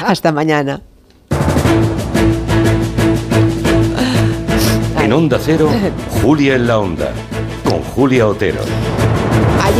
Hasta mañana. En Onda Cero, Julia en la Onda, con Julia Otero.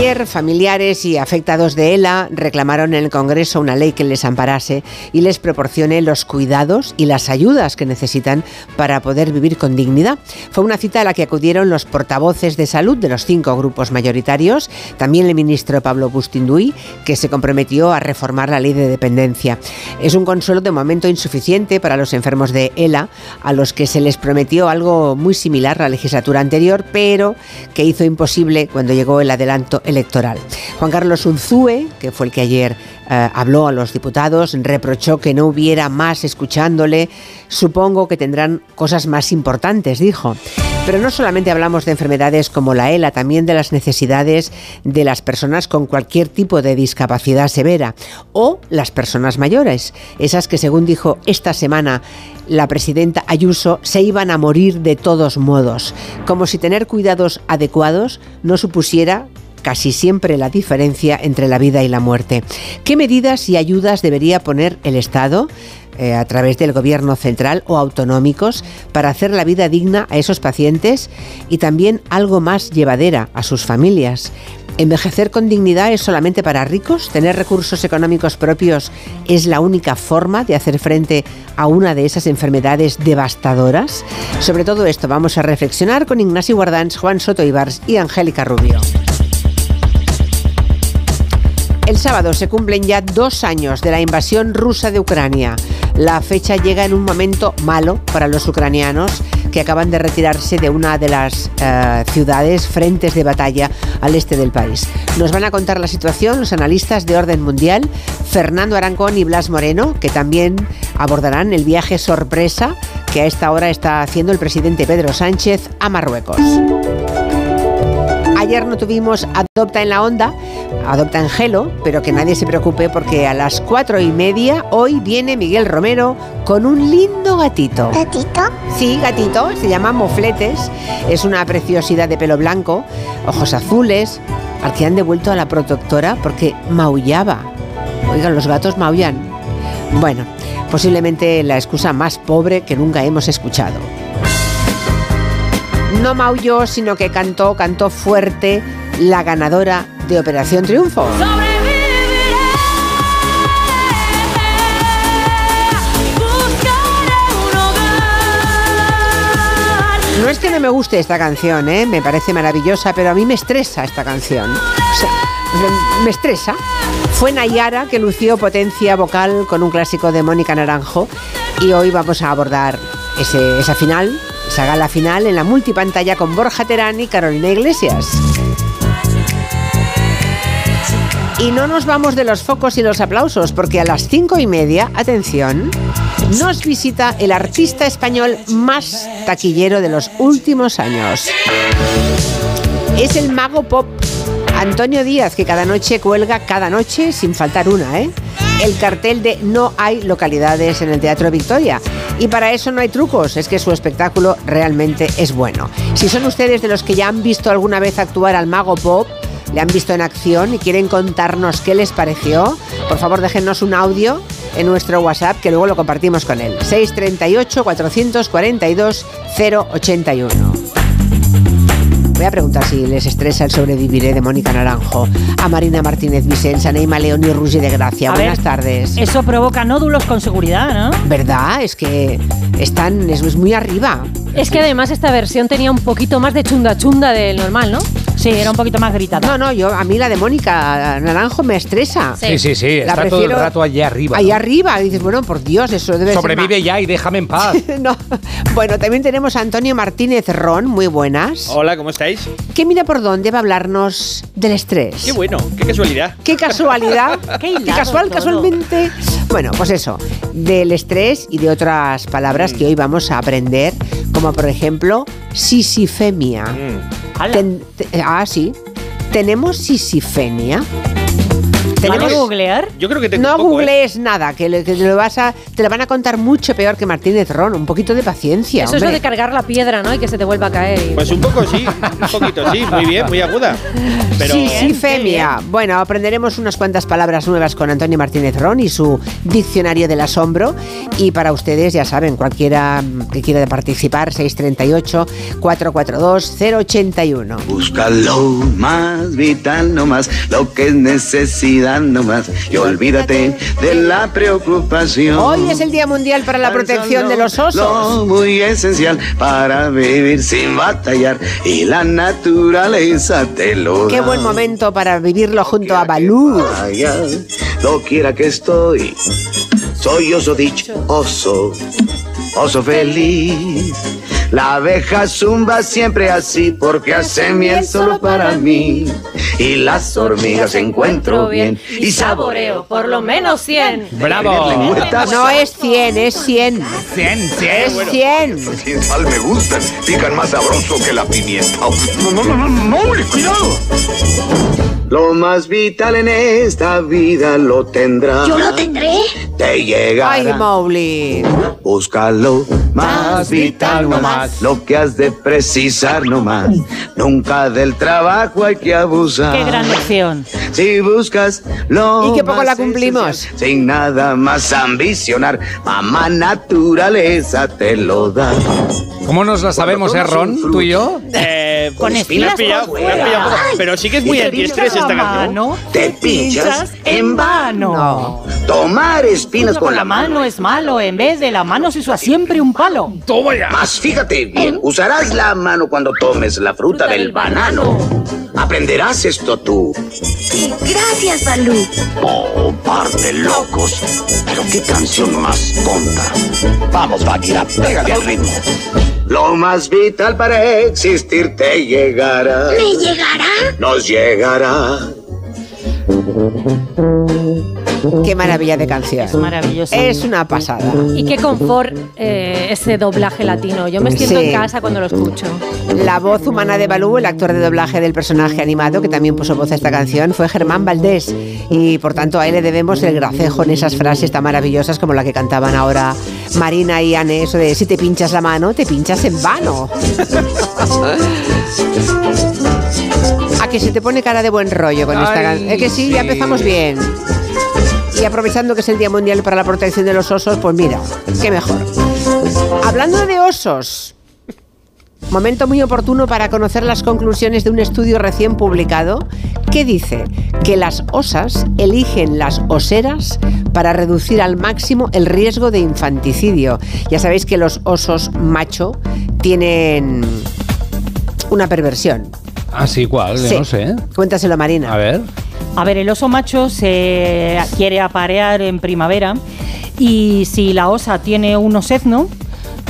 Ayer, familiares y afectados de ELA reclamaron en el Congreso una ley que les amparase y les proporcione los cuidados y las ayudas que necesitan para poder vivir con dignidad. Fue una cita a la que acudieron los portavoces de salud de los cinco grupos mayoritarios, también el ministro Pablo Bustinduy, que se comprometió a reformar la ley de dependencia. Es un consuelo de momento insuficiente para los enfermos de ELA, a los que se les prometió algo muy similar la legislatura anterior, pero que hizo imposible cuando llegó el adelanto electoral. Juan Carlos Unzúe, que fue el que ayer eh, habló a los diputados, reprochó que no hubiera más escuchándole. Supongo que tendrán cosas más importantes, dijo. Pero no solamente hablamos de enfermedades como la ELA, también de las necesidades de las personas con cualquier tipo de discapacidad severa o las personas mayores, esas que según dijo esta semana la presidenta Ayuso, se iban a morir de todos modos, como si tener cuidados adecuados no supusiera casi siempre la diferencia entre la vida y la muerte. ¿Qué medidas y ayudas debería poner el Estado? Eh, a través del gobierno central o autonómicos para hacer la vida digna a esos pacientes y también algo más llevadera a sus familias. ¿Envejecer con dignidad es solamente para ricos? ¿Tener recursos económicos propios es la única forma de hacer frente a una de esas enfermedades devastadoras? Sobre todo esto vamos a reflexionar con Ignacio Guardans, Juan Soto Ibars y Angélica Rubio. El sábado se cumplen ya dos años de la invasión rusa de Ucrania. La fecha llega en un momento malo para los ucranianos que acaban de retirarse de una de las eh, ciudades frentes de batalla al este del país. Nos van a contar la situación los analistas de orden mundial, Fernando Arancón y Blas Moreno, que también abordarán el viaje sorpresa que a esta hora está haciendo el presidente Pedro Sánchez a Marruecos. Ayer no tuvimos Adopta en la Onda, Adopta en Gelo, pero que nadie se preocupe porque a las cuatro y media hoy viene Miguel Romero con un lindo gatito. ¿Gatito? Sí, gatito, se llama Mofletes, es una preciosidad de pelo blanco, ojos azules, al que han devuelto a la protectora porque maullaba. Oigan, los gatos maullan. Bueno, posiblemente la excusa más pobre que nunca hemos escuchado no maulló, sino que cantó, cantó fuerte la ganadora de Operación Triunfo. No es que no me guste esta canción, ¿eh? me parece maravillosa, pero a mí me estresa esta canción. me estresa. Fue Nayara que lució potencia vocal con un clásico de Mónica Naranjo y hoy vamos a abordar esa final se haga la final en la multipantalla con Borja Terán y Carolina Iglesias. Y no nos vamos de los focos y los aplausos, porque a las cinco y media, atención, nos visita el artista español más taquillero de los últimos años. Es el mago pop Antonio Díaz, que cada noche cuelga, cada noche, sin faltar una, ¿eh? el cartel de No hay localidades en el Teatro Victoria. Y para eso no hay trucos, es que su espectáculo realmente es bueno. Si son ustedes de los que ya han visto alguna vez actuar al mago Pop, le han visto en acción y quieren contarnos qué les pareció, por favor déjenos un audio en nuestro WhatsApp que luego lo compartimos con él. 638 442 081. Voy a preguntar si les estresa el sobreviviré de Mónica Naranjo, a Marina Martínez Vicens, a Neima León y Rugi de Gracia. Buenas tardes. Eso provoca nódulos con seguridad, ¿no? ¿Verdad? Es que están, es muy arriba. Es que además esta versión tenía un poquito más de chunda chunda del normal, ¿no? Sí, era un poquito más gritada. No, no, yo a mí la de Mónica Naranjo me estresa. Sí, sí, sí, está todo el rato allá arriba. Allá arriba, y dices, bueno, por Dios, eso debe Sobrevive ya y déjame en paz. no. Bueno, también tenemos a Antonio Martínez Ron, muy buenas. Hola, ¿cómo estáis? Que mira por dónde va a hablarnos del estrés. Qué bueno, qué casualidad. Qué casualidad. qué, casual, casualmente. Bueno, pues eso, del estrés y de otras palabras que hoy vamos a aprender, como por ejemplo, sisifemia. Mm. Ah, sí. ¿Tenemos sisifenia? ¿Tenemos googlear? Yo creo que tengo No un poco, ¿eh? googlees nada, que, le- que lo vas a, te lo van a contar mucho peor que Martínez Ron. Un poquito de paciencia. Eso es lo de cargar la piedra, ¿no? Y que se te vuelva a caer. y- Pues un poco sí, un poquito sí, muy bien, muy aguda. Pero Sí, sí, femia. Bueno, aprenderemos unas cuantas palabras nuevas con Antonio Martínez Ron y su diccionario del asombro. Y para ustedes, ya saben, cualquiera que quiera participar, 638 442 081. Busca lo más vital nomás, lo que es necesidad nomás. Y olvídate de la preocupación. Hoy es el Día Mundial para la Protección de los Osos. Lo muy esencial para vivir sin batallar. Y la naturaleza te lo Qué da. buen momento para vivirlo junto a Balú. No quiera que estoy. Soy oso dicho, oso, oso feliz. La abeja zumba siempre así porque hace miel solo para mí. Y las hormigas encuentro bien y saboreo. por lo menos 100. ¡Bravo! No es 100, es 100. 100, 100. Es 100. Sin sal me gustan, pican más sabroso que la pimienta. No, no, no, no, cuidado. Lo más vital en esta vida lo tendrá. Yo lo tendré. Te Ay, llegará. Mowgli. Búscalo más vital nomás, lo que has de precisar nomás. Nunca del trabajo hay que abusar. Qué gran lección. Si buscas lo Y qué poco más la cumplimos. sin nada más ambicionar, mamá naturaleza te lo da. ¿Cómo nos la sabemos, eh, Ron? ¿Tú y yo? eh, Con pues, me has espinas pillado, pillado pero sí que es muy antiestrés esta canción. mano, Te pinchas en vano. No. Tomar espinas con la mano es malo, en vez de la mano se usa siempre un palo. ¡Toma ya! Más fíjate bien, usarás la mano cuando tomes la fruta del banano. Aprenderás esto tú. Gracias, Balú. Oh, par de locos. Pero qué canción más tonta. Vamos, Bagheera, pégale al ritmo. Lo más vital para existir te llegará. ¿Me llegará? Nos llegará. Qué maravilla de canción. Es maravilloso. Es una pasada. Y qué confort eh, ese doblaje latino. Yo me siento Sí. en casa cuando lo escucho. La voz humana de Balú, el actor de doblaje del personaje animado que también puso voz a esta canción, fue Germán Valdés. Y por tanto a él le debemos el gracejo en esas frases tan maravillosas como la que cantaban ahora Marina y Anne, eso de si te pinchas la mano, te pinchas en vano. A que se te pone cara de buen rollo con esta canción. Es que sí, ya sí. empezamos bien. Y aprovechando que es el Día Mundial para la Protección de los Osos, pues mira, qué mejor. Hablando de osos, momento muy oportuno para conocer las conclusiones de un estudio recién publicado que dice que las osas eligen las oseras para reducir al máximo el riesgo de infanticidio. Ya sabéis que los osos macho tienen una perversión. Ah, sí, ¿cuál? Yo Sí. No sé. Cuéntaselo, Marina. A ver. A ver, el oso macho se quiere aparear en primavera y si la osa tiene un osezno,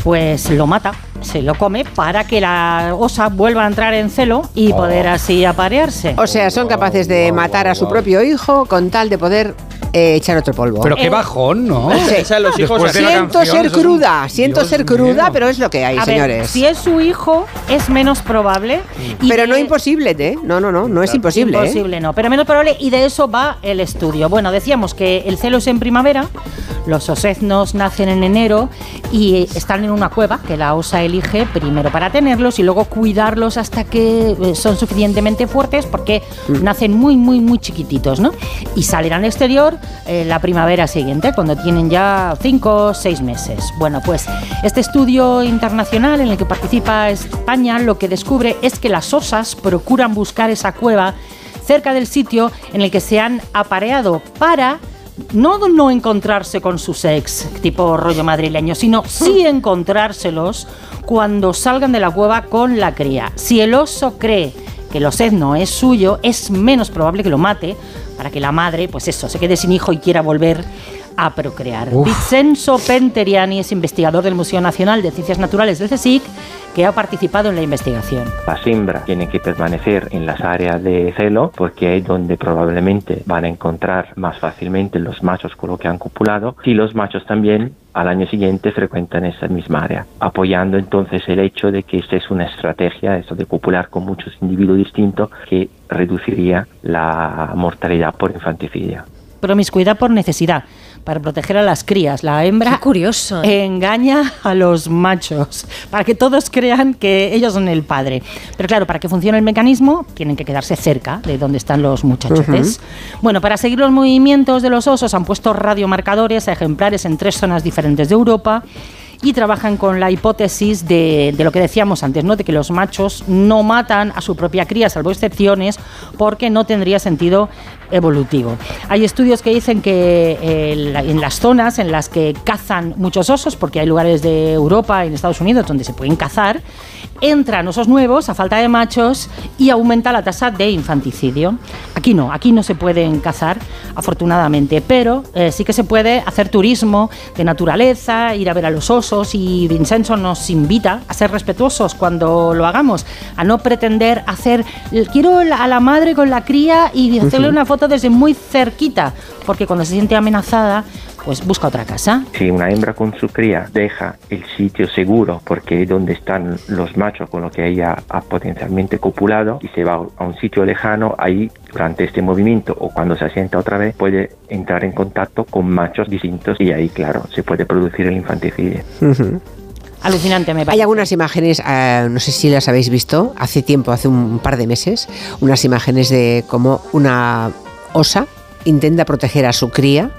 pues lo mata, se lo come para que la osa vuelva a entrar en celo y poder así aparearse. O sea, son capaces de matar a su propio hijo con tal de poder eh, echar otro polvo. Pero qué Eh, bajón, ¿no? Sí. Esa los hijos Después de la Siento canción, ser eso es un- cruda, siento Dios ser cruda, mío. pero es lo que hay, A ver, señores. si es su hijo, es menos probable. y Pero no de- imposible, ¿eh? No, no, no, no es imposible. ¿eh? Imposible, no, pero menos probable y de eso va el estudio. Bueno, decíamos que el celo es en primavera, los oseznos nacen en enero y están en una cueva que la osa elige primero para tenerlos y luego cuidarlos hasta que eh, son suficientemente fuertes porque Mm. nacen muy, muy, muy chiquititos, ¿no? Y salen al exterior eh, la primavera siguiente, cuando tienen ya cinco o seis meses. Bueno, pues este estudio internacional en el que participa España lo que descubre es que las osas procuran buscar esa cueva cerca del sitio en el que se han apareado para no no encontrarse con sus ex, tipo rollo madrileño, sino sí encontrárselos cuando salgan de la cueva con la cría. Si el oso cree que el osezno es suyo, es menos probable que lo mate para que la madre, pues eso, se quede sin hijo y quiera volver a procrear. Vincenzo Penteriani es investigador del Museo Nacional de Ciencias Naturales del CSIC que ha participado en la investigación. Las hembras tienen que permanecer en las áreas de celo porque es donde probablemente van a encontrar más fácilmente los machos con los que han copulado y los machos también al año siguiente frecuentan esa misma área, apoyando entonces el hecho de que esta es una estrategia, esto de copular con muchos individuos distintos, que reduciría la mortalidad por infanticidio. Promiscuidad por necesidad, para proteger a las crías. La hembra Qué curioso. engaña a los machos, para que todos crean que ellos son el padre. Pero claro, para que funcione el mecanismo, tienen que quedarse cerca de donde están los muchachotes. Bueno, para seguir los movimientos de los osos han puesto radiomarcadores a ejemplares en tres zonas diferentes de Europa y trabajan con la hipótesis de, de lo que decíamos antes, ¿no? de que los machos no matan a su propia cría, salvo excepciones, porque no tendría sentido evolutivo. Hay estudios que dicen que eh, en las zonas en las que cazan muchos osos, porque hay lugares de Europa y en Estados Unidos donde se pueden cazar, entran osos nuevos a falta de machos y aumenta la tasa de infanticidio. Aquí no, aquí no se pueden cazar, afortunadamente, pero eh, sí que se puede hacer turismo de naturaleza, ir a ver a los osos y Vincenzo nos invita a ser respetuosos cuando lo hagamos, a no pretender hacer, quiero a la madre con la cría y hacerle una foto desde muy cerquita, porque cuando se siente amenazada, pues busca otra casa. Si una hembra con su cría deja el sitio seguro, porque es donde están los machos con los que ella ha potencialmente copulado, y se va a un sitio lejano, ahí durante este movimiento o cuando se asienta otra vez, puede entrar en contacto con machos distintos y ahí, claro, se puede producir el infanticidio. Alucinante, me parece. Hay algunas imágenes, eh, no sé si las habéis visto, hace tiempo, hace un par de meses, unas imágenes de cómo una osa intenta proteger a su cría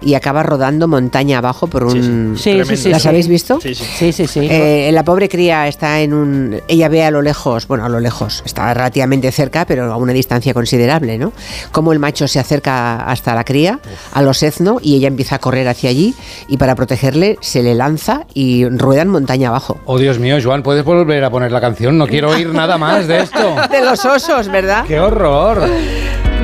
y acaba rodando montaña abajo por un... Sí, sí, sí, ¿Las sí. habéis visto? Sí, sí. Sí, sí, sí. Eh, la pobre cría está en un. Ella ve a lo lejos, bueno, a lo lejos, está relativamente cerca, pero a una distancia considerable, ¿no? Como el macho se acerca hasta la cría, a los etno, y ella empieza a correr hacia allí, y para protegerle se le lanza y ruedan montaña abajo. Oh, Dios mío, Joan, ¿puedes volver a poner la canción? No quiero oír nada más de esto. De los osos, ¿verdad? ¡Qué horror!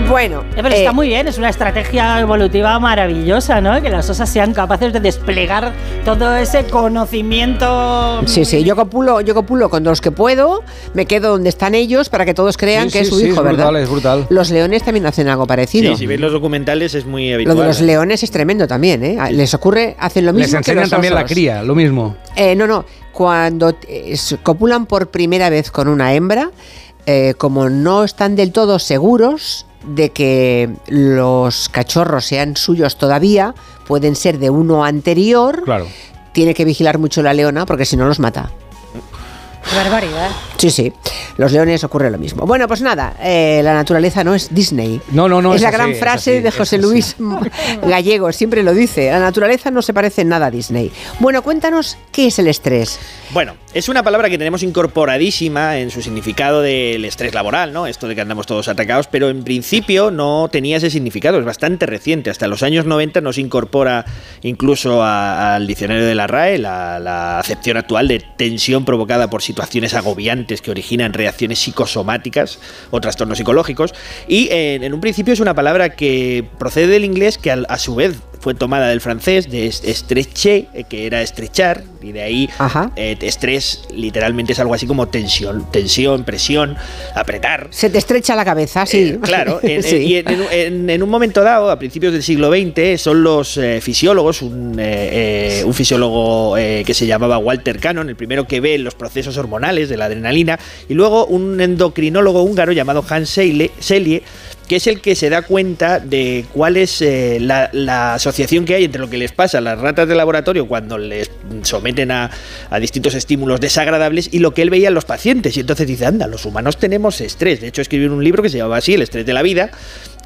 Bueno, Eh, pero eh, está muy bien, es una estrategia evolutiva maravillosa, ¿no? Que las osas sean capaces de desplegar todo ese conocimiento. Sí, sí, yo copulo, yo copulo con los que puedo, me quedo donde están ellos para que todos crean Sí, que sí, es su sí, hijo, es ¿verdad? brutal, es brutal. Los leones también hacen algo parecido. Sí, si veis los documentales es muy Lo habitual. de los leones es tremendo también, ¿eh? Les ocurre, hacen lo mismo Les que enseñan los también la cría, lo mismo. Eh, no, no. Cuando eh, copulan por primera vez con una hembra, eh, como no están del todo seguros de que los cachorros sean suyos todavía, pueden ser de uno anterior, Claro. tiene que vigilar mucho la leona porque si no los mata. Qué barbaridad. Sí, sí. Los leones ocurre lo mismo. Bueno, pues nada, eh, la naturaleza no es Disney. No, no, no. es es la así, gran frase así, de José. Luis Gallego, siempre lo dice. La naturaleza no se parece en nada a Disney. Bueno, cuéntanos qué es el estrés. Bueno, es una palabra que tenemos incorporadísima en su significado del estrés laboral, ¿no? Esto de que andamos todos atacados, pero en principio no tenía ese significado, es bastante reciente. Hasta los años 90 nos incorpora incluso al diccionario de la RAE la, la acepción actual de tensión provocada por situaciones agobiantes que originan reacciones psicosomáticas o trastornos psicológicos. Y en, un principio es una palabra que procede del inglés que a su vez fue tomada del francés de est- estreche, eh, que era estrechar, y de ahí eh, estrés literalmente es algo así como tensión, tensión, presión, apretar. Se te estrecha la cabeza, sí. Eh, claro, en- Sí. y en, en un- en- en un momento dado, a principios del siglo XX, son los eh, fisiólogos, un, un fisiólogo que se llamaba Walter Cannon, el primero que ve los procesos hormonales de la adrenalina, y luego un endocrinólogo húngaro llamado Hans Selye, que es el que se da cuenta de cuál es eh, la, la asociación que hay entre lo que les pasa a las ratas de laboratorio cuando les someten a, a distintos estímulos desagradables y lo que él veía en los pacientes. Y entonces dice, anda, los humanos tenemos estrés. De hecho, escribió un libro que se llamaba así, El estrés de la vida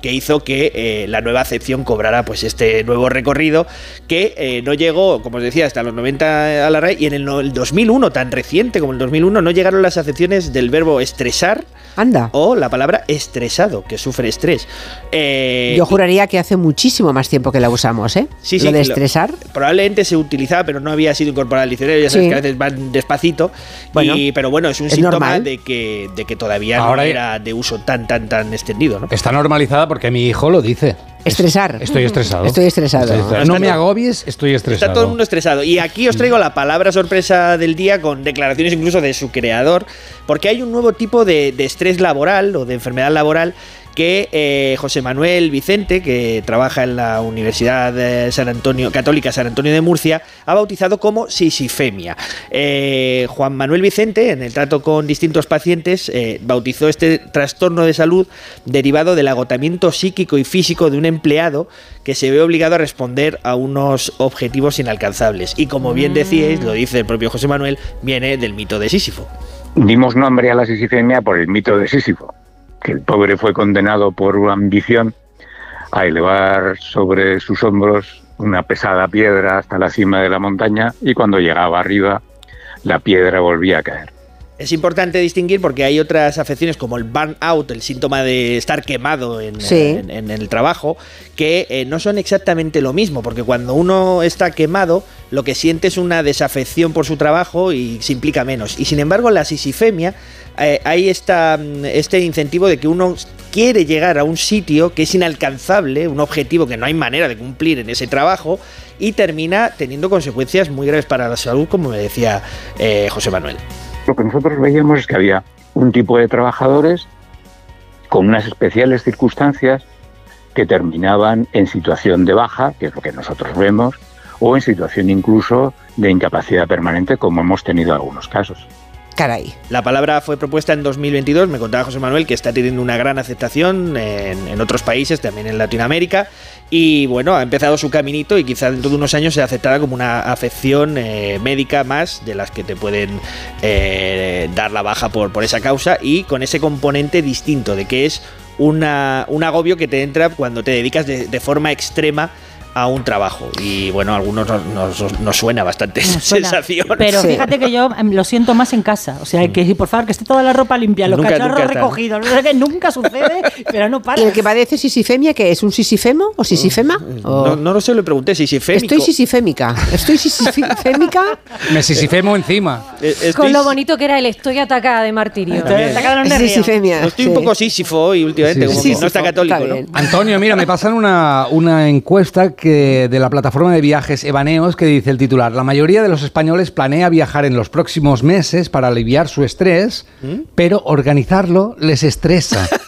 que hizo que eh, la nueva acepción cobrara pues este nuevo recorrido que eh, no llegó, como os decía, hasta los 90 a la RAE y en el, el 2001, tan reciente como el 2001, no llegaron las acepciones del verbo estresar Anda. o la palabra estresado, que sufre estrés. Eh, Yo juraría que hace muchísimo más tiempo que la usamos, ¿eh? Sí, sí, Lo de lo- estresar. Probablemente se utilizaba, pero no había sido incorporada al diccionario. Ya sabes Sí. que a veces van despacito. Bueno, y, pero bueno, es un es síntoma normal. de que, de que todavía Ahora no era de uso tan, tan, tan extendido. ¿no? Está normalizada porque mi hijo lo dice. Estresar. Estoy estresado. Estoy estresado. No me agobies, estoy estresado. Está todo el mundo estresado. Y aquí os traigo la palabra sorpresa del día con declaraciones incluso de su creador, porque hay un nuevo tipo de, de estrés laboral o de enfermedad laboral que eh, José Manuel Vicente, que trabaja en la Universidad de San Antonio, Católica San Antonio de Murcia, ha bautizado como sisifemia. Eh, Juan Manuel Vicente, en el trato con distintos pacientes, eh, bautizó este trastorno de salud derivado del agotamiento psíquico y físico de un empleado que se ve obligado a responder a unos objetivos inalcanzables. Y como bien decíais, lo dice el propio José Manuel, viene del mito de Sísifo. Dimos nombre a la sisifemia por el mito de Sísifo, que el pobre fue condenado por una ambición a elevar sobre sus hombros una pesada piedra hasta la cima de la montaña y cuando llegaba arriba la piedra volvía a caer. Es importante distinguir porque hay otras afecciones como el burnout, el síntoma de estar quemado en, Sí. en- en el trabajo, que eh, no son exactamente lo mismo, porque cuando uno está quemado, lo que siente es una desafección por su trabajo y se implica menos. Y sin embargo, la sisifemia, eh, hay esta, mm, este incentivo de que uno quiere llegar a un sitio que es inalcanzable, un objetivo que no hay manera de cumplir en ese trabajo, y termina teniendo consecuencias muy graves para la salud, como me decía eh, José Manuel. Lo que nosotros veíamos es que había un tipo de trabajadores con unas especiales circunstancias que terminaban en situación de baja, que es lo que nosotros vemos, o en situación incluso de incapacidad permanente, como hemos tenido algunos casos. La palabra fue propuesta en 2022, me contaba José Manuel que está teniendo una gran aceptación en, otros países, también en Latinoamérica, y bueno, ha empezado su caminito y quizá dentro de unos años sea aceptada como una afección eh, médica más de las que te pueden eh, dar la baja por, esa causa y con ese componente distinto de que es una, un agobio que te entra cuando te dedicas de, de forma extrema a un trabajo. Y bueno, a algunos nos, nos- nos suena bastante esa suena. sensación. Pero fíjate que yo em, lo siento más en casa. O sea, que por favor, que esté toda la ropa limpia, los Nunca- cacharros nunca recogidos. No sé qué, nunca sucede, pero no para. ¿Y el que padece sisifemia, que es un sisifemo o sisifema? O- No, no lo sé, le pregunté si sisifémico. Estoy sisifémica. Estoy sisifémica. Me sisifemo encima. Eh, Con lo bonito que era el estoy atacada de martirio. También. Atacada de. Sisifemia. No estoy un poco sísifo hoy últimamente, Sí, como sí, que no está católico, está ¿no? bien. Antonio, mira, me pasan una, una encuesta que de la plataforma de viajes Evaneos que dice el titular, la mayoría de los españoles planea viajar en los próximos meses para aliviar su estrés, pero organizarlo les estresa.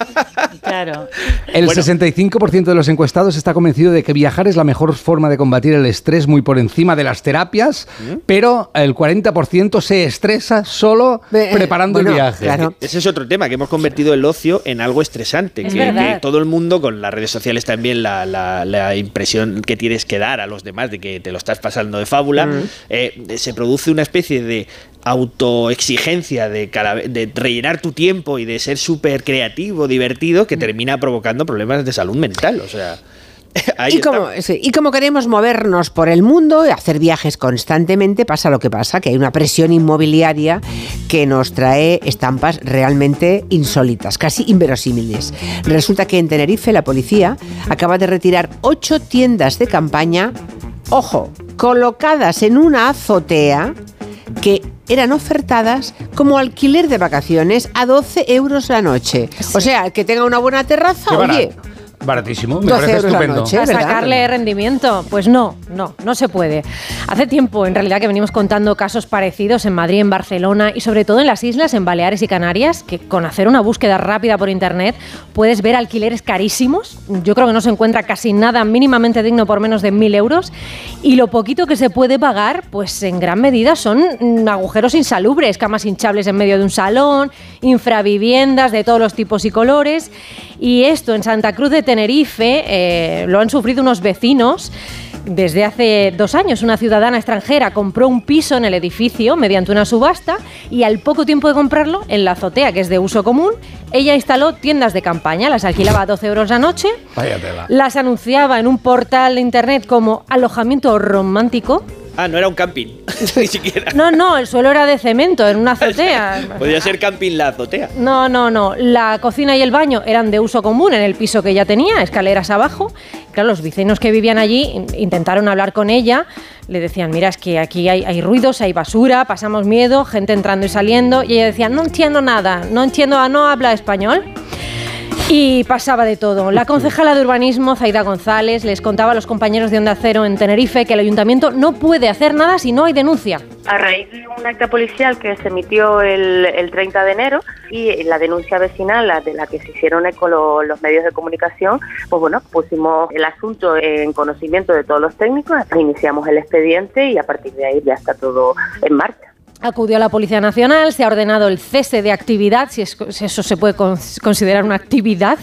Claro. El Bueno. 65% de los encuestados está convencido de que viajar es la mejor forma de combatir el estrés muy por encima de las terapias, pero el 40% se estresa solo Ve- preparando bueno, el viaje. claro. Ese es otro tema, que hemos convertido el ocio en algo estresante. Es que, todo el mundo, con las redes sociales también, la, la- la impresión que tienes que dar a los demás de que te lo estás pasando de fábula, eh, se produce una especie de autoexigencia de, cada de rellenar tu tiempo y de ser súper creativo, divertido, que termina provocando problemas de salud mental. O sea, ahí Y como, sí, y como queremos movernos por el mundo y hacer viajes constantemente, pasa lo que pasa, que hay una presión inmobiliaria que nos trae estampas realmente insólitas, casi inverosímiles. Resulta que en Tenerife la policía acaba de retirar ocho tiendas de campaña, ojo, colocadas en una azotea que eran ofertadas como alquiler de vacaciones a 12 euros la noche. O sea, el que tenga una buena terraza, oye, Baratísimo, me 12 parece estupendo. noche. a sacarle rendimiento. Pues no, no, no se puede. Hace tiempo, en realidad, que venimos contando casos parecidos en Madrid, en Barcelona y sobre todo en las islas, en Baleares y Canarias, que con hacer una búsqueda rápida por internet puedes ver alquileres carísimos. Yo creo que no se encuentra casi nada mínimamente digno por menos de mil euros. Y lo poquito que se puede pagar, pues en gran medida son mm, agujeros insalubres, camas hinchables en medio de un salón, infraviviendas de todos los tipos y colores. Y esto en Santa Cruz de Tenerife eh, lo han sufrido unos vecinos. Desde hace dos años, una ciudadana extranjera compró un piso en el edificio mediante una subasta y al poco tiempo de comprarlo, en la azotea, que es de uso común, ella instaló tiendas de campaña, las alquilaba a 12 euros la noche, Vaya tela. las anunciaba en un portal de internet como alojamiento romántico. Ah, no era un camping, ni siquiera. No, no, el suelo era de cemento, en una azotea. Podría ser camping la azotea. No, no, no. La cocina y el baño eran de uso común en el piso que ella tenía, escaleras abajo. Claro, los vecinos que vivían allí in- intentaron hablar con ella. Le decían, mira, es que aquí hay, hay ruidos, hay basura, pasamos miedo, gente entrando y saliendo. Y ella decía, no entiendo nada, no entiendo, ah, no habla español. Y pasaba de todo. La concejala de urbanismo, Zaida González, les contaba a los compañeros de Onda Cero en Tenerife que el ayuntamiento no puede hacer nada si no hay denuncia. A raíz de un acta policial que se emitió el, el 30 de enero y la denuncia vecinal la de la que se hicieron eco lo- los medios de comunicación, pues bueno, pusimos el asunto en conocimiento de todos los técnicos, iniciamos el expediente y a partir de ahí ya está todo en marcha. Acudió a la Policía Nacional, se ha ordenado el cese de actividad, si, es- si eso se puede con- considerar una actividad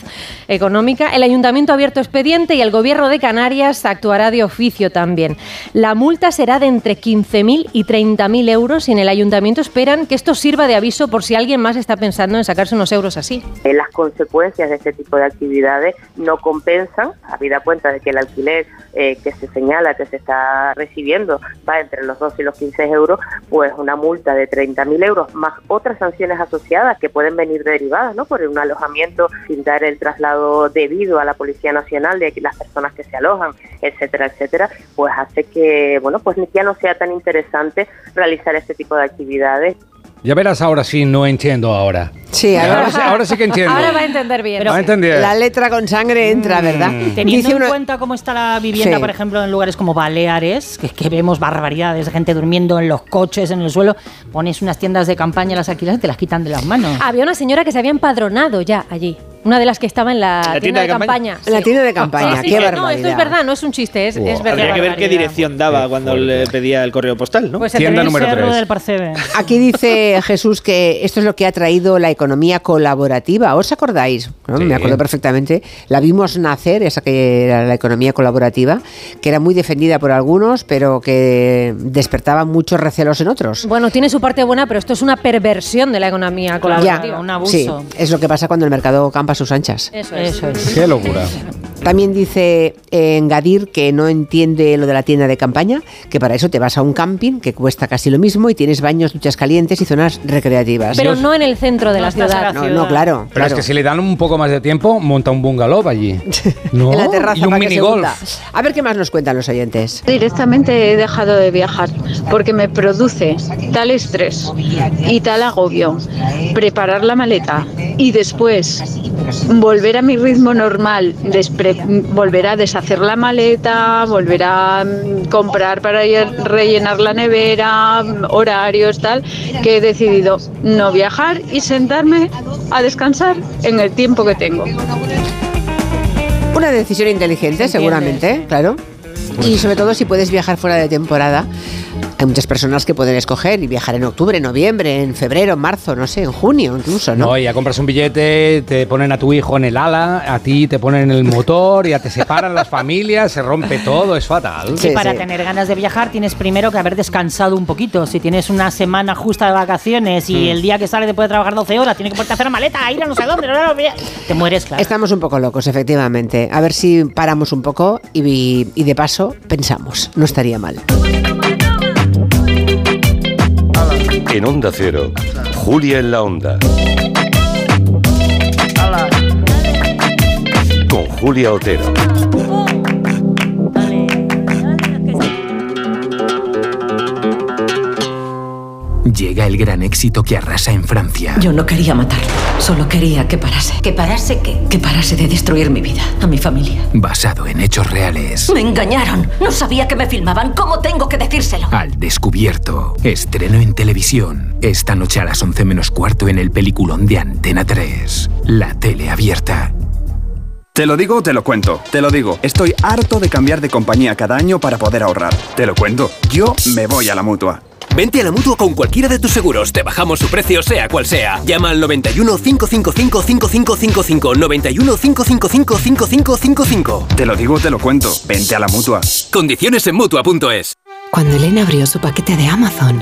económica. El Ayuntamiento ha abierto expediente y el Gobierno de Canarias actuará de oficio también. La multa será de entre 15.000 y 30.000 euros y en el Ayuntamiento esperan que esto sirva de aviso por si alguien más está pensando en sacarse unos euros así. Eh, las consecuencias de este tipo de actividades no compensan, habida cuenta de que el alquiler eh, que se señala que se está recibiendo va entre los 12 y los 15 euros, pues una multa de 30.000 euros más otras sanciones asociadas que pueden venir derivadas ¿no? por un alojamiento sin dar el traslado debido a la Policía Nacional de las personas que se alojan, etcétera, etcétera, pues hace que bueno pues ya no sea tan interesante realizar este tipo de actividades. Ya verás ahora sí, no entiendo ahora. Sí, ahora, ahora- sí, ahora sí que entiendo. Ahora va a entender bien. Va a entender. La letra con sangre entra, ¿verdad? Teniendo Dice en uno- cuenta cómo está la vivienda, Sí. por ejemplo, en lugares como Baleares, que, que vemos barbaridades de gente durmiendo en los coches, en el suelo, pones unas tiendas de campaña, las alquilas y te las quitan de las manos. Había una señora que se había empadronado ya allí. Una de las que estaba en la, tienda, de campaña. En la tienda de campaña, Sí, sí, qué sí, No, barbaridad. esto es verdad, no es un chiste, es, es verdad. Habría que ver qué barbaridad. dirección daba cuando le pedía el correo postal, ¿no? Pues Tienda número Cerro tres. del Parcebe. Aquí dice Jesús que esto es lo que ha traído la economía colaborativa. ¿Os acordáis? ¿No? Sí. Me acuerdo perfectamente. La vimos nacer, esa que era la economía colaborativa, que era muy defendida por algunos, pero que despertaba muchos recelos en otros. Bueno, tiene su parte buena, pero esto es una perversión de la economía colaborativa. Ya, sí, es lo que pasa cuando el mercado campa a sus anchas. Eso es. Qué locura. También dice eh, Engadir que no entiende lo de la tienda de campaña, que para eso te vas a un camping que cuesta casi lo mismo y tienes baños, duchas calientes y zonas recreativas. Pero no en el centro de la ciudad. No, no, claro. Pero es que si le dan un poco más de tiempo, monta un bungalow allí. ¿No? en la terraza y un minigolf. A ver qué más nos cuentan los oyentes. Directamente he dejado de viajar porque me produce tal estrés y tal agobio preparar la maleta y después volver a mi ritmo normal, despre- volver a deshacer la maleta, volver a mm, comprar para ir- rellenar la nevera, mm, horarios, tal, que he decidido no viajar y sentarme a descansar en el tiempo que tengo. Una decisión inteligente, seguramente, claro. Y sobre todo si puedes viajar fuera de temporada. Hay muchas personas que pueden escoger y viajar en octubre, noviembre, en febrero, marzo, no sé, en junio incluso, ¿no? No, ya compras un billete, te ponen a tu hijo en el ala, a ti te ponen en el motor, ya te separan las familias, se rompe todo, es fatal. Y para tener ganas de viajar tienes primero que haber descansado un poquito. Si tienes una semana justa de vacaciones y Mm. el día que sale te puede trabajar 12 horas, tienes que ponerte a hacer maleta, ir a no sé dónde, no, no, no, te mueres, claro. Estamos un poco locos, efectivamente. A ver si paramos un poco y, y de paso pensamos. No estaría mal. En Onda Cero, Julia en la Onda. Con Julia Otero. Llega el gran éxito que arrasa en Francia. Yo no quería matarlo, solo quería que parase. ¿Que parase qué? Que parase de destruir mi vida, a mi familia. Basado en hechos reales. Me engañaron. No sabía que me filmaban. ¿Cómo tengo que decírselo? Al descubierto. Estreno en televisión. Esta noche a las 11 menos cuarto en el peliculón de Antena 3. La tele abierta. Te lo digo o te lo cuento. Te lo digo. Estoy harto de cambiar de compañía cada año para poder ahorrar. Te lo cuento. Yo me voy a la mutua. Vente a la mutua con cualquiera de tus seguros. Te bajamos su precio, sea cual sea. Llama al 91 555 5555. 91 555 5555. Te lo digo o te lo cuento. Vente a la mutua. Condiciones en mutua.es. Cuando Elena abrió su paquete de Amazon,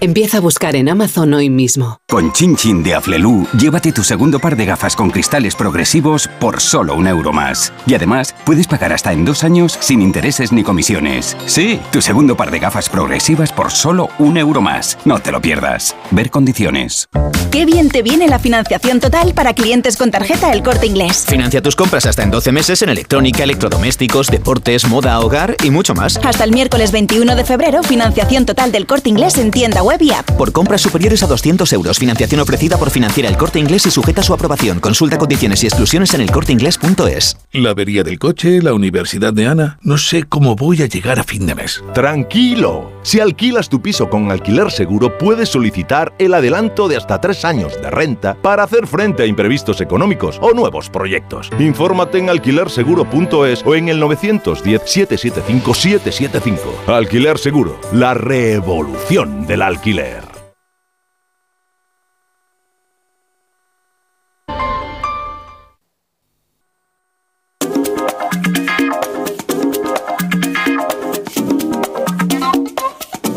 Empieza a buscar en Amazon hoy mismo. Con Chin Chin de Aflelu, llévate tu segundo par de gafas con cristales progresivos por solo un euro más. Y además, puedes pagar hasta en dos años sin intereses ni comisiones. Sí, tu segundo par de gafas progresivas por solo un euro más. No te lo pierdas. Ver condiciones. Qué bien te viene la financiación total para clientes con tarjeta El Corte Inglés. Financia tus compras hasta en 12 meses en electrónica, electrodomésticos, deportes, moda, hogar y mucho más. Hasta el miércoles 21 de febrero, financiación total del Corte Inglés en tienda web y app. Por compras superiores a 200 euros, financiación ofrecida por Financiera El Corte Inglés y sujeta a su aprobación. Consulta condiciones y exclusiones en elcorteinglés.es. La avería del coche, la universidad de Ana. No sé cómo voy a llegar a fin de mes. Tranquilo. Si alquilas tu piso con alquiler seguro, puedes solicitar el adelanto de hasta tres años de renta para hacer frente a imprevistos económicos o nuevos proyectos. Infórmate en alquilerseguro.es o en el 910-775-775. Alquiler Seguro, la revolución del alquiler.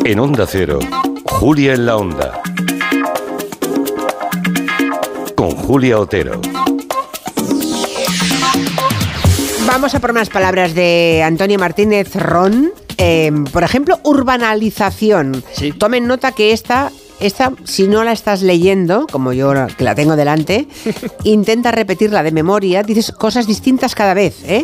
En Onda Cero, Julia en la Onda. Con Julia Otero. Vamos a por unas palabras de Antonio Martínez Ron. Eh, por ejemplo, urbanalización. Tomen nota que esta, esta, si no la estás leyendo, como yo que la tengo delante, intenta repetirla de memoria. Dices cosas distintas cada vez. ¿eh?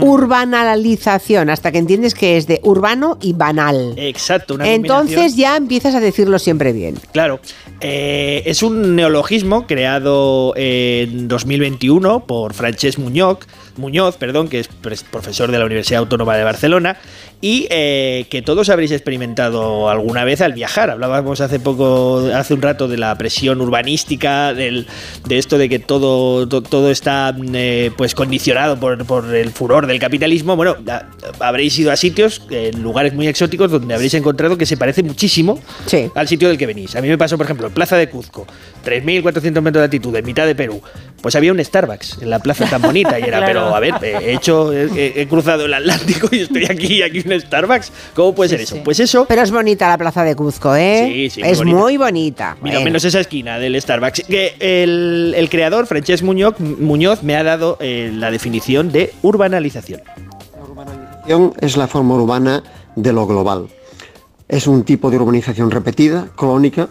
Urbanalización, hasta que entiendes que es de urbano y banal. Exacto, una Entonces ya empiezas a decirlo siempre bien. Claro, eh, es un neologismo creado en 2021 por Francesc Muñoz, Muñoz, perdón, que es profesor de la Universidad Autónoma de Barcelona y eh, que todos habréis experimentado alguna vez al viajar. Hablábamos hace poco, hace un rato de la presión urbanística, del, de esto de que todo, to- todo está eh, pues condicionado por, por el furor del capitalismo. Bueno, a- habréis ido a sitios, en lugares muy exóticos, donde habréis encontrado que se parece muchísimo al sitio del que venís. A mí me pasó, por ejemplo, en Plaza de Cuzco, 3.400 metros de altitud, en mitad de Perú. Pues había un Starbucks en la plaza tan bonita y era, Claro. pero a ver, he hecho, he, he cruzado el Atlántico y estoy aquí aquí un Starbucks. ¿Cómo puede ser eso? Pues eso. Pero es bonita la plaza de Cuzco, ¿eh? Sí, sí, muy Es bonita. muy bonita. Mira, Bueno. menos esa esquina del Starbucks. Que el, el creador, Francesc Muñoz, Muñoz, me ha dado eh, la definición de urbanalización. urbanización es la forma urbana de lo global. Es un tipo de urbanización repetida, crónica,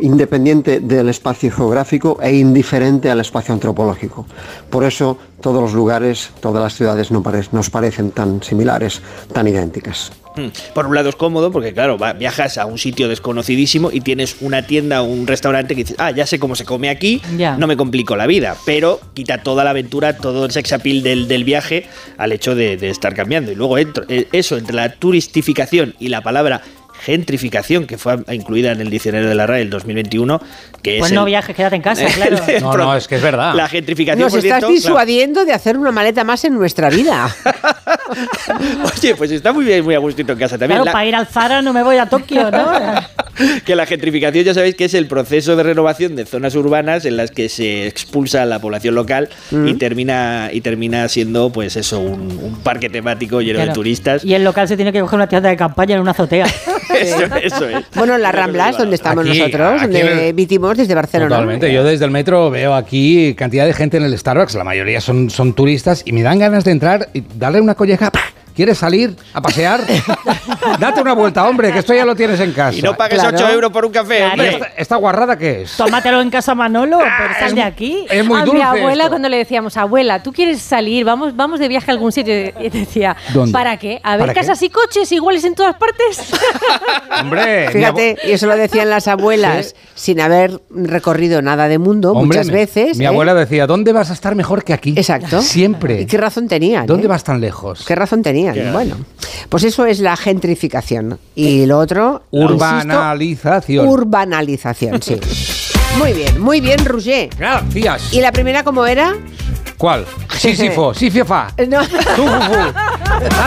independiente del espacio geográfico e indiferente al espacio antropológico. Por eso todos los lugares, todas las ciudades no pare- nos parecen tan similares, tan idénticas. Mm. Por un lado es cómodo porque, claro, va- viajas a un sitio desconocidísimo y tienes una tienda o un restaurante que dices, ah, ya sé cómo se come aquí, Ya. no me complico la vida. Pero quita toda la aventura, todo el sex appeal del, del viaje al hecho de, de estar cambiando. Y luego entro- eh, eso, entre la turistificación y la palabra gentrificación, que fue incluida en el diccionario de la RAE del 2021, que Pues es no el- viajes, quédate en casa, claro. el No, no, es que es verdad. La gentrificación, Nos por estás cierto, claro. disuadiendo de hacer una maleta más en nuestra vida. Oye, pues está muy bien, muy a gustito en casa también. Claro, La- para ir al Zara no me voy a Tokio, ¿no? que la gentrificación ya sabéis que es el proceso de renovación de zonas urbanas en las que se expulsa a la población local Mm. y termina y termina siendo pues eso un, un parque temático lleno de turistas Y el local se tiene que coger una tienda de campaña en una azotea. eso, eso es Bueno, en las Ramblas, donde estamos Aquí, nosotros, aquí donde emitimos desde Barcelona. Totalmente. Yo desde el metro veo aquí cantidad de gente en el Starbucks, la mayoría son, son turistas, y me dan ganas de entrar y darle una colleja. ¡pah! ¿Quieres salir a pasear? Date una vuelta, hombre, que esto ya lo tienes en casa. y no pagues 8 euros por un café Claro. hombre. ¿Esta, esta guarrada qué es? Tómatelo en casa Manolo, pero sal de aquí. Es muy a dulce mi abuela esto. cuando le decíamos, abuela, ¿tú quieres salir? Vamos, vamos de viaje a algún sitio. Y decía, ¿Dónde? ¿para qué? A ver casas y coches iguales en todas partes. Hombre, Fíjate, y eso lo decían las abuelas sin haber recorrido nada de mundo Hombre, muchas veces. Mi ¿eh? abuela decía, ¿dónde vas a estar mejor que aquí? Exacto. Siempre. ¿Y qué razón tenían? ¿Dónde eh? vas tan lejos? ¿Qué razón tenían? Qué bueno, pues eso es la gentrificación. Y lo otro, Urbanización. insisto, urbanización, sí. Muy bien, muy bien, Roger. Gracias. ¿Y la primera cómo era? ¿Cuál? Sísifo, Sísifa. No.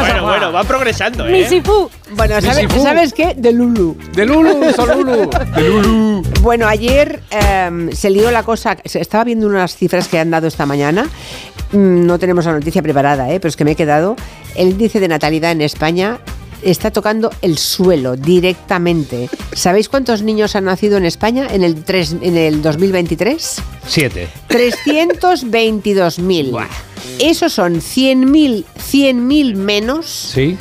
bueno bueno va progresando ¿eh? Misifu. Bueno, ¿sabes, Misifu. ¿sabes qué? De Lulu. De Lulu, son Lulu. De Lulu. Bueno, ayer em, se lió la cosa. Estaba viendo unas cifras que han dado esta mañana. Mm, No tenemos la noticia preparada, ¿eh? pero es que me he quedado. El índice de natalidad en España está tocando el suelo directamente. ¿Sabéis cuántos niños han nacido en España en el, tres- en el 2023? Siete. 322.000. Esos son 100.000 100.000 menos Sí.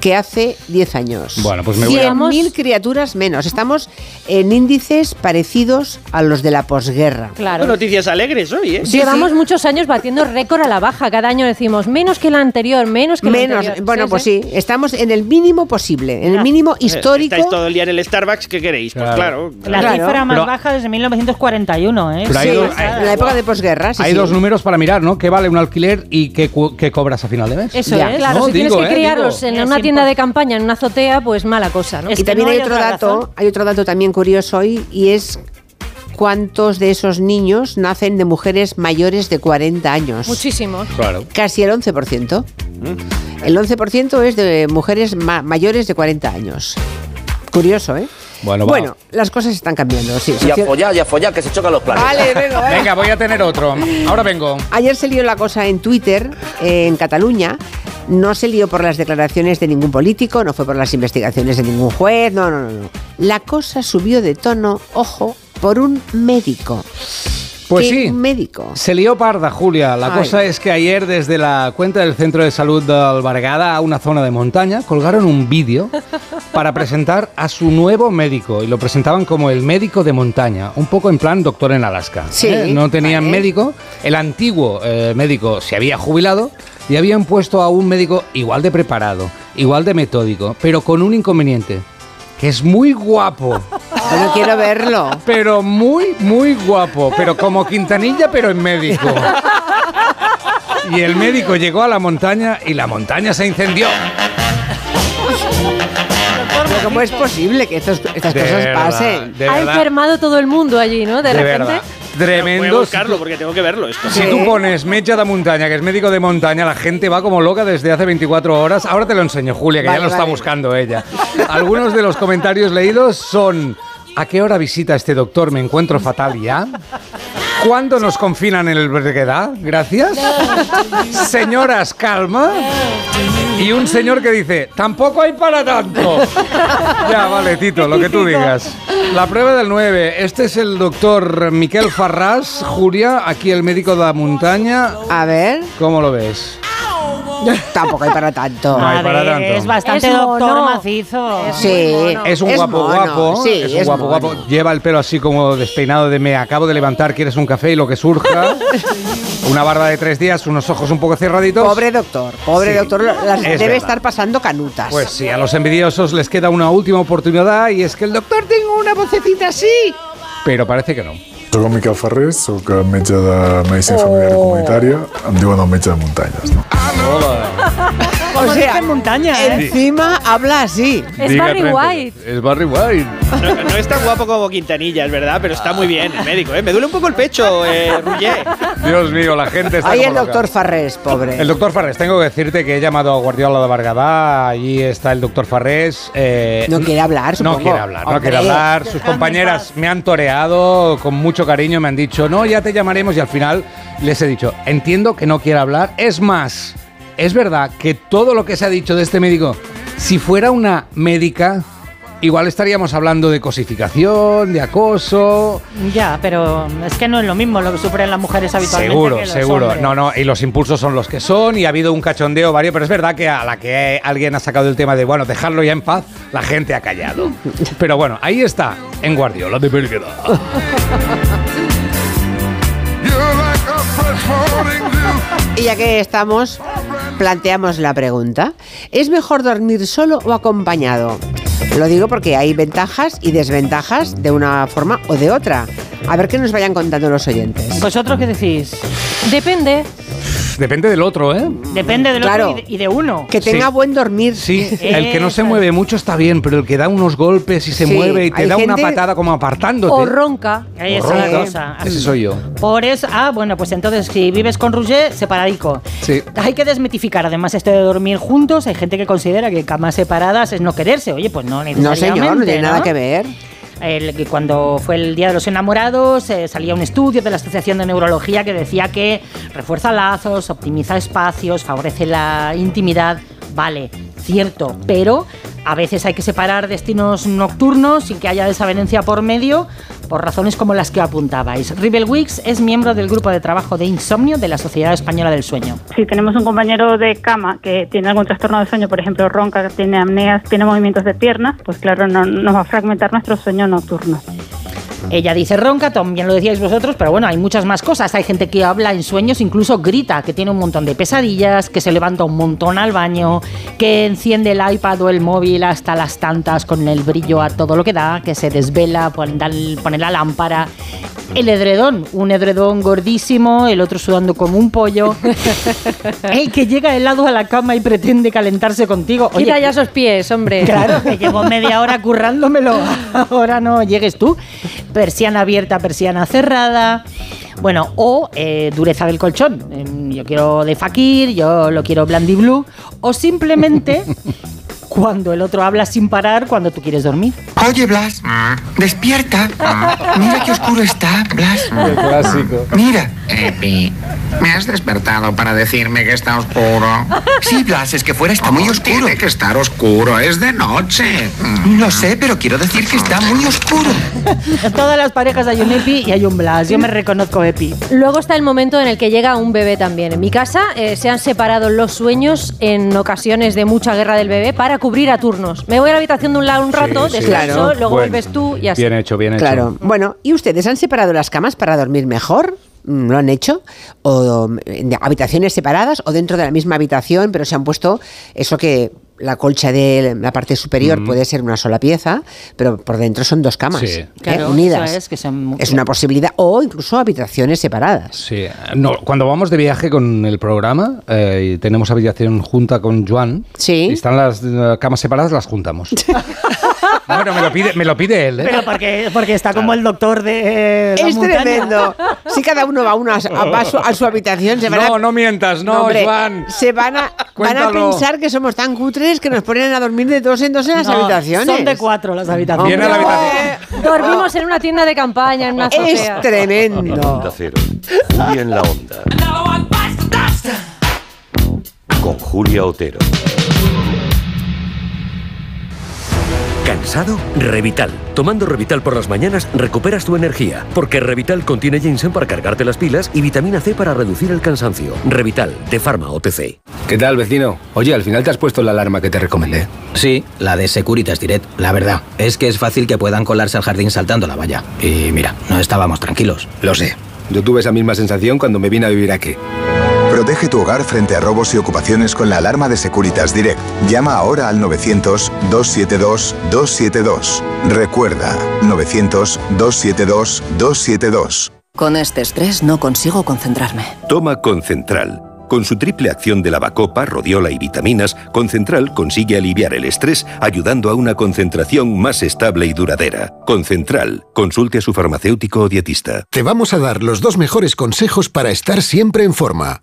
Que hace 10 años. Bueno, pues me voy a- 100.000 criaturas menos. Estamos en índices parecidos a los de la posguerra. Claro. Noticias alegres hoy, ¿eh? Llevamos muchos años batiendo récord a la baja. Cada año decimos menos que la anterior, menos que la Menos, anterior. bueno, pues sí, estamos en el mínimo posible, en el mínimo histórico. Estáis todo el día en el Starbucks, ¿qué queréis? Pues claro. La Claro. cifra más Pero- baja desde 1941, ¿eh? Pero hay en la época de posguerra, sí, Hay sí. dos números para mirar, ¿no? ¿Qué vale un alquiler y qué, cobras a final de mes? Eso Ya. es. Claro, No, si tienes que eh, criarlos digo. en una tienda de campaña, en una azotea, pues mala cosa, ¿no? Es Y que también no hay hay otro dato, razón. hay otro dato también curioso hoy y es cuántos de esos niños nacen de mujeres mayores de 40 años. Muchísimos. Claro. Casi el 11%. El 11% es de mujeres ma- mayores de 40 años. Curioso, ¿eh? Bueno, va. Bueno, las cosas están cambiando, sí. Y a follar, y a follar, que se chocan los planes. Vale, venga, venga. Venga, voy a tener otro. Ahora vengo. Ayer se lió la cosa en Twitter, eh, en Cataluña. No se lió por las declaraciones de ningún político, no fue por las investigaciones de ningún juez, no, no, no. no. La cosa subió de tono, ojo, por un médico. Pues ¿Qué sí. médico? Se lió parda, Julia. La Ay. cosa es que ayer desde la cuenta del Centro de Salud del Bargada a una zona de montaña colgaron un vídeo para presentar a su nuevo médico y lo presentaban como el médico de montaña, un poco en plan doctor en Alaska. Sí, ¿eh? No tenían vale. médico, el antiguo eh, médico se había jubilado y habían puesto a un médico igual de preparado, igual de metódico, pero con un inconveniente, que es muy guapo. Yo no quiero verlo. Pero muy, muy guapo. Pero como Quintanilla, pero en médico. Y el médico llegó a la montaña y la montaña se incendió. Pero ¿Cómo es posible que estos- estas De cosas verdad, pasen? de ha verdad. enfermado todo el mundo allí, ¿no? De, De repente. verdad. Voy a Tremendo. buscarlo porque tengo que verlo esto. Si tú pones Mecha de Montaña, que es médico de montaña, la gente va como loca desde hace 24 horas. Ahora te lo enseño, Julia, que Vale, ya lo está buscando ella. Algunos de los comentarios leídos son: ¿A qué hora visita este doctor? Me encuentro fatal ya. ¿Cuándo nos confinan en el Berguedà? Gracias. Señoras, calma. Y un señor que dice, tampoco hay para tanto. Ya, vale, Tito, lo que tú digas. La prueba del 9. Este es el doctor Miquel Farrás, Julia, aquí el médico de la montaña. A ver, ¿Cómo lo ves? Tampoco hay para tanto. No hay para tanto. Es bastante Es doctor mono. macizo. Sí, Es un Es guapo mono, guapo, sí, es un es guapo mono. guapo. Lleva el pelo así como despeinado de me acabo de levantar, quieres un café y lo que surja. Una barba de tres días, unos ojos un poco cerraditos. Pobre doctor, pobre Sí, doctor, las es debe verdad. estar pasando canutas. Pues sí, a los envidiosos les queda una última oportunidad y es que el doctor tiene una vocecita así. Pero parece que no. Soc el Miquel Ferrer, soc metge de medicina familiar i comunitària. Em diuen el metge de muntanyes. No? o Como sea, dice en montaña, ¿eh? encima habla así. Es Diga, Barry White. Es Barry White. No, no es tan guapo como Quintanilla, es verdad, pero está muy bien el médico, ¿eh? Me duele un poco el pecho, eh, Ruller. Dios mío, la gente está Ahí el loca. doctor Farrés, pobre. El doctor Farrés, tengo que decirte que he llamado a Guardiola de Bargadá, allí está el doctor Farrés. eh, No quiere hablar, No supongo. quiere hablar, no quiere hablar. Sus compañeras me han toreado con mucho cariño, me han dicho, no, ya te llamaremos y al final les he dicho, entiendo que no quiere hablar. Es más, es verdad que todo lo que se ha dicho de este médico, si fuera una médica, igual estaríamos hablando de cosificación, de acoso. Ya, pero es que no es lo mismo lo que sufren las mujeres habitualmente. Seguro, que los seguro. hombres. No, no, y los impulsos son los que son y ha habido un cachondeo varios, pero es verdad que a la que alguien ha sacado el tema de, bueno, dejarlo ya en paz, la gente ha callado. Pero bueno, ahí está, en Guardiola de Belgrado. Y ya que estamos, planteamos la pregunta. ¿Es mejor dormir solo o acompañado? Lo digo porque hay ventajas y desventajas de una forma o de otra. A ver qué nos vayan contando los oyentes. ¿Vosotros qué decís? Depende. Depende del otro, ¿eh? Depende del Claro. otro y de, y de uno. Que tenga Sí. buen dormir. Sí, el que no se mueve mucho está bien, pero el que da unos golpes y se Sí, mueve y te hay da una patada como apartándote. O ronca. Ahí está Ronca. la cosa. Ese soy yo. Por eso, ah, bueno, pues entonces si vives con Roger, separadico. Sí. Hay que desmitificar además esto de dormir juntos. Hay gente que considera que camas separadas es no quererse. Oye, pues no No, necesariamente. señor, no tiene nada ¿no? que ver. El, cuando fue el Día de los Enamorados eh, salía un estudio de la Asociación de Neurología que decía que refuerza lazos, optimiza espacios, favorece la intimidad. vale, cierto, pero a veces hay que separar destinos nocturnos sin que haya desavenencia por medio por razones como las que apuntabais. Ribel Wicks es miembro del grupo de trabajo de insomnio de la Sociedad Española del Sueño. Si tenemos un compañero de cama que tiene algún trastorno de sueño, por ejemplo, ronca, tiene apneas, tiene movimientos de piernas, pues claro, no, nos va a fragmentar nuestro sueño nocturno. Ella dice ronca, también lo decíais vosotros, pero bueno, hay muchas más cosas. Hay gente que habla en sueños, incluso grita, que tiene un montón de pesadillas, que se levanta un montón al baño, que enciende el iPad o el móvil hasta las tantas con el brillo a todo lo que da, que se desvela, pone, la lámpara. El edredón, un edredón gordísimo, el otro sudando como un pollo. el que llega helado a la cama y pretende calentarse contigo. Quita ya esos pies, hombre. Claro, que llevo media hora currándomelo. Ahora no llegues tú. Persiana abierta, persiana cerrada. Bueno, o eh, dureza del colchón. Em, Yo quiero de fakir, yo lo quiero blue O simplemente cuando el otro habla sin parar cuando tú quieres dormir. Oye, Blas, despierta. Mira qué oscuro está, Blas. El clásico. Mira. Epi, ¿me has despertado para decirme que está oscuro? Sí, Blas, es que fuera está muy oscuro. Tiene que estar oscuro, es de noche. Lo sé, pero quiero decir que está muy oscuro. En todas las parejas hay un Epi y hay un Blas. Yo me reconozco Epi. Luego está el momento en el que llega un bebé también. En mi casa eh, se han separado los sueños en ocasiones de mucha guerra del bebé para cubrir a turnos. Me voy a la habitación de un lado un rato, sí. descanso, Claro. luego Bueno, vuelves tú y así. Bien hecho, bien hecho. Claro. Bueno, ¿y ustedes han separado las camas para dormir mejor? ¿Lo han hecho? ¿O de habitaciones separadas o dentro de la misma habitación, pero se han puesto eso que la colcha de la parte superior puede ser una sola pieza, pero por dentro son dos camas Sí. ¿eh? Claro, unidas. eso es, que son- Es una posibilidad. O incluso habitaciones separadas. Sí, no, cuando vamos de viaje con el programa eh, y tenemos habitación junta con Joan, y están las eh, camas separadas, las juntamos. bueno, me lo pide, me lo pide él. ¿eh? Pero porque, porque está como el doctor de eh, la Es montaña. tremendo. Si cada uno va a, una, a, va a su, a su habitación, se van a. No, no mientas, no, hombre, Joan. Se van a, van a pensar que somos tan cutres que nos ponen a dormir de dos en dos en las No, habitaciones. Son de cuatro las habitaciones. Viene a la habitación. Dormimos en una tienda de campaña, en una azotea. Es tremendo. Onda Cero. Julia en la Onda. Con Julia Otero. ¿Cansado? Revital. Tomando Revital por las mañanas recuperas tu energía, porque Revital contiene ginseng para cargarte las pilas y vitamina C para reducir el cansancio. Revital, de Pharma OTC. ¿Qué tal, vecino? Oye, al final te has puesto la alarma que te recomendé. Sí, la de Securitas Direct. La verdad, es que es fácil que puedan colarse al jardín saltando la valla. Y mira, no estábamos tranquilos. Lo sé. Yo tuve esa misma sensación cuando me vine a vivir aquí. Protege tu hogar frente a robos y ocupaciones con la alarma de Securitas Direct. Llama ahora al 900-272-272. Recuerda, 900-272-272. Con este estrés no consigo concentrarme. Toma Concentral. Con su triple acción de lavacopa, rodiola y vitaminas, Concentral consigue aliviar el estrés ayudando a una concentración más estable y duradera. Concentral. Consulte a su farmacéutico o dietista. Te vamos a dar los dos mejores consejos para estar siempre en forma.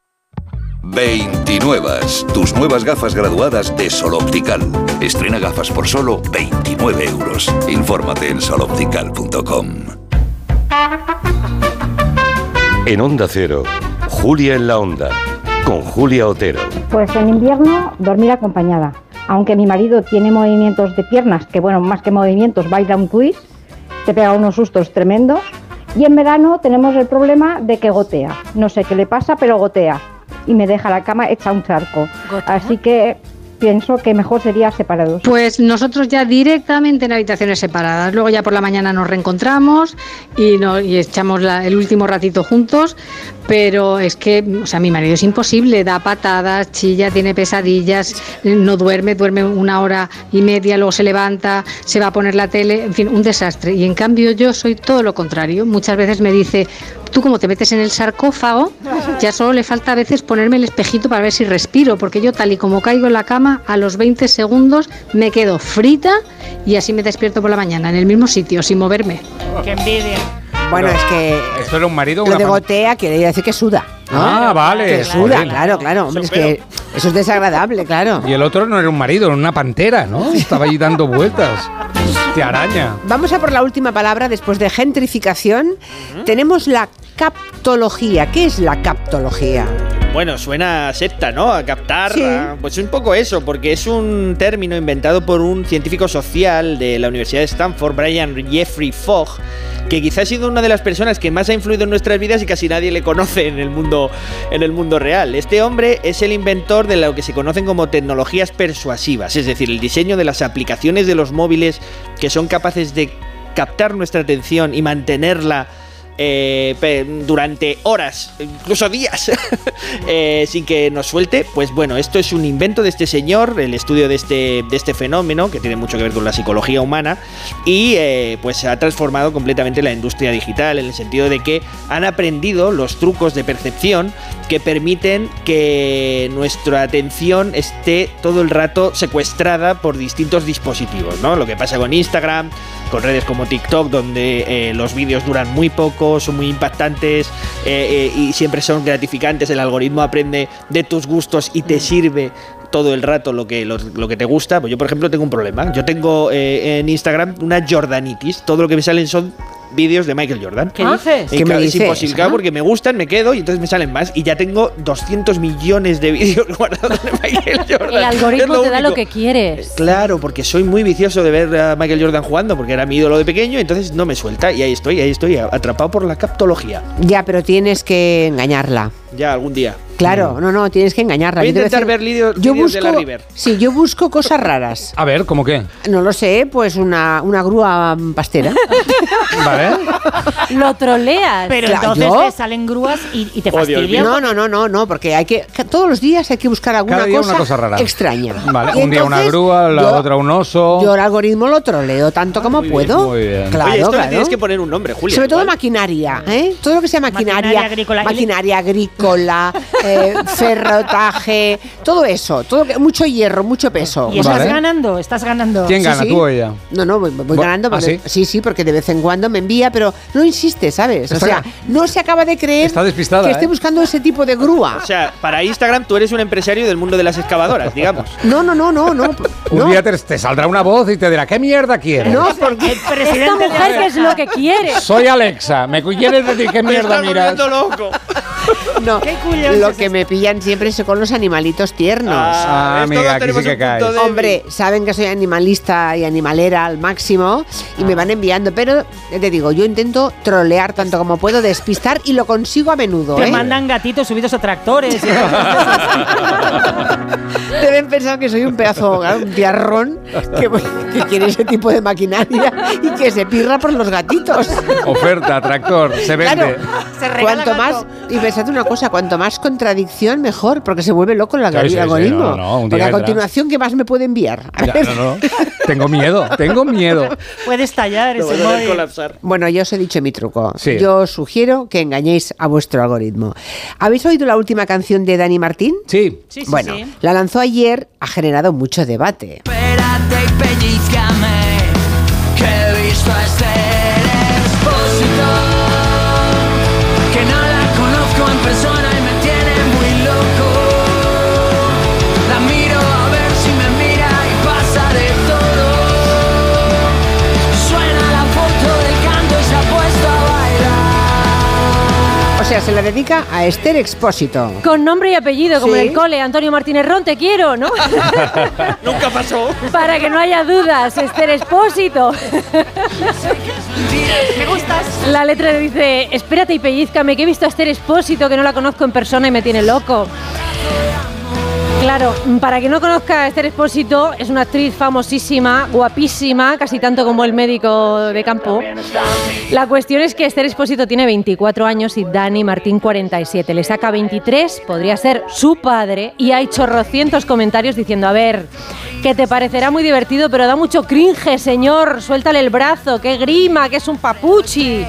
29. Tus nuevas gafas graduadas de Sol Optical. Estrena gafas por solo 29 euros. Infórmate en soloptical.com. En Onda Cero, Julia en la Onda. Con Julia Otero. Pues en invierno dormir acompañada. Aunque mi marido tiene movimientos de piernas, que bueno, más que movimientos, baila un twist, te pega unos sustos tremendos. Y en verano tenemos el problema de que gotea. No sé qué le pasa, pero gotea. Y me deja la cama hecha un charco. Así que pienso que mejor sería separados. Pues nosotros ya directamente en habitaciones separadas. Luego ya por la mañana nos reencontramos y, no- y echamos la- el último ratito juntos. Pero es que, o sea, mi marido es imposible, da patadas, chilla, tiene pesadillas, no duerme, duerme una hora y media, luego se levanta, se va a poner la tele, en fin, un desastre. Y en cambio yo soy todo lo contrario. Muchas veces me dice, tú como te metes en el sarcófago, ya solo le falta a veces ponerme el espejito para ver si respiro, porque yo tal y como caigo en la cama, a los 20 segundos me quedo frita y así me despierto por la mañana, en el mismo sitio, sin moverme. Qué envidia. Bueno, es que ¿Esto era un marido o lo una de fam- gotea quiere decir que suda. ¿no? Ah, vale. Que suda, claro, claro. Hombre, es que eso es desagradable, claro. Y el otro no era un marido, era una pantera, ¿no? Estaba ahí dando vueltas. Te araña. Vamos a por la última palabra después de gentrificación. Tenemos la captología. ¿Qué es la captología? Bueno, suena a secta, ¿no? A captar. Sí. a- pues un poco eso, porque es un término inventado por un científico social de la Universidad de Stanford, Brian Jeffrey Fogg, que quizás ha sido una de las personas que más ha influido en nuestras vidas y casi nadie le conoce en el mundo, en el mundo real. Este hombre es el inventor de lo que se conocen como tecnologías persuasivas, es decir, el diseño de las aplicaciones de los móviles que son capaces de captar nuestra atención y mantenerla eh, durante horas, incluso días, eh, sin que nos suelte, pues bueno, esto es un invento de este señor, el estudio de este, de este fenómeno, que tiene mucho que ver con la psicología humana, y eh, pues ha transformado completamente la industria digital, en el sentido de que han aprendido los trucos de percepción que permiten que nuestra atención esté todo el rato secuestrada por distintos dispositivos, ¿no? Lo que pasa con Instagram, con redes como TikTok, donde eh, los vídeos duran muy poco, son muy impactantes eh, eh, y siempre son gratificantes. El algoritmo aprende de tus gustos y te sirve todo el rato lo que, lo, lo que te gusta. Pues yo, por ejemplo, tengo un problema. Yo tengo eh, en Instagram una Jordanitis. Todo lo que me salen son vídeos de Michael Jordan. ¿Qué dices? Y ¿Qué me claro, es imposible, claro, porque me gustan, me quedo y entonces me salen más. Y ya tengo 200 millones de vídeos guardados de Michael Jordan. El algoritmo te da lo que quieres. Claro, porque soy muy vicioso de ver a Michael Jordan jugando, porque era mi ídolo de pequeño, entonces no me suelta. Y ahí estoy, ahí estoy, atrapado por la captología. Ya, pero tienes que engañarla. Ya, algún día. Claro, no, no, tienes que engañarla. Voy a intentar ver vídeos de busco, la River. Sí, yo busco cosas raras. A ver, ¿cómo qué? No lo sé, pues una, una grúa pastera. Vale. Lo troleas. Pero Claro, entonces ¿yo? te salen grúas y, y te Oh, Dios fastidian. No, no, no, no, no, porque hay que todos los días hay que buscar alguna Cada día cosa, una cosa rara. extraña. Vale, Y un día una entonces, grúa, la yo- otra un oso. Yo el algoritmo lo troleo tanto como muy bien, puedo. muy bien. Claro, Oye, esto claro. le tienes que poner un nombre, Julia. Sobre todo igual. maquinaria, ¿eh? Todo lo que sea maquinaria, Maquinaria agrícola. maquinaria agrícola, eh, ferrotaje, todo eso, todo que- mucho hierro, mucho peso. Y estás Vale. ganando, estás ganando. ¿Quién Sí, gana, sí. tú o ella? No, no, voy, voy Bu- ganando. ¿ah, porque- sí? sí, sí, porque de vez en cuando me envía, pero no insiste, ¿sabes? O Está- sea, no se acaba de creer Está despistada, que esté ¿eh? buscando ese tipo de grúa. O sea, para Instagram tú eres un empresario del mundo de las excavadoras, digamos. No, no, no, no, no. Un no. día te, te saldrá una voz y te dirá, ¿qué mierda quieres? No, porque Esta mujer, ¿qué es lo que quiere? Soy Alexa, ¿me quieres decir qué mierda miras? loco. no, curioso lo es que me pillan siempre es con los animalitos tiernos. Ah, Todos aquí tenemos sí que caes. Hombre, saben que soy animalista y animalera al máximo y me van enviando, pero te digo, yo intento trolear tanto como puedo, despistar y lo consigo a menudo. Te ¿eh? mandan gatitos subidos a tractores. y Deben pensar que soy un pedazo, un tiarrón que, que quiere ese tipo de maquinaria y que se pirra por los gatitos. Oferta, tractor, se vende. Claro, cuanto más, y pensad una cosa, cuanto más contradicción, mejor, porque se vuelve loco el Sí, sí, sí, algoritmo. no, no, Porque a continuación, ¿qué más me puede enviar? A Ya, ver. no, no. Tengo miedo, tengo miedo. Puede estallar ese colapsar. Bueno, yo os he dicho mi truco. Sí. Yo os sugiero que engañéis a vuestro algoritmo. ¿Habéis oído la última canción de Dani Martín? Sí. Sí, sí, bueno, sí. la lanzó ayer, ha generado mucho debate. Espérate y pellizcame, que he visto a Expósito, que no la conozco en persona sea, se la dedica a Esther Expósito. Con nombre y apellido, como Sí. en el cole, Antonio Martínez Ron, te quiero, ¿no? Nunca pasó. Para que no haya dudas, Esther Expósito. Me gustas. La letra dice, espérate y pellizcame, que he visto a Esther Expósito, que no la conozco en persona y me tiene loco. Claro, para quien no conozca a Esther Expósito, es una actriz famosísima, guapísima, casi tanto como el médico de campo. La cuestión es que Esther Expósito tiene 24 años y Dani Martín 47. Le saca 23, podría ser su padre, y hay chorrocientos comentarios diciendo, a ver, que te parecerá muy divertido, pero da mucho cringe, señor, suéltale el brazo, qué grima, que es un papuchi.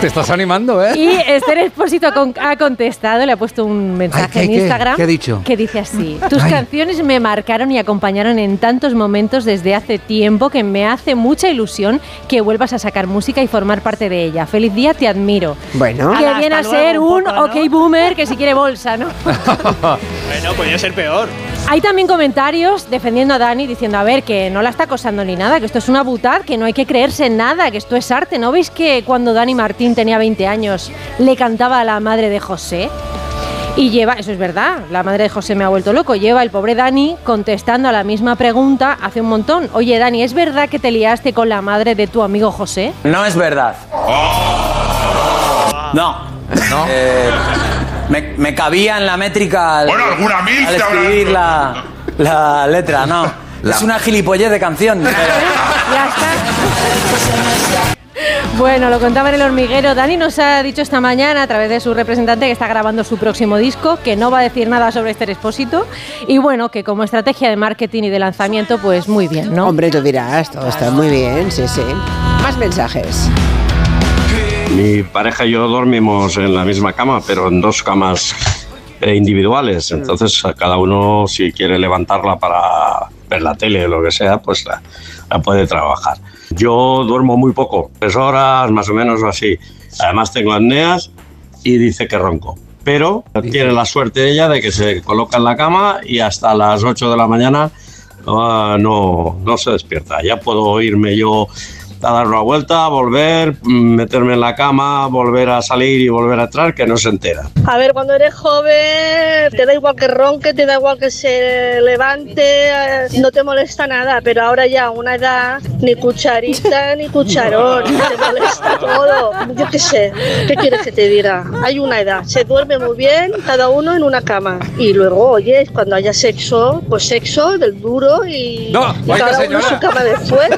Te estás animando, ¿eh? Y Esther Expósito ha contestado, le ha puesto un mensaje Ay, ¿qué, en? Instagram ¿Qué ha dicho? que dice así: Tus Ay. canciones me marcaron y acompañaron en tantos momentos desde hace tiempo que me hace mucha ilusión que vuelvas a sacar música y formar parte de ella. Feliz día, te admiro. Bueno. Que Ala, viene a ser un un poco, ¿no? ok boomer que si quiere bolsa, ¿no? Bueno, podría ser peor. Hay también comentarios defendiendo a Dani diciendo, a ver, que no la está acosando ni nada, que esto es una butad, que no hay que creerse en nada, que esto es arte. ¿No veis que cuando Dani Martín tenía 20 años le cantaba a la madre de José? Y lleva, eso es verdad, la madre de José me ha vuelto loco, lleva el pobre Dani contestando a la misma pregunta hace un montón. Oye Dani, ¿es verdad que te liaste con la madre de tu amigo José? No es verdad. No. Eh, me, me cabía en la métrica al, Bueno, alguna mil al escribir la, la letra, no. Es una gilipollez de canción. pero- Ya está. Bueno, lo contaba en el hormiguero. Dani nos ha dicho esta mañana a través de su representante que está grabando su próximo disco, que no va a decir nada sobre este expósito. Y bueno, que como estrategia de marketing y de lanzamiento, pues muy bien, ¿no? Hombre, tú dirás, todo está muy bien, sí, sí. Más mensajes. Mi pareja y yo dormimos en la misma cama, pero en dos camas eh, individuales. Entonces, a cada uno, si quiere levantarla para ver la tele o lo que sea, pues la, la puede trabajar. Yo duermo muy poco, tres horas más o menos así. Además, tengo apneas y dice que ronco. Pero tiene la suerte ella de que se coloca en la cama y hasta las 8 de la mañana ah, no, no se despierta. Ya puedo irme yo a dar una vuelta, volver, mm, meterme en la cama, volver a salir y volver a entrar, que no se entera. A ver, cuando eres joven, te da igual que ronque, te da igual que se levante, eh, no te molesta nada, pero ahora ya a una edad, ni cucharita ni cucharón, te molesta todo. Yo qué sé, ¿qué quieres que te diga? Hay una edad, se duerme muy bien, cada uno en una cama. Y luego, oye, cuando haya sexo, pues sexo del duro y, No, y cada uno en su cama después.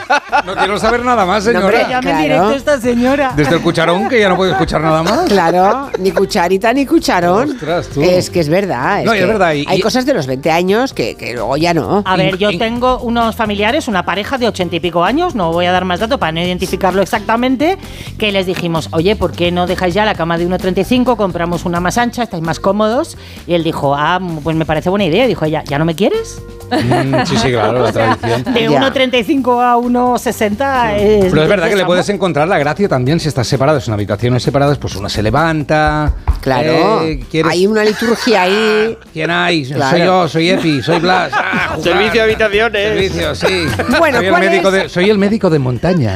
No quiero saber nada más, señora. hombre, Llame en claro. directo esta señora. Desde el cucharón, que ya no puedo escuchar nada más. Claro, ni cucharita ni cucharón. Ostras, tú. Es que es verdad. Es No, verdad, y- hay y- cosas de los 20 años que, que luego ya no. A ver, yo tengo unos familiares, una pareja de ochenta y pico años, no voy a dar más datos para no identificarlo exactamente, que les dijimos, oye, ¿por qué no dejáis ya la cama de 1,35? Compramos una más ancha, estáis más cómodos. Y él dijo, ah, pues me parece buena idea. Y dijo ella, ¿ya no me quieres? Mm, sí, sí, claro, la tradición. De 1,35 a 1,60 es... Pero es verdad que le es puedes encontrar la gracia también si estás separados en habitaciones separadas, pues una se levanta. Claro, eh, ¿quieres- hay una liturgia ahí. ¿Quién hay? Claro. Soy yo, soy Epi, soy Blas. Ah. Servicio de habitaciones. Servicio, sí. Bueno, soy, el ¿cuál médico es? de, soy el médico de montaña.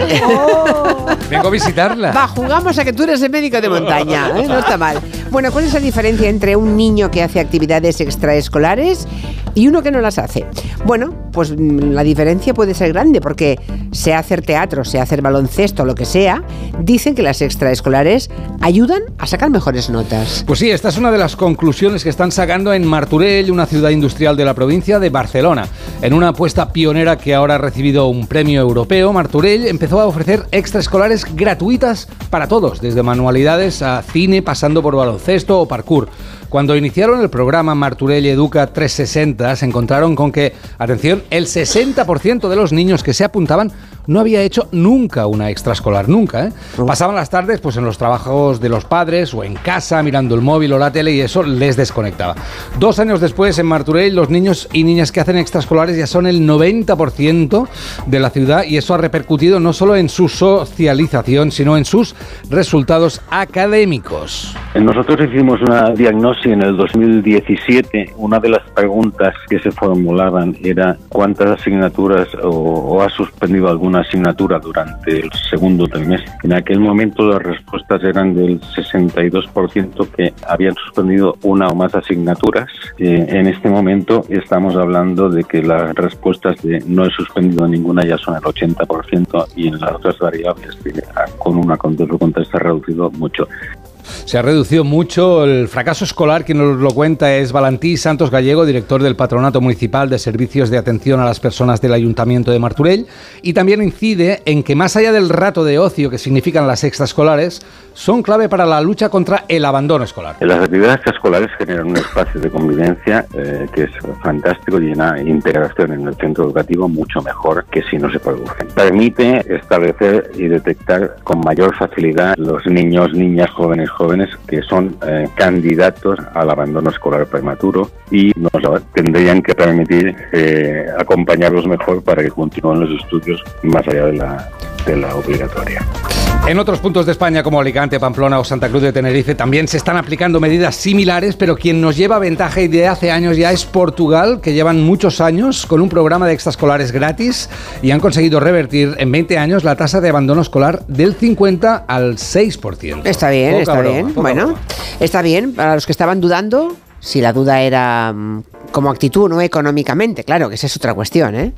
Vengo a visitarla. Va, jugamos a que tú eres el médico de montaña, ¿eh? no está mal. Bueno, ¿cuál es la diferencia entre un niño que hace actividades extraescolares y uno que no las hace? Bueno, pues mm, la diferencia puede ser grande porque sea hacer teatro, hacer baloncesto, lo que sea, dicen que las extraescolares ayudan a sacar mejores notas. Pues sí, esta es una de las conclusiones que están sacando en Martorell, una ciudad industrial de la provincia de Barcelona. En una apuesta pionera que ahora ha recibido un premio europeo, Martorell empezó a ofrecer extraescolares gratuitas para todos, desde manualidades a cine, pasando por baloncesto o parkour. Cuando iniciaron el programa Marturell Educa 360, se encontraron con que, atención, el 60% de los niños que se apuntaban no había hecho nunca una extraescolar, nunca. ¿eh? Pasaban las tardes pues, en los trabajos de los padres o en casa mirando el móvil o la tele y eso les desconectaba. Dos años después, en Marturell, los niños y niñas que hacen extraescolares ya son el 90% de la ciudad y eso ha repercutido no solo en su socialización, sino en sus resultados académicos. Nosotros hicimos una diagnosis en el 2017. Una de las preguntas que se formulaban era cuántas asignaturas o, o has suspendido alguna asignatura durante el segundo trimestre. En aquel momento las respuestas eran del 62% que habían suspendido una o más asignaturas. Eh, en este momento estamos hablando de que las respuestas de no he suspendido ninguna ya son el 80% y en las otras variables con una se ha reducido mucho. Se ha reducido mucho el fracaso escolar. Quien nos lo cuenta es Valentí Santos Gallego, director del Patronato Municipal de Servicios de Atención a las Personas del Ayuntamiento de Marturell. Y también incide en que más allá del rato de ocio que significan las extraescolares, son clave para la lucha contra el abandono escolar. Las actividades escolares generan un espacio de convivencia eh, que es fantástico y una integración en el centro educativo mucho mejor que si no se producen. Permite establecer y detectar con mayor facilidad los niños, niñas, jóvenes, jóvenes que son eh, candidatos al abandono escolar prematuro y nos tendrían que permitir eh, acompañarlos mejor para que continúen los estudios más allá de la, de la obligatoria. En otros puntos de España como Alicante, Pamplona o Santa Cruz de Tenerife también se están aplicando medidas similares, pero quien nos lleva ventaja y de hace años ya es Portugal, que llevan muchos años con un programa de extraescolares gratis y han conseguido revertir en 20 años la tasa de abandono escolar del 50 al 6%. Está bien, Poca está bien. Bueno, broma. está bien. Para los que estaban dudando, si la duda era mm, como actitud, no económicamente, claro, que esa es otra cuestión, ¿eh?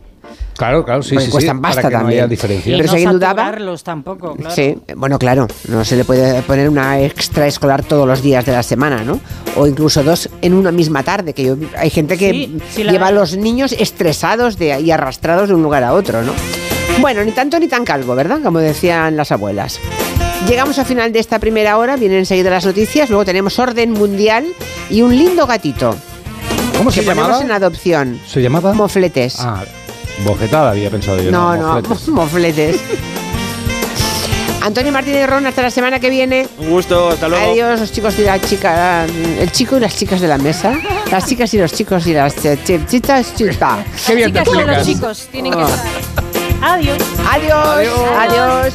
Claro, claro, sí, Porque sí, cuestan sí, pasta para que no también. haya diferencia. Pero no si alguien dudaba, tampoco, claro. Sí, bueno, claro, no se le puede poner una extraescolar todos los días de la semana, ¿no? O incluso dos en una misma tarde, que yo, hay gente que Sí, sí la lleva a los niños estresados de, y arrastrados de un lugar a otro, ¿no? Bueno, ni tanto ni tan calvo, ¿verdad? Como decían las abuelas. Llegamos al final de esta primera hora, vienen enseguida las noticias, luego tenemos orden mundial y un lindo gatito. ¿Cómo se llamaba? en adopción. ¿Se llamaba? Mofletes. Ah, bofetada había pensado yo. no, no, mofletes. mofletes. Antonio Martínez Ron, hasta la semana que viene. Un gusto, hasta luego. Adiós, los chicos y la chica, el chico y las chicas de la mesa. Las chicas y los chicos y las ch- ch- chicas, chica. Qué bien te Chicas y los chicos tienen que Ah. estar. Adiós. Adiós, adiós.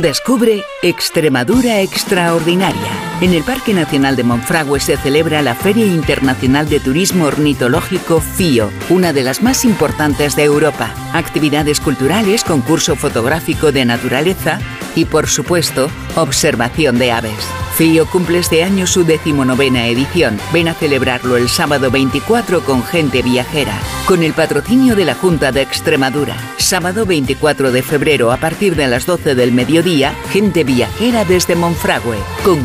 Descubre Extremadura Extraordinaria. En el Parque Nacional de Monfragüe se celebra la Feria Internacional de Turismo Ornitológico FIO, una de las más importantes de Europa. Actividades culturales, concurso fotográfico de naturaleza y, por supuesto, observación de aves. FIO cumple este año su decimonovena edición. Ven a celebrarlo el sábado 24 con gente viajera, con el patrocinio de la Junta de Extremadura. Sábado 24 de febrero a partir de las 12 del mediodía, gente viajera desde Monfragüe, con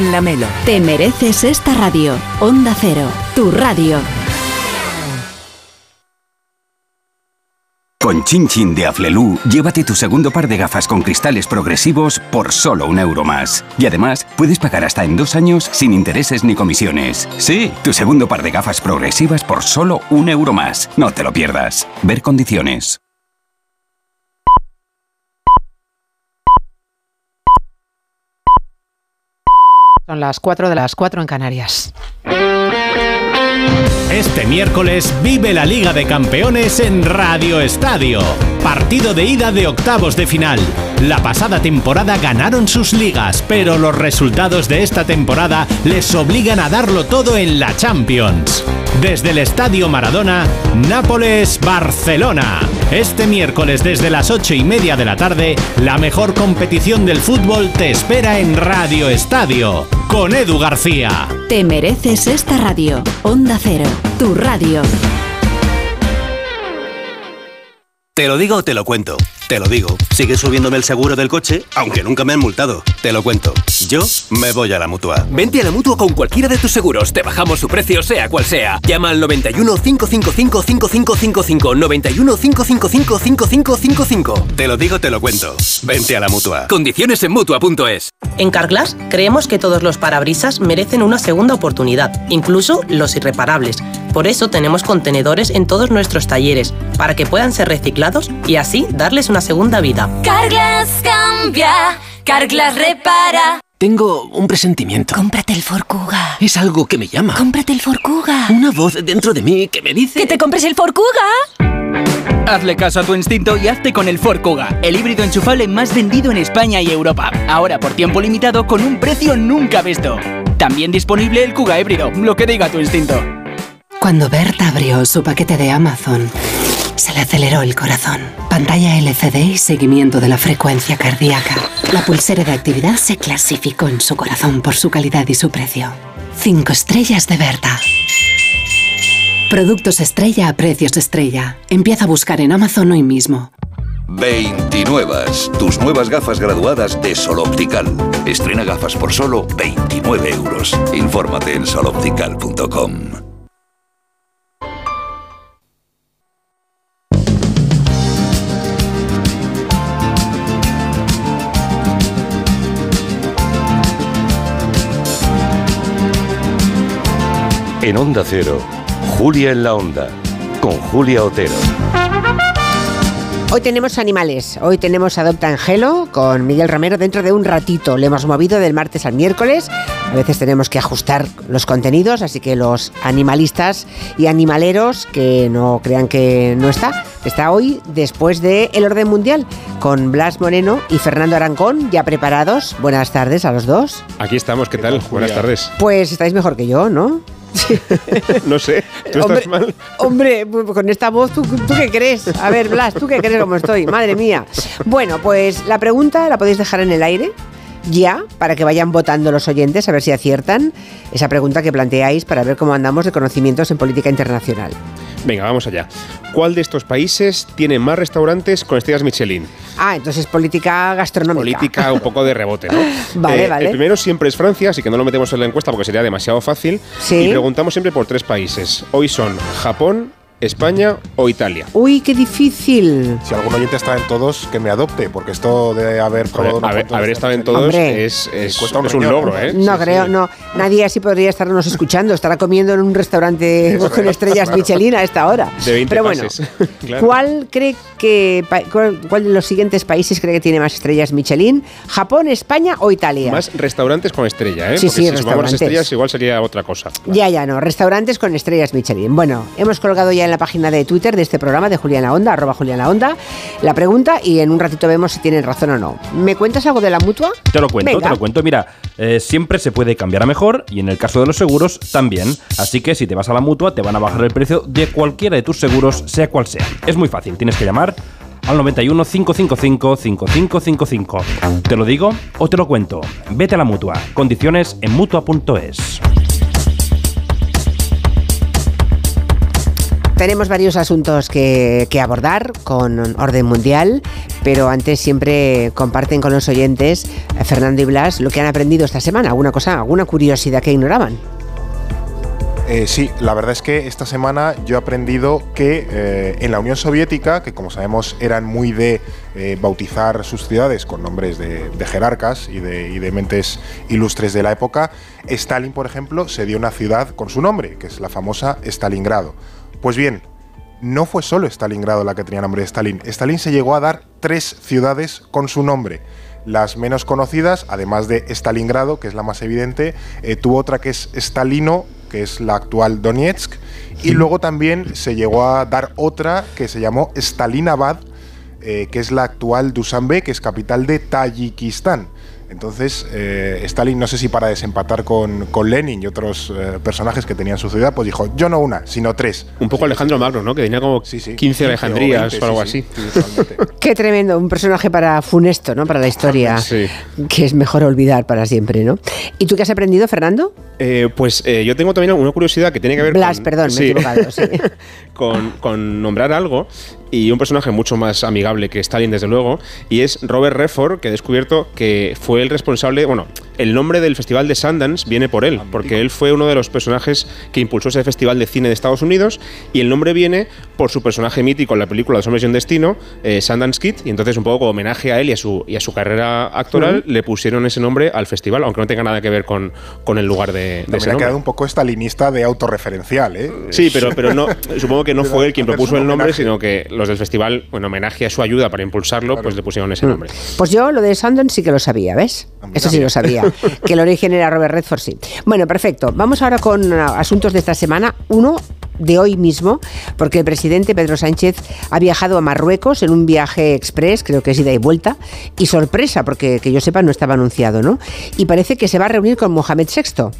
Lamelo. Te mereces esta radio. Onda Cero, tu radio. Con Chin Chin de Aflelu, llévate tu segundo par de gafas con cristales progresivos por solo un euro más. Y además, puedes pagar hasta en dos años sin intereses ni comisiones. Sí, tu segundo par de gafas progresivas por solo un euro más. No te lo pierdas. Ver condiciones. Son las 4 de las 4 en Canarias. Este miércoles vive la Liga de Campeones en Radio Estadio. Partido de ida de octavos de final. La pasada temporada ganaron sus ligas, pero los resultados de esta temporada les obligan a darlo todo en la Champions. Desde el Estadio Maradona, Nápoles-Barcelona. Este miércoles desde las ocho y media de la tarde, la mejor competición del fútbol te espera en Radio Estadio, con Edu García. Te mereces esta radio. Onda Cero, tu radio. Te lo digo o te lo cuento. Te lo digo. Sigue subiéndome el seguro del coche, aunque nunca me han multado. Te lo cuento. Yo me voy a la mutua. Vente a la mutua con cualquiera de tus seguros. Te bajamos su precio, sea cual sea. Llama al 91 555 5555. 91 555 5555. Te lo digo, te lo cuento. Vente a la mutua. Condiciones en mutua.es. En Carglass creemos que todos los parabrisas merecen una segunda oportunidad, incluso los irreparables. Por eso tenemos contenedores en todos nuestros talleres, para que puedan ser reciclados y así darles una segunda vida. Carglass cambia, Carglass repara. Tengo un presentimiento. Cómprate el Forcuga. Es algo que me llama. Cómprate el Forcuga. Una voz dentro de mí que me dice... ¡Que te compres el Forcuga! Hazle caso a tu instinto y hazte con el Ford Kuga, el híbrido enchufable más vendido en España y Europa. Ahora por tiempo limitado con un precio nunca visto. También disponible el Kuga híbrido, lo que diga tu instinto. Cuando Berta abrió su paquete de Amazon, se le aceleró el corazón. Pantalla LCD y seguimiento de la frecuencia cardíaca. La pulsera de actividad se clasificó en su corazón por su calidad y su precio. Cinco estrellas de Berta. Productos estrella a precios estrella. Empieza a buscar en Amazon hoy mismo. 29. Tus nuevas gafas graduadas de Sol Optical. Estrena gafas por solo 29 euros. Infórmate en soloptical.com. En Onda Cero, Julia en la Onda, con Julia Otero. Hoy tenemos animales. Hoy tenemos Adopta Angelo con Miguel Romero dentro de un ratito. Le hemos movido del martes al miércoles. A veces tenemos que ajustar los contenidos, así que los animalistas y animaleros que no crean que no está, está hoy después de El Orden Mundial con Blas Moreno y Fernando Arancón ya preparados. Buenas tardes a los dos. Aquí estamos, ¿qué tal? Buenas tardes. Pues estáis mejor que yo, ¿no? no sé, ¿tú hombre, estás mal? Hombre, con esta voz, ¿tú, ¿tú, qué crees? A ver, Blas, ¿tú qué crees cómo estoy? Madre mía. Bueno, pues la pregunta la podéis dejar en el aire ya para que vayan votando los oyentes a ver si aciertan esa pregunta que planteáis para ver cómo andamos de conocimientos en política internacional. Venga, vamos allá. ¿Cuál de estos países tiene más restaurantes con estrellas Michelin? Ah, entonces política gastronómica. Política un poco de rebote, ¿no? vale, eh, vale. El primero siempre es Francia, así que no lo metemos en la encuesta porque sería demasiado fácil. Sí. Y preguntamos siempre por tres países. Hoy son Japón, España o Italia. Uy, qué difícil. Si algún oyente está en todos, que me adopte, porque esto de haber probado Joder, haber, haber estado en todos Hombre. es, es, es un, logro, ¿eh? No creo, no. Nadie así podría estarnos escuchando. Estará comiendo en un restaurante con es. estrellas Michelin a esta hora. De 20 Pero bueno, pases. Claro. ¿cuál cree que cuál, cuál de los siguientes países cree que tiene más estrellas Michelin? ¿Japón, España o Italia? Más restaurantes con estrella, ¿eh? Sí, Porque sí, si restaurantes. estrellas igual sería otra cosa. Ya, ya no. Restaurantes con estrellas Michelin. Bueno, hemos colgado ya en la página de Twitter de este programa de Juliana Onda, arroba Juliana Onda, la pregunta y en un ratito vemos si tienen razón o no. ¿Me cuentas algo de la mutua? Te lo cuento, Venga. te lo cuento. Mira, eh, siempre se puede cambiar a mejor y en el caso de los seguros también. Así que si te vas a la mutua te van a bajar el precio de cualquiera de tus seguros, sea cual sea. Es muy fácil, tienes que llamar al 91 555 5555. ¿Te lo digo o te lo cuento? Vete a la mutua. Condiciones en mutua.es. Tenemos varios asuntos que, que abordar con orden mundial, pero antes siempre comparten con los oyentes, eh, Fernando y Blas, lo que han aprendido esta semana, alguna cosa, alguna curiosidad que ignoraban. Eh, sí, la verdad es que esta semana yo he aprendido que eh, en la Unión Soviética, que como sabemos eran muy de bautizar sus ciudades con nombres de, jerarcas y de mentes ilustres de la época, Stalin, por ejemplo, se dio una ciudad con su nombre, que es la famosa Stalingrado. Pues bien, no fue solo Stalingrado la que tenía nombre de Stalin. Stalin se llegó a dar tres ciudades con su nombre. Las menos conocidas, además de Stalingrado, que es la más evidente, eh, tuvo otra que es Stalino, que es la actual Donetsk, y luego también se llegó a dar otra que se llamó Stalinabad, eh, que es la actual Dushanbe, que es capital de Tayikistán. Entonces, eh, Stalin, no sé si para desempatar con, con Lenin y otros eh, personajes que tenían su ciudad, pues dijo, yo no una, sino tres. Un poco Alejandro Magno, ¿no? Que tenía como 15 Alejandrías o, 20, algo sí, así. Qué tremendo, un personaje para funesto, ¿no? Para la historia, Sí. que es mejor olvidar para siempre, ¿no? ¿Y tú qué has aprendido, Fernando? Eh, pues eh, yo tengo también una curiosidad que tiene que ver Blas, con... perdón, me he equivocado, sí. con, con nombrar algo y un personaje mucho más amigable que Stalin, desde luego, y es Robert Redford, que he descubierto que fue el responsable, bueno, el nombre del Festival de Sundance viene por él, porque él fue uno de los personajes que impulsó ese Festival de Cine de Estados Unidos, y el nombre viene por su personaje mítico en la película Los Hombres y un Destino, eh, Sundance Kid, y entonces un poco como homenaje a él y a su, y a su carrera actoral, le pusieron ese nombre al festival, aunque no tenga nada que ver con, con el lugar de, de ese ha quedado un poco estalinista de autorreferencial, ¿eh? Sí, pero, pero no, supongo que no Pero fue él quien propuso el nombre, homenaje. sino que los del festival, en homenaje a su ayuda para impulsarlo, pues le pusieron ese nombre. Pues yo lo de Sundance sí que lo sabía, ¿ves? Eso sí lo sabía. que el origen era Robert Redford, sí. Bueno, perfecto. Vamos ahora con ah, asuntos de esta semana. Uno de hoy mismo, porque el presidente Pedro Sánchez ha viajado a Marruecos en un viaje express, creo que es ida y vuelta, y sorpresa, porque que yo sepa no estaba anunciado, ¿no? Y parece que se va a reunir con Mohamed VI.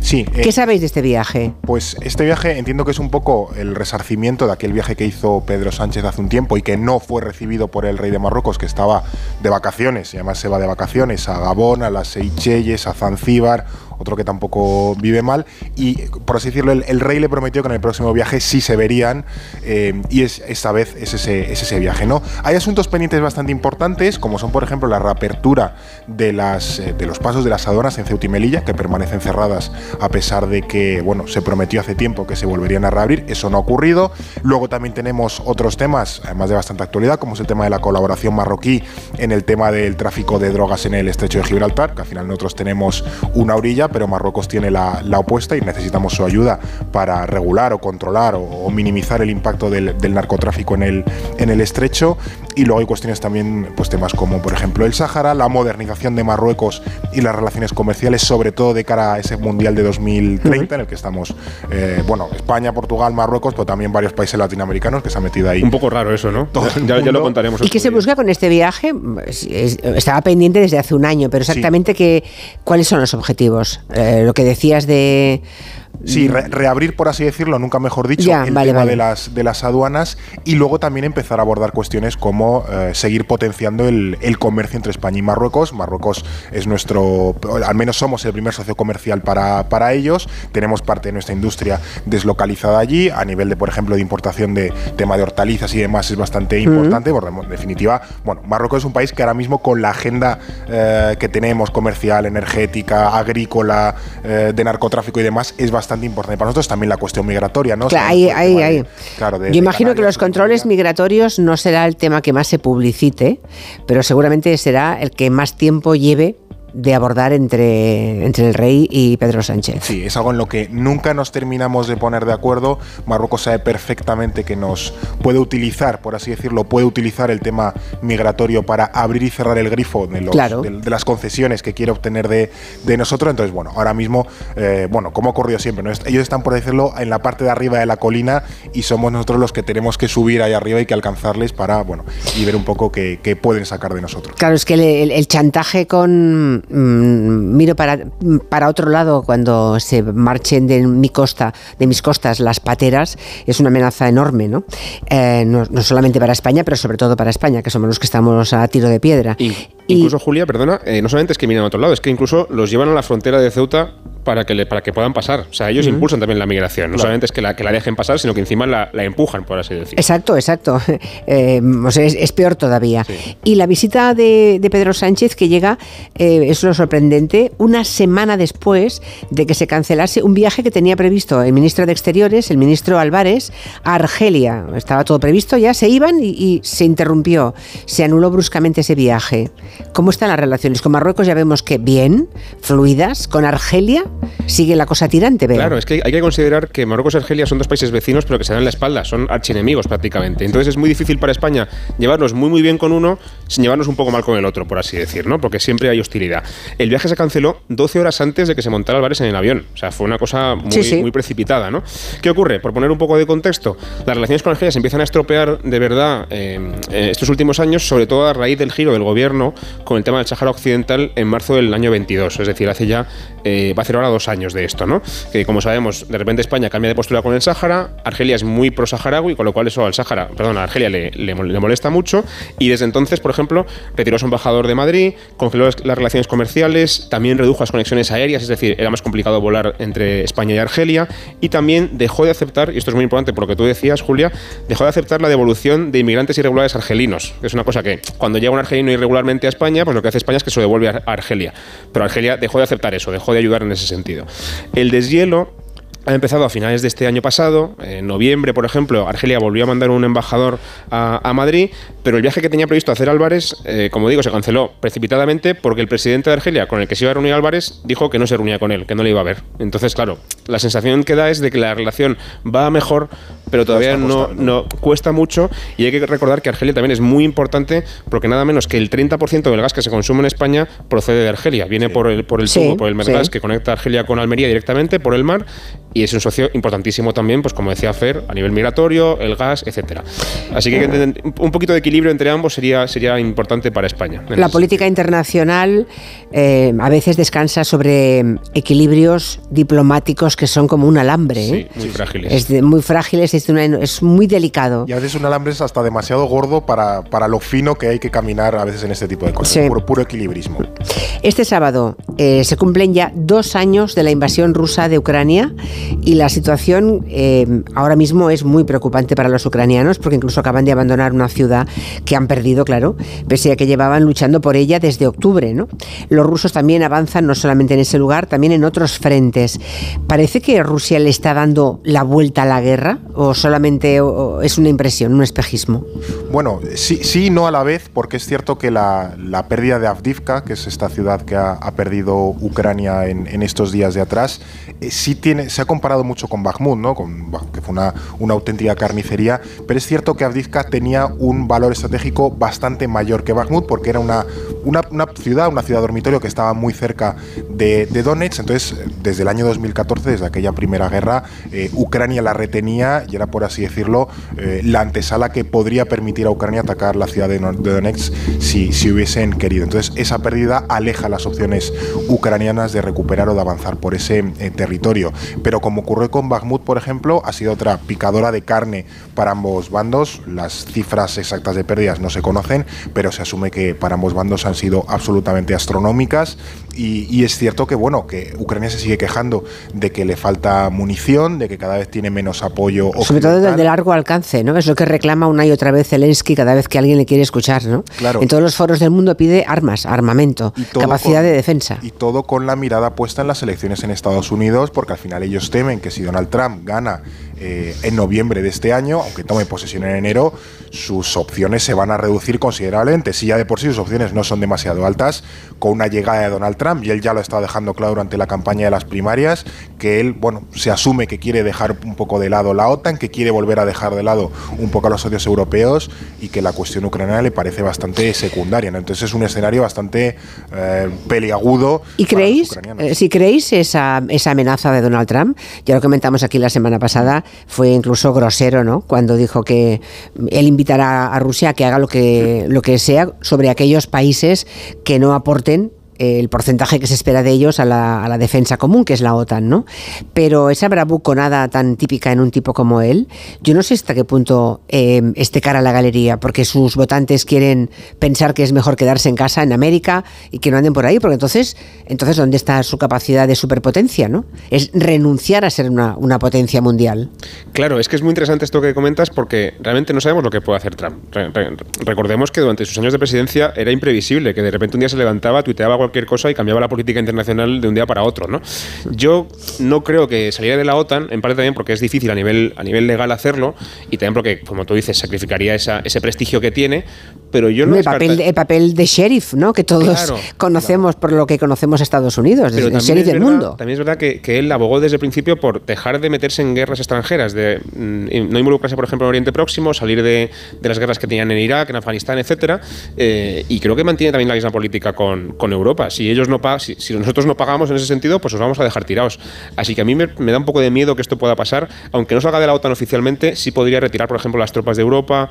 Sí. ¿Qué eh, sabéis de este viaje? Pues este viaje entiendo que es un poco el resarcimiento de aquel viaje que hizo Pedro Sánchez hace un tiempo y que no fue recibido por el rey de Marruecos, que estaba de vacaciones, y además se va de vacaciones a Gabón, a las Seychelles, a Zanzíbar otro que tampoco vive mal. Y por así decirlo, el, rey le prometió que en el próximo viaje sí se verían eh, y es, esta vez es ese, es ese viaje. ¿no? Hay asuntos pendientes bastante importantes, como son, por ejemplo, la reapertura de, las, eh, de los pasos de las aduanas en Ceuta y Melilla, que permanecen cerradas a pesar de que bueno, se prometió hace tiempo que se volverían a reabrir. Eso no ha ocurrido. Luego también tenemos otros temas, además de bastante actualidad, como es el tema de la colaboración marroquí en el tema del tráfico de drogas en el estrecho de Gibraltar, que al final nosotros tenemos una orilla, pero Marruecos tiene la, la opuesta y necesitamos su ayuda para regular o controlar o, o minimizar el impacto del, del, narcotráfico en el, en el estrecho. Y luego hay cuestiones también, pues temas como por ejemplo el Sáhara, la modernización de Marruecos y las relaciones comerciales, sobre todo de cara a ese Mundial de 2030, uh -huh. en el que estamos, eh, bueno, España, Portugal, Marruecos, pero también varios países latinoamericanos que se han metido ahí. Un poco raro eso, ¿no? Ya, ya, lo contaremos. ¿Y qué se busca con este viaje? Estaba pendiente desde hace un año, pero exactamente sí. que, cuáles son los objetivos. Eh, lo que decías de Sí, re reabrir, por así decirlo, nunca mejor dicho, ya, el vale, tema vale. De, las, de las aduanas y luego también empezar a abordar cuestiones como eh, seguir potenciando el, el, comercio entre España y Marruecos. Marruecos es nuestro, al menos somos el primer socio comercial para, para ellos. Tenemos parte de nuestra industria deslocalizada allí. A nivel de, por ejemplo, de importación de tema de hortalizas y demás es bastante uh -huh. importante. Porque, en definitiva, bueno, Marruecos es un país que ahora mismo con la agenda eh, que tenemos comercial, energética, agrícola, eh, de narcotráfico y demás es bastante importante para nosotros también la cuestión migratoria, ¿no? Claro, ahí, ahí, ahí. Claro, de, Yo imagino que los controles migratorios no será el tema que más se publicite, pero seguramente será el que más tiempo lleve de abordar entre, entre el rey y Pedro Sánchez. Sí, es algo en lo que nunca nos terminamos de poner de acuerdo. Marruecos sabe perfectamente que nos puede utilizar, por así decirlo, puede utilizar el tema migratorio para abrir y cerrar el grifo de, los, claro. de, de las concesiones que quiere obtener de, de, nosotros. Entonces, bueno, ahora mismo, eh, bueno, como ha ocurrido siempre, ¿no? ellos están, por decirlo, en la parte de arriba de la colina y somos nosotros los que tenemos que subir ahí arriba y que alcanzarles para, bueno, y ver un poco qué, qué pueden sacar de nosotros. Claro, es que el, el, el chantaje con mmm, miro para, para otro lado cuando se marchen de mi costa, de mis costas las pateras, es una amenaza enorme, ¿no? Eh, no, no, solamente para España, pero sobre todo para España, que somos los que estamos a tiro de piedra. Y, incluso, Julia, perdona, eh, no solamente es que miren a otro lado, es que incluso los llevan a la frontera de Ceuta para que, le, para que puedan pasar. O sea, ellos uh -huh. impulsan también la migración. No claro. solamente es que la, que la dejen pasar, sino que encima la, la empujan, por así decirlo. Exacto, exacto. Eh, o sea, es, es, peor todavía. Sí. Y la visita de, de, Pedro Sánchez, que llega, eh, es lo sorprendente, una semana después de que se cancelase un viaje que tenía previsto el ministro de Exteriores, el ministro Álvarez, a Argelia. Estaba todo previsto, ya se iban y, se interrumpió. Se anuló bruscamente ese viaje. ¿Cómo están las relaciones? Con Marruecos ya vemos que bien, fluidas. Con Argelia sigue la cosa tirante. Claro, es que hay que considerar que Marruecos y Argelia son dos países vecinos, pero que se dan la espalda, son archienemigos prácticamente. Entonces es muy difícil para España llevarnos muy muy bien con uno sin llevarnos un poco mal con el otro, por así decir, ¿no? Porque siempre hay hostilidad. El viaje se canceló 12 horas antes de que se montara Álvarez en el avión. O sea, fue una cosa muy, sí, sí. muy precipitada, ¿no? ¿Qué ocurre? Por poner un poco de contexto, las relaciones con Argelia se empiezan a estropear de verdad eh, estos últimos años, sobre todo a raíz del giro del gobierno con el tema del Sáhara Occidental en marzo del año 22. Es decir, hace ya, eh, va a ser ahora dos años de esto, ¿no? Que como sabemos, de repente España cambia de postura con el Sáhara, Argelia es muy pro-saharaui, con lo cual eso al Sáhara, perdón, a Argelia le, le, le, molesta mucho, y desde entonces, por ejemplo, retiró a su embajador de Madrid, congeló las relaciones comerciales, también redujo las conexiones aéreas, es decir, era más complicado volar entre España y Argelia, y también dejó de aceptar, y esto es muy importante por lo que tú decías, Julia, dejó de aceptar la devolución de inmigrantes irregulares argelinos, que es una cosa que cuando llega un argelino irregularmente a España, pues lo que hace España es que se lo devuelve a Argelia, pero Argelia dejó de aceptar eso, dejó de ayudar en ese sentido. El deshielo ha empezado a finales de este año pasado. En noviembre, por ejemplo, Argelia volvió a mandar un embajador a, a Madrid, pero el viaje que tenía previsto hacer Álvarez, eh, como digo, se canceló precipitadamente porque el presidente de Argelia, con el que se iba a reunir Álvarez, dijo que no se reunía con él, que no le iba a ver. Entonces, claro, la sensación que da es de que la relación va mejor, pero todavía no, no cuesta mucho. Y hay que recordar que Argelia también es muy importante porque nada menos que el 30% del gas que se consume en España procede de Argelia. Viene sí. por el, por el tubo, sí, por el Mergas, sí. que conecta Argelia con Almería directamente, por el mar y es un socio importantísimo también, pues como decía Fer, a nivel migratorio, el gas, etcétera. Así que un poquito de equilibrio entre ambos sería, sería importante para España. La política internacional eh, a veces descansa sobre equilibrios diplomáticos que son como un alambre. Sí, ¿eh? muy frágiles. Es muy frágiles, es, es, muy delicado. Y a veces un alambre es hasta demasiado gordo para, para lo fino que hay que caminar a veces en este tipo de cosas. Puro, puro, equilibrismo. Este sábado eh, se cumplen ya dos años de la invasión rusa de Ucrania y la situación eh, ahora mismo es muy preocupante para los ucranianos porque incluso acaban de abandonar una ciudad que han perdido, claro, pese a que llevaban luchando por ella desde octubre. ¿no? Los rusos también avanzan no solamente en ese lugar, también en otros frentes. ¿Parece que Rusia le está dando la vuelta a la guerra o solamente es una impresión, un espejismo? Bueno, sí, sí y no a la vez, porque es cierto que la, la pérdida de Avdivka, que es esta ciudad que ha, ha perdido Ucrania en, en, estos días de atrás, eh, sí tiene, se ha comparado mucho con Bakhmut, ¿no? Con, que fue una, auténtica carnicería, pero es cierto que Avdivka tenía un valor estratégico bastante mayor que Bakhmut, porque era una, una, una ciudad, una ciudad dormitorio que estaba muy cerca de, Donetsk, entonces desde el año 2014, desde aquella primera guerra, eh, Ucrania la retenía y era, por así decirlo, eh, la antesala que podría permitir a Ucrania atacar la ciudad de, Donetsk si, si hubiesen querido. Entonces esa pérdida aleja las opciones ucranianas de recuperar o de avanzar por ese eh, territorio. Pero como ocurrió con Bakhmut, por ejemplo, ha sido otra picadora de carne para ambos bandos. Las cifras exactas de pérdidas no se conocen, pero se asume que para ambos bandos han sido absolutamente astronómicas. Y, y, es cierto que, bueno, que Ucrania se sigue quejando de que le falta munición, de que cada vez tiene menos apoyo. Occidental. Sobre todo de largo alcance, ¿no? Es lo que reclama una y otra vez Zelensky cada vez que alguien le quiere escuchar, ¿no? Claro. En todos los foros del mundo pide armas, armamento, capacidad con, de defensa. Y todo con la mirada puesta en las elecciones en Estados Unidos, porque al final ellos temen que si Donald Trump gana eh, en noviembre de este año, aunque tome posesión en enero, sus opciones se van a reducir considerablemente. Si ya de por sí sus opciones no son demasiado altas, con una llegada de Donald Trump, y él ya lo ha estado dejando claro durante la campaña de las primarias, que él, bueno, se asume que quiere dejar un poco de lado la OTAN, que quiere volver a dejar de lado un poco a los socios europeos y que la cuestión ucraniana le parece bastante secundaria. ¿no? Entonces es un escenario bastante eh, peliagudo. ¿Y creéis, eh, si creéis esa, esa amenaza de Donald Trump, ya lo comentamos aquí la semana pasada, fue incluso grosero, ¿no? Cuando dijo que él invitará a Rusia a que haga lo que, lo que sea sobre aquellos países que no aporten el porcentaje que se espera de ellos a la, a la, defensa común, que es la OTAN, ¿no? Pero esa bravuconada tan típica en un tipo como él, yo no sé hasta qué punto eh, esté cara a la galería, porque sus votantes quieren pensar que es mejor quedarse en casa en América y que no anden por ahí, porque entonces, entonces ¿dónde está su capacidad de superpotencia, ¿no? Es renunciar a ser una, una potencia mundial. Claro, es que es muy interesante esto que comentas porque realmente no sabemos lo que puede hacer Trump. Re re recordemos que durante sus años de presidencia era imprevisible, que de repente un día se levantaba, tuiteaba cualquier cosa y cambiaba la política internacional de un día para otro, ¿no? Yo no creo que saliera de la OTAN, en parte también porque es difícil a nivel, a nivel legal hacerlo y también porque, como tú dices, sacrificaría esa, ese prestigio que tiene, pero yo no el papel, el papel de sheriff, ¿no? Que todos claro, conocemos claro. por lo que conocemos a Estados Unidos, pero el sheriff del verdad, mundo. También es verdad que, que, él abogó desde el principio por dejar de meterse en guerras extranjeras, de mm, no involucrarse, por ejemplo, en Oriente Próximo, salir de, de, las guerras que tenían en Irak, en Afganistán, etcétera, eh, y creo que mantiene también la misma política con, con Europa. Si ellos no si, nosotros no pagamos en ese sentido, pues os vamos a dejar tirados. Así que a mí me, me da un poco de miedo que esto pueda pasar, aunque no salga de la OTAN oficialmente, sí podría retirar, por ejemplo, las tropas de Europa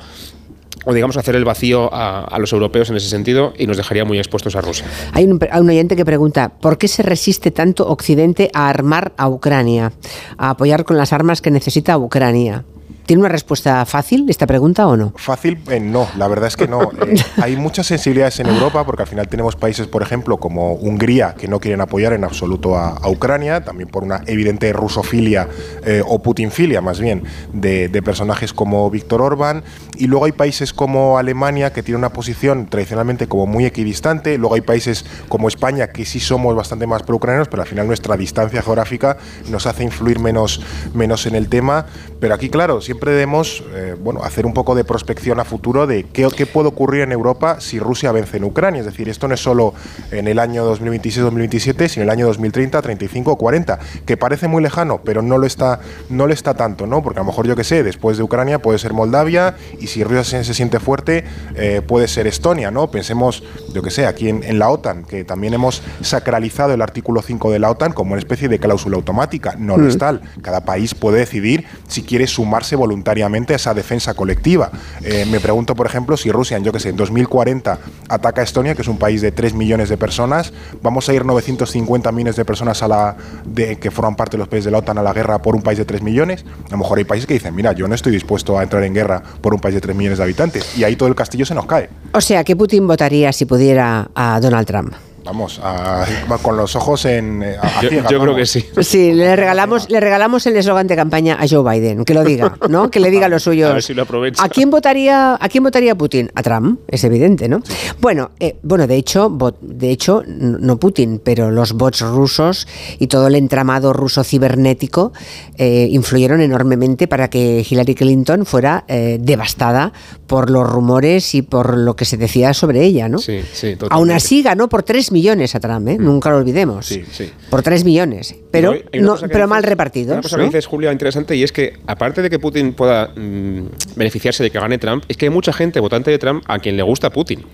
o digamos hacer el vacío a, a, los europeos en ese sentido y nos dejaría muy expuestos a Rusia. Hay un, hay un, oyente que pregunta, ¿por qué se resiste tanto Occidente a armar a Ucrania, a apoyar con las armas que necesita Ucrania? ¿Tiene una respuesta fácil esta pregunta o no? Fácil, eh, no, la verdad es que no. Eh, hay muchas sensibilidades en Europa porque al final tenemos países, por ejemplo, como Hungría, que no quieren apoyar en absoluto a, a Ucrania, también por una evidente rusofilia eh, o putinfilia más bien de, de, personajes como Víctor Orbán. Y luego hay países como Alemania que tiene una posición tradicionalmente como muy equidistante. Luego hay países como España que sí somos bastante más pro-ucranianos, pero al final nuestra distancia geográfica nos hace influir menos, menos en el tema. Pero aquí, claro, siempre siempre debemos eh, bueno, hacer un poco de prospección a futuro de qué, qué puede ocurrir en Europa si Rusia vence en Ucrania. Es decir, esto no es solo en el año 2026-2027, sino en el año 2030, 35 o 40, que parece muy lejano, pero no lo está, no lo está tanto, ¿no? Porque a lo mejor, yo que sé, después de Ucrania puede ser Moldavia y si Rusia se, se siente fuerte, eh, puede ser Estonia, ¿no? Pensemos, yo que sé, aquí en, en la OTAN, que también hemos sacralizado el artículo 5 de la OTAN como una especie de cláusula automática. No lo Mm. es tal. Cada país puede decidir si quiere sumarse voluntariamente a esa defensa colectiva. Eh, me pregunto, por ejemplo, si Rusia, en, yo que sé, en 2040 ataca a Estonia, que es un país de 3 millones de personas, vamos a ir 950 millones de personas a la de, que forman parte de los países de la OTAN a la guerra por un país de 3 millones. A lo mejor hay países que dicen, mira, yo no estoy dispuesto a entrar en guerra por un país de 3 millones de habitantes. Y ahí todo el castillo se nos cae. O sea, que Putin votaría si pudiera a Donald Trump. Vamos, a- con los ojos en. eh, a- a Yo, ciegas, yo creo que sí. Sí, le regalamos, le regalamos el eslogan de campaña a Joe Biden, que lo diga, ¿no? Que le diga lo suyo. A ver si lo aprovecha. ¿A quién votaría, a quién votaría Putin? A Trump, es evidente, ¿no? Bueno, eh, bueno, de hecho, bot- de hecho, no Putin, pero los bots rusos y todo el entramado ruso cibernético eh, influyeron enormemente para que Hillary Clinton fuera eh, devastada por los rumores y por lo que se decía sobre ella, ¿no? Sí, sí, Aún totalmente. así ganó por 3 millones a Trump, ¿eh? nunca lo olvidemos. Sí, sí. Por 3 millones, pero, Pero una no, cosa pero dices- mal Una repartidos. cosa ¿no? que dices, Julia, interesante, y es que, aparte de que Putin pueda mm, beneficiarse de que gane Trump, es que hay mucha gente votante de Trump a quien le gusta Putin.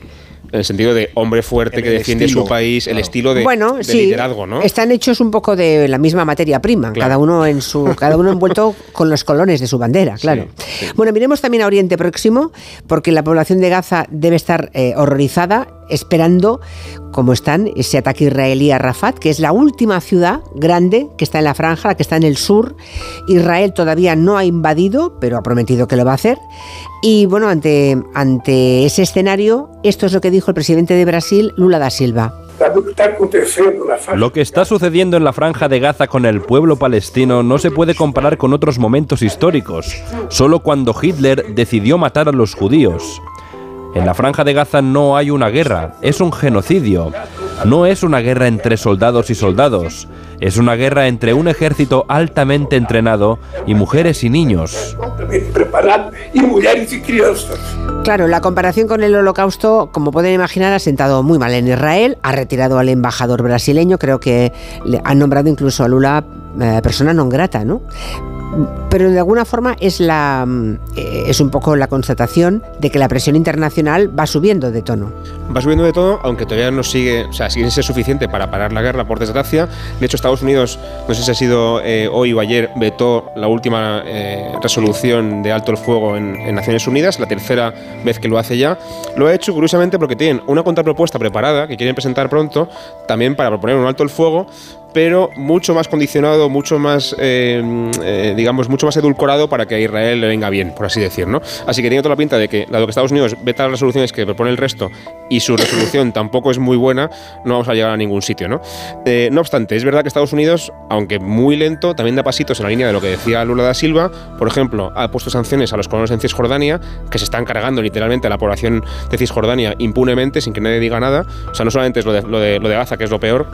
En el sentido de hombre fuerte En que el defiende estilo, su país, el estilo de, bueno, de sí, liderazgo, ¿no? están hechos un poco de la misma materia prima, Claro. cada uno en su, cada uno envuelto con los colones de su bandera, claro. Bueno, miremos también a Oriente Próximo, porque la población de Gaza debe estar eh, horrorizada, esperando, como están, ese ataque israelí a Rafat, que es la última ciudad grande que está en la franja, la que está en el sur. Israel todavía no ha invadido, pero ha prometido que lo va a hacer. Y bueno, ante, ante ese escenario, esto es lo que dijo el presidente de Brasil, Lula da Silva. Lo que está sucediendo en la franja de Gaza con el pueblo palestino no se puede comparar con otros momentos históricos, solo cuando Hitler decidió matar a los judíos. En la franja de Gaza no hay una guerra, es un genocidio. No es una guerra entre soldados y soldados, es una guerra entre un ejército altamente entrenado y mujeres y niños. Claro, la comparación con el holocausto, como pueden imaginar, ha sentado muy mal en Israel, ha retirado al embajador brasileño, creo que le han nombrado incluso a Lula eh, persona non grata, ¿no? Pero de alguna forma es la mm, eh, es un poco la constatación de que la presión internacional va subiendo de tono. Va subiendo de todo, aunque todavía no sigue, o sea, sigue ser suficiente para parar la guerra, por desgracia. De hecho, Estados Unidos, no sé si ha sido eh, hoy o ayer, vetó la última eh, resolución de alto el fuego en, en Naciones Unidas, la tercera vez que lo hace ya. Lo ha hecho curiosamente porque tienen una contrapropuesta preparada que quieren presentar pronto, también para proponer un alto el fuego, pero mucho más condicionado, mucho más, eh, eh, digamos, mucho más edulcorado para que a Israel le venga bien, por así decir, ¿no? Así que tiene toda la pinta de que, dado que Estados Unidos veta las resoluciones que propone el resto y su resolución tampoco es muy buena, no vamos a llegar a ningún sitio, ¿no? Eh, no obstante, es verdad que Estados Unidos, aunque muy lento, también da pasitos en la línea de lo que decía Lula da Silva. Por ejemplo, ha puesto sanciones a los colonos en Cisjordania, que se están cargando literalmente a la población de Cisjordania impunemente, sin que nadie diga nada. O sea, no solamente es lo de, lo de, lo de Gaza, que es lo peor,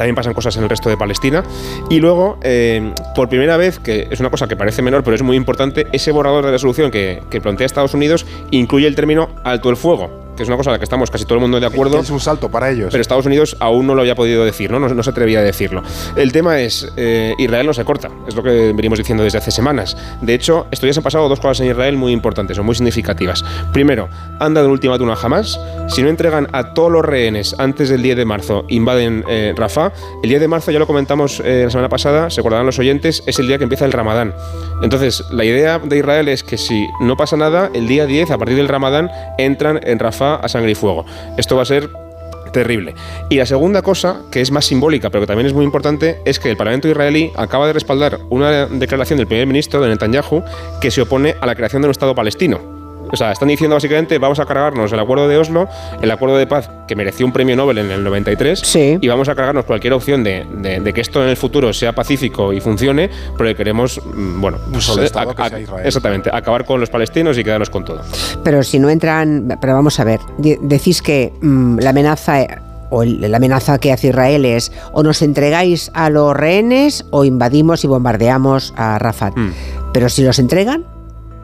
también pasan cosas en el resto de Palestina. Y luego, eh, por primera vez, que es una cosa que parece menor, pero es muy importante, ese borrador de resolución que, que plantea Estados Unidos incluye el término alto el fuego, que es una cosa en la que estamos casi todo el mundo de acuerdo. Es un salto para ellos. Pero Estados Unidos aún no lo había podido decir, ¿no? No, no se atrevía a decirlo. El tema es, eh, Israel no se corta, es lo que venimos diciendo desde hace semanas. De hecho, estos días han pasado dos cosas en Israel muy importantes o muy significativas. Primero, han dado un ultimátum a Hamas. Si no entregan a todos los rehenes antes del 10 de marzo, invaden eh, Rafah. El 10 de marzo, ya lo comentamos eh, la semana pasada, se acordarán los oyentes, es el día que empieza el Ramadán. Entonces, la idea de Israel es que si no pasa nada, el día 10, a partir del Ramadán, entran en Rafah a sangre y fuego. Esto va a ser terrible. Y la segunda cosa, que es más simbólica, pero que también es muy importante, es que el Parlamento israelí acaba de respaldar una declaración del primer ministro de Netanyahu que se opone a la creación de un Estado palestino. O sea, están diciendo básicamente vamos a cargarnos el acuerdo de Oslo, el acuerdo de paz que mereció un premio Nobel en el 93, y vamos a cargarnos cualquier opción de, de- de que esto en el futuro sea pacífico y funcione, porque queremos, mm, bueno, pues, a- que a- sea Israel. exactamente, acabar con los palestinos y quedarnos con todo. Pero si no entran, pero vamos a ver, de- decís que mm, la amenaza eh, o la amenaza que hace Israel es o nos entregáis a los rehenes o invadimos y bombardeamos a Rafat. Mm. Pero si los entregan,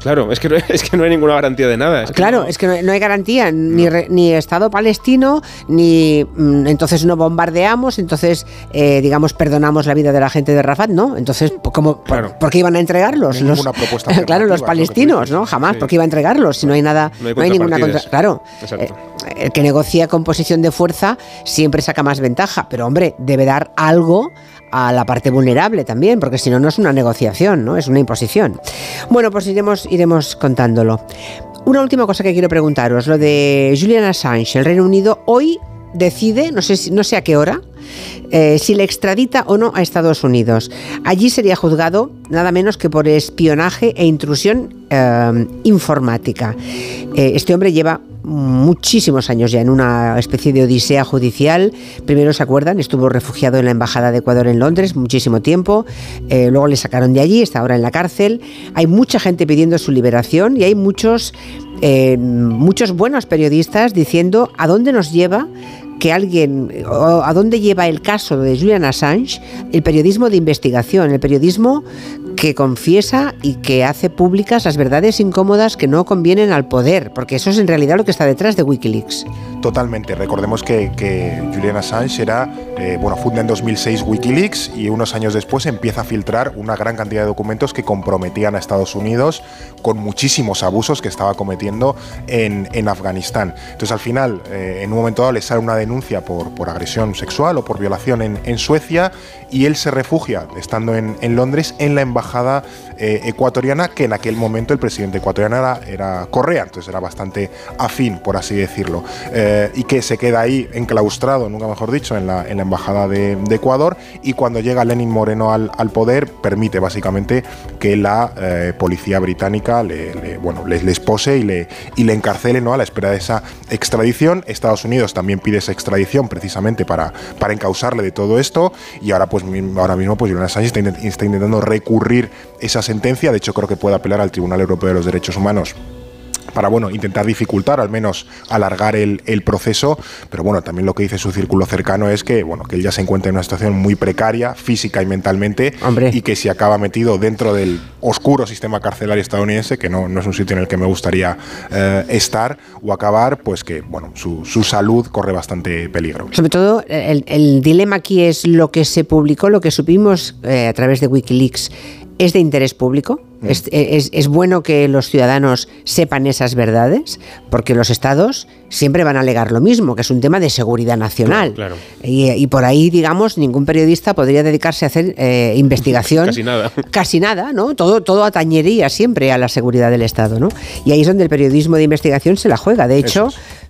Claro, es que, no, es que no hay ninguna garantía de nada. es que Claro, no- es que no, no hay garantía, ni, re- ni Estado palestino, ni mm, entonces no bombardeamos, entonces, eh, digamos, perdonamos la vida de la gente de Rafat, ¿no? Entonces, ¿cómo, por, por qué iban a entregarlos? Los- ninguna propuesta claro, los palestinos. ¿no? Jamás, Sí. ¿por qué iba a entregarlos si no hay nada, No hay no hay ninguna contra... Claro, eh, el que negocia con posición de fuerza siempre saca más ventaja, pero hombre, debe dar algo a la parte vulnerable también, porque si no, no es una negociación, ¿no? Es una imposición. Bueno, pues iremos, iremos contándolo. Una última cosa que quiero preguntaros, lo de Julian Assange. El Reino Unido hoy decide, no sé, no sé a qué hora, eh, si le extradita o no a Estados Unidos. Allí sería juzgado nada menos que por espionaje e intrusión eh, informática. Eh, este hombre lleva muchísimos años ya en una especie de odisea judicial. Primero se acuerdan, estuvo refugiado en la Embajada de Ecuador en Londres muchísimo tiempo. Eh, luego le sacaron de allí, está ahora en la cárcel. Hay mucha gente pidiendo su liberación y hay muchos, eh, muchos buenos periodistas diciendo a dónde nos lleva que alguien, a dónde lleva el caso de Julian Assange, el periodismo de investigación, el periodismo que confiesa y que hace públicas las verdades incómodas que no convienen al poder, porque eso es en realidad lo que está detrás de Wikileaks. Totalmente. Recordemos que, Julian Assange era, eh, bueno, funda en 2006 Wikileaks y unos años después empieza a filtrar una gran cantidad de documentos que comprometían a Estados Unidos con muchísimos abusos que estaba cometiendo en, en Afganistán. Entonces, al final, eh, en un momento dado, le sale una denuncia por, por agresión sexual o por violación en, en Suecia y él se refugia, estando en, en Londres, en la embajada eh, ecuatoriana, que en aquel momento el presidente ecuatoriano era, Correa, entonces era bastante afín, por así decirlo, eh, y que se queda ahí enclaustrado, nunca mejor dicho, en la, en la embajada de, Ecuador, y cuando llega Lenin Moreno al, poder, permite básicamente que la eh, policía británica le, le- bueno, les, y le, y le encarcele ¿no? a la espera de esa extradición. Estados Unidos también pide esa extradición precisamente para, para encausarle de todo esto, y ahora, pues, ahora mismo pues, Julian Assange está, intent- está intentando recurrir esa sentencia, de hecho creo que puede apelar al Tribunal Europeo de los Derechos Humanos para bueno, intentar dificultar, al menos alargar el, el proceso, pero bueno, también lo que dice su círculo cercano es que bueno, que él ya se encuentra en una situación muy precaria, física y mentalmente, y que si acaba metido dentro del oscuro sistema carcelario estadounidense, que no, no es un sitio en el que me gustaría eh, estar o acabar, pues que bueno, su, su salud corre bastante peligro. Sobre todo, el, el dilema aquí es lo que se publicó, lo que supimos eh, a través de Wikileaks, ¿es de interés público? Mm. ¿Es, es- es bueno que los ciudadanos sepan esas verdades? Porque los estados siempre van a alegar lo mismo, que es un tema de seguridad nacional. Claro. Y, y por ahí, digamos, ningún periodista podría dedicarse a hacer eh, investigación. Casi nada. Casi nada, ¿no? Todo, todo atañería siempre a la seguridad del Estado, ¿no? Y ahí es donde el periodismo de investigación se la juega. De hecho,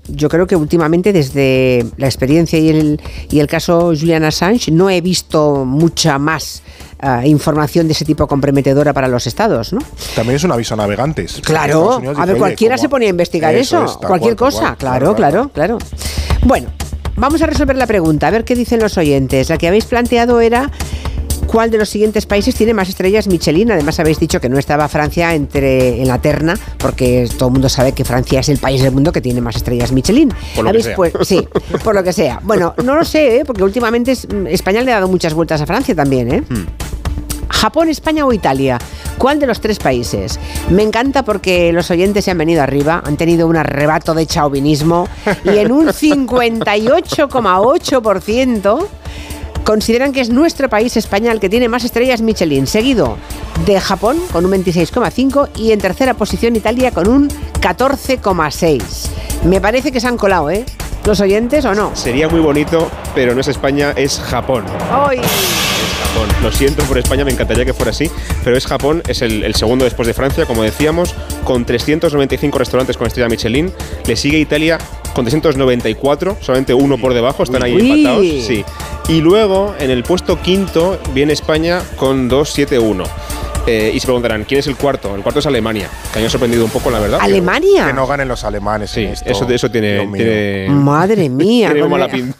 yo creo que últimamente, desde la experiencia y el, y el caso Julian Assange, no he visto mucha más información de ese tipo comprometedora para los estados, ¿no? También es un aviso a navegantes. Claro, a ver, "Oye, cualquiera ¿cómo?". se ponía a investigar eso, cualquier cual, cosa, cual. claro, claro, claro. Bueno, vamos a resolver la pregunta, a ver qué dicen los oyentes. La que habéis planteado era cuál de los siguientes países tiene más estrellas Michelin. Además habéis dicho que no estaba Francia entre en la terna, porque todo el mundo sabe que Francia es el país del mundo que tiene más estrellas Michelin. Por lo que sea. sí, por lo que sea. Bueno, no lo sé, ¿eh? porque últimamente es- España le ha dado muchas vueltas a Francia también, ¿eh? Japón, España o Italia. ¿Cuál de los tres países? Me encanta porque los oyentes se han venido arriba, han tenido un arrebato de chauvinismo y en un 58,8% consideran que es nuestro país, España, el que tiene más estrellas Michelin, seguido de Japón con un 26,5 y en tercera posición Italia con un 14,6. Me parece que se han colado, ¿eh? ¿Los oyentes o no? Sería muy bonito, pero no es España, es Japón. ¡Ay! Japón. Lo siento por España, me encantaría que fuera así, pero es Japón, es el, el segundo después de Francia, como decíamos, con 395 restaurantes con estrella Michelin. Le sigue Italia con 394, solamente uno por debajo, están ahí Uy. empatados. Sí. Y luego, en el puesto quinto, viene España con 271. Eh, y se preguntarán, ¿quién es el cuarto? El cuarto es Alemania, que a mí me ha sorprendido un poco, la verdad. ¿Alemania? Que no ganen los alemanes. Sí, en esto, eso, eso tiene, Madre mía. tiene con mala el- pinta.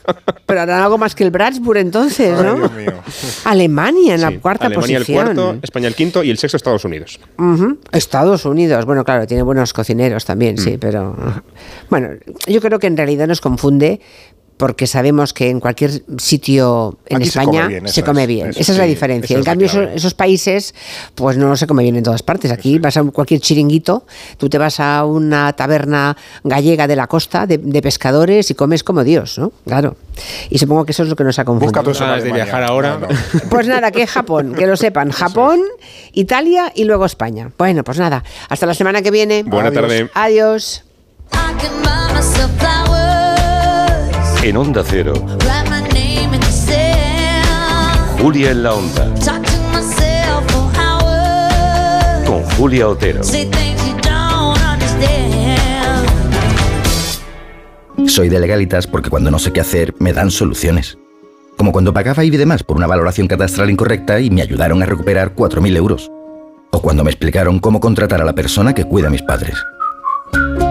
Pero harán algo más que el Bratsburg entonces, Ay, ¿no? Dios mío. Alemania en la cuarta Alemania posición. el cuarto, España el quinto y el sexto Estados Unidos. Estados Unidos, bueno, claro, tiene buenos cocineros también, Mm. sí, pero bueno, yo creo que en realidad nos confunde porque sabemos que en cualquier sitio en Aquí se come España bien, se come es, bien. eso Esa es la sí, diferencia. esa En es la cambio, esos, esos países, pues no se come bien en todas partes. Aquí vas a cualquier chiringuito, tú te vas a una taberna gallega de la costa de, de pescadores y comes como Dios, ¿no? Claro. Y supongo que eso es lo que nos ha confundido. Busca de viajar ahora. Pues nada, que Japón, que lo sepan. Japón, Italia y luego España. Bueno, pues nada, hasta la semana que viene. Buena Adiós. tarde. Adiós. En Onda Cero, Julia en la Onda, con Julia Otero. Soy de legalitas porque cuando no sé qué hacer me dan soluciones. Como cuando pagaba IBI de más por una valoración catastral incorrecta y me ayudaron a recuperar 4.000 euros. O cuando me explicaron cómo contratar a la persona que cuida a mis padres.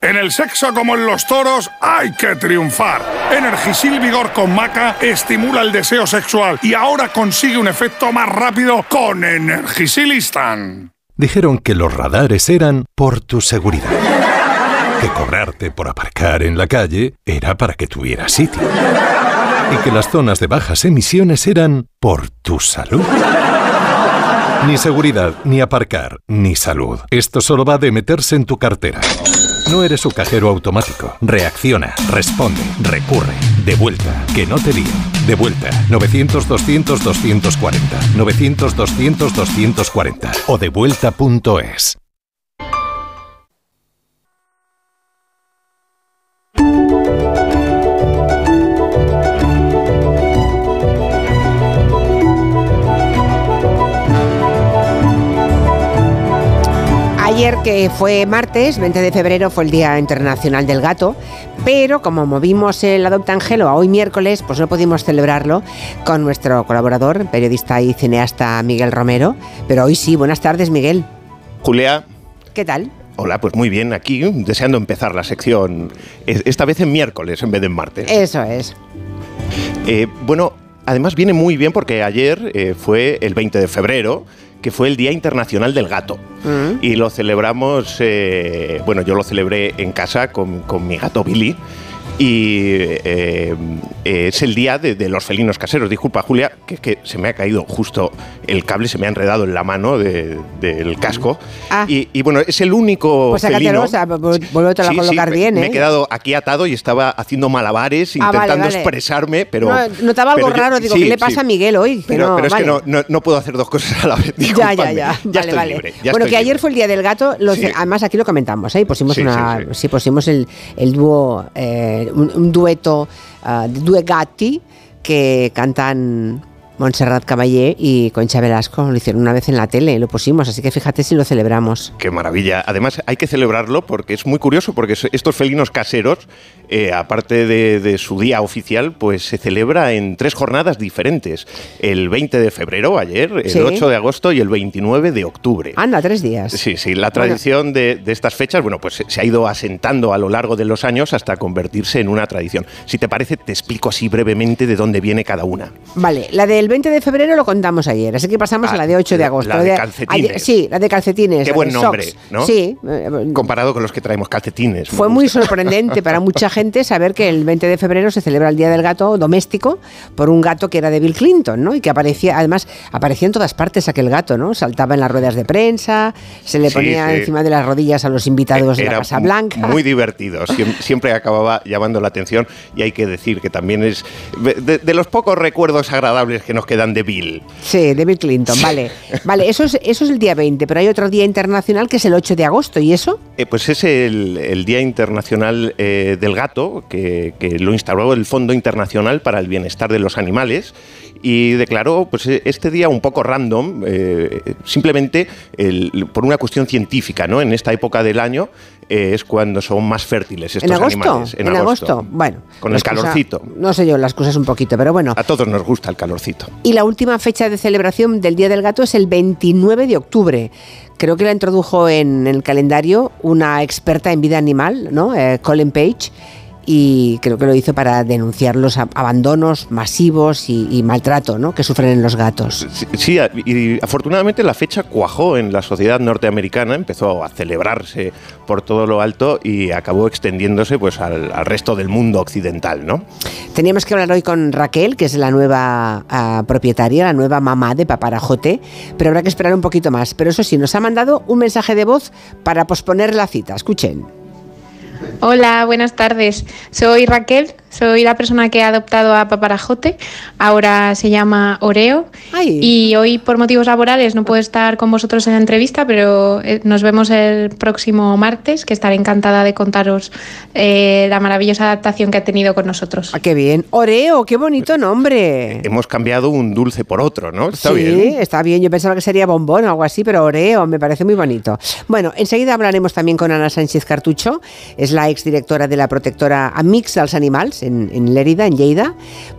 En el sexo como en los toros hay que triunfar. Energisil Vigor con Maca estimula el deseo sexual y ahora consigue un efecto más rápido con Energisilistan. Dijeron que los radares eran por tu seguridad. Que cobrarte por aparcar en la calle era para que tuvieras sitio. Y que las zonas de bajas emisiones eran por tu salud. Ni seguridad, ni aparcar, ni salud. Esto solo va de meterse en tu cartera. No eres su cajero automático. Reacciona, responde, recurre. De vuelta, que no te lío. De vuelta, 900-200-240. 900-200-240. O devuelta.es. Ayer, que fue martes, 20 de febrero, fue el Día Internacional del Gato, pero como movimos el Adopta Angelo a hoy miércoles, pues no pudimos celebrarlo con nuestro colaborador, periodista y cineasta Miguel Romero. Pero hoy sí, buenas tardes, Miguel. Julia, ¿Qué tal? hola, pues muy bien, aquí deseando empezar la sección, es- esta vez en miércoles en vez de en martes. Eso es. Eh, bueno, además viene muy bien porque ayer eh, fue el 20 de febrero, que fue el Día Internacional del Gato. Y lo celebramos, eh, bueno, yo lo celebré en casa con, con mi gato Billy. Y eh, eh, es el día de, de los felinos caseros. Disculpa, Julia, que es que se me ha caído justo el cable, se me ha enredado en la mano de- del casco. Y, y bueno, es el único Ah. Pues felino. vuélvetelo a sí, colocar me- bien, Me ¿eh? he quedado aquí atado y estaba haciendo malabares, Ah, intentando vale. expresarme, pero. no, notaba algo pero yo- raro, digo, sí, ¿qué le sí. pasa a Miguel hoy? Pero, no, pero es que no, puedo hacer dos cosas a la vez. Ya, ya, ya. Ya vale, estoy vale. libre, ya bueno, estoy que ayer libre. fue el día del gato. Además, aquí lo comentamos, ¿eh? Pusimos Sí, una, pusimos el, el dúo, eh, un, un dueto, ah, de due gatti que cantan Montserrat Caballé y Concha Velasco. Lo hicieron una vez en la tele, lo pusimos, así que fíjate si lo celebramos. Qué maravilla. Además, hay que celebrarlo porque es muy curioso, porque es- estos felinos caseros, eh, aparte de, de su día oficial, pues se celebra en tres jornadas diferentes. El 20 de febrero, ayer, el Sí. 8 de agosto y el 29 de octubre. Anda, tres días. Sí, sí, la tradición de, de estas fechas, bueno, pues se ha ido asentando a lo largo de los años hasta convertirse en una tradición. Si te parece, te explico así brevemente de dónde viene cada una. Vale, la del del 20 de febrero lo contamos ayer, así que pasamos Ah, a la de 8 de agosto. la de ayer- calcetines. sí, la de calcetines. Qué buen nombre, socks. ¿no? Sí, eh, Comparado con los que traemos calcetines. Fue muy sorprendente para mucha gente saber que el 20 de febrero se celebra el Día del Gato doméstico por un gato que era de Bill Clinton, ¿no? Y que aparecía, además, aparecía en todas partes aquel gato, ¿no? Saltaba en las ruedas de prensa, se le ponía sí. encima de las rodillas a los invitados de la Casa Blanca. Muy divertido, Siem- siempre acababa llamando la atención y hay que decir que también es de, de los pocos recuerdos agradables que nos quedan de Bill. Sí, de Bill Clinton, vale. Vale, eso es, eso es el día 20, pero hay otro día internacional que es el 8 de agosto, ¿y eso? Eh, pues es el, el Día Internacional eh, del Gato, que, que lo instauró el Fondo Internacional para el Bienestar de los Animales y declaró pues, e- este día un poco random, eh, simplemente el- por una cuestión científica. ¿no? En esta época del año eh, es cuando son más fértiles estos ¿En agosto? animales. ¿En agosto? Bueno. Con el excusa- calorcito. No sé yo, las cosas un poquito, pero bueno. A todos nos gusta el calorcito. Y la última fecha de celebración del Día del Gato es el 29 de octubre. Creo que la introdujo en el calendario una experta en vida animal, ¿no? Eh, Colin Page. Y creo que lo hizo para denunciar los ab- abandonos masivos y, y maltrato ¿no? que sufren los gatos. Sí, y afortunadamente la fecha cuajó en la sociedad norteamericana, empezó a celebrarse por todo lo alto y acabó extendiéndose pues al, al resto del mundo occidental, ¿no? Teníamos que hablar hoy con Raquel, que es la nueva ah, propietaria, la nueva mamá de Paparajote, pero habrá que esperar un poquito más. Pero eso sí, nos ha mandado un mensaje de voz para posponer la cita. Escuchen. Hola, buenas tardes. Soy Raquel, soy la persona que ha adoptado a Paparajote. Ahora se llama Oreo. Y hoy, por motivos laborales, no puedo estar con vosotros en la entrevista, pero eh, nos vemos el próximo martes, que estaré encantada de contaros eh, la maravillosa adaptación que ha tenido con nosotros. Ah, qué bien. Oreo, qué bonito nombre. Hemos cambiado un dulce por otro, ¿no? Está sí, bien. está bien. Yo pensaba que sería bombón o algo así, pero Oreo me parece muy bonito. Bueno, enseguida hablaremos también con Ana Sánchez Cartucho, es la exdirectora de la protectora Amix als Animals en, en Lérida, en Lleida,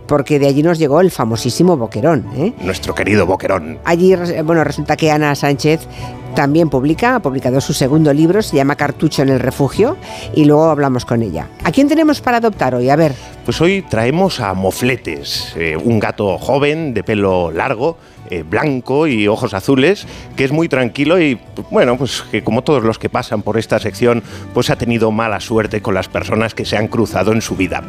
porque de allí nos llegó el famosísimo boquerón. ¿eh? Nuestro querido Boquerón. Allí, bueno, resulta que Ana Sánchez también publica, ha publicado su segundo libro, se llama Cartucho en el refugio, y luego hablamos con ella. ¿A quién tenemos para adoptar hoy? A ver. Pues hoy traemos a Mofletes, eh, un gato joven de pelo largo, eh, blanco y ojos azules, que es muy tranquilo y, bueno, pues que como todos los que pasan por esta sección, pues ha tenido mala suerte con las personas que se han cruzado en su vida.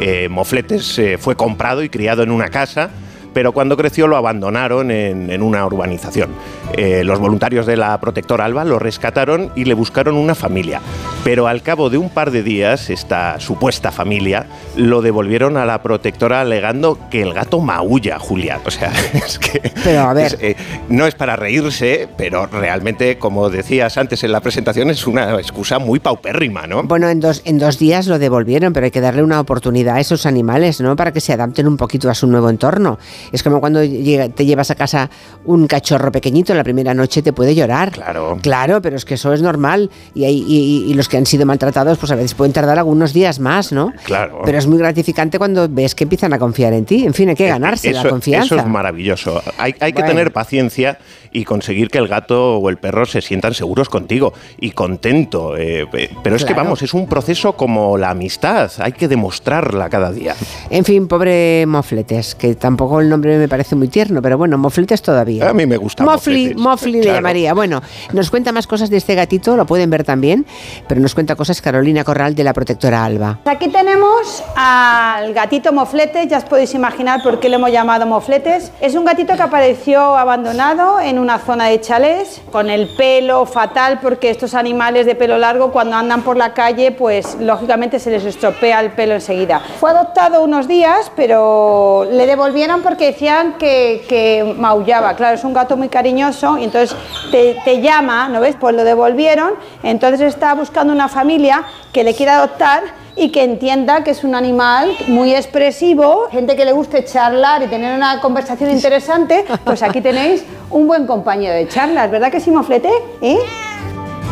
Eh, Mofletes eh, fue comprado y criado en una casa pero cuando creció lo abandonaron en, en una urbanización. Eh, los voluntarios de la protectora Alba lo rescataron y le buscaron una familia, pero al cabo de un par de días, esta supuesta familia lo devolvieron a la protectora alegando que el gato maulla, Julia. O sea, es que... Pero a ver. es, eh, no es para reírse, pero realmente, como decías antes en la presentación, es una excusa muy paupérrima, ¿no? Bueno, en dos, en dos días lo devolvieron, pero hay que darle una oportunidad a esos animales, ¿no? Para que se adapten un poquito a su nuevo entorno. Es como cuando te llevas a casa un cachorro pequeñito, la primera noche te puede llorar. Claro. Claro, pero es que eso es normal. Y, hay- y- los que han sido maltratados, pues a veces pueden tardar algunos días más, ¿no? Claro. Pero es muy gratificante cuando ves que empiezan a confiar en ti. En fin, hay que ganarse la confianza. Eso es maravilloso. Hay, hay que Bueno. tener paciencia y conseguir que el gato o el perro se sientan seguros contigo y contento. eh, eh, pero es que vamos, es un proceso como la amistad. Hay que demostrarla cada día. En fin, pobre Mofletes, que tampoco el nombre me parece muy tierno, pero bueno, Mofletes todavía. A mí me gusta. Mofli, Mofletes. Mofli le Claro. llamaría. Bueno, nos cuenta más cosas de este gatito, lo pueden ver también, pero nos cuenta cosas Carolina Corral de la protectora Alba. Aquí tenemos al gatito Mofletes, ya os podéis imaginar por qué lo hemos llamado Mofletes. Es un gatito que apareció abandonado en una zona de chalés, con el pelo fatal, porque estos animales de pelo largo cuando andan por la calle, pues lógicamente se les estropea el pelo enseguida. Fue adoptado unos días, pero le devolvieron porque decían que, maullaba. Claro, es un gato muy cariñoso y entonces te, te llama, ¿no ves? Pues lo devolvieron, entonces está buscando una familia que le quiera adoptar y que entienda que es un animal muy expresivo, gente que le guste charlar y tener una conversación interesante, pues aquí tenéis un buen compañero de charlas, ¿verdad que sí.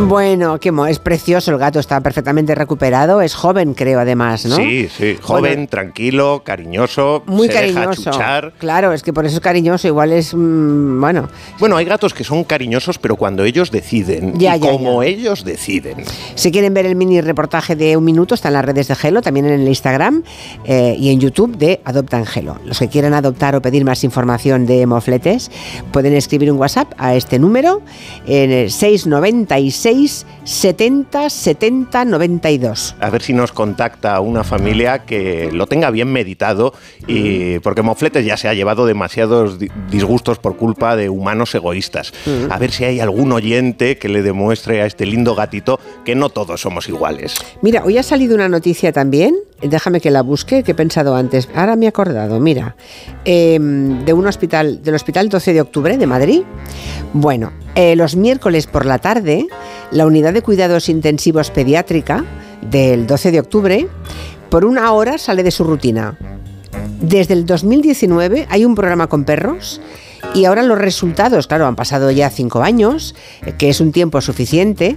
Bueno, qué mo es precioso el gato, está perfectamente recuperado, es joven creo además, ¿no? Sí, sí, joven, tranquilo, cariñoso, Muy se cariñoso. deja chuchar. Claro, es que por eso es cariñoso, igual es mm, bueno. Bueno, hay gatos que son cariñosos, pero cuando ellos deciden, Ya, y ya, como ellos deciden. Si quieren ver el mini reportaje de un minuto, está en las redes de Gelo, también en el Instagram eh, y en YouTube de Adopta Angelo. Los que quieran adoptar o pedir más información de mofletes pueden escribir un WhatsApp a este número en el 696 70 70 92. A ver si nos contacta una familia que lo tenga bien meditado y porque Mofletes ya se ha llevado demasiados di- disgustos por culpa de humanos egoístas. Mm. A ver si hay algún oyente que le demuestre a este lindo gatito que no todos somos iguales. Mira, hoy ha salido una noticia también, déjame que la busque, que he pensado antes, ahora me he acordado, mira, eh, de un hospital, del Hospital 12 de Octubre de Madrid. Bueno, eh, los miércoles por la tarde, la unidad de cuidados intensivos pediátrica del 12 de octubre, por una hora sale de su rutina. Desde el 2019 hay un programa con perros y ahora los resultados, claro, han pasado ya cinco años, eh, que es un tiempo suficiente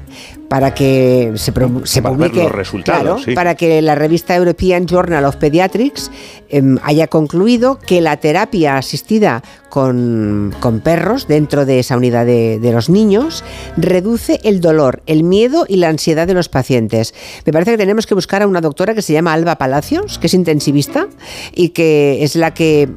para que se, pro- se Para ver publique, los resultados, claro, sí. para que la revista European Journal of Pediatrics em, haya concluido que la terapia asistida con, con perros dentro de esa unidad de, de los niños reduce el dolor, el miedo y la ansiedad de los pacientes. Me parece que tenemos que buscar a una doctora que se llama Alba Palacios, que es intensivista y que es la que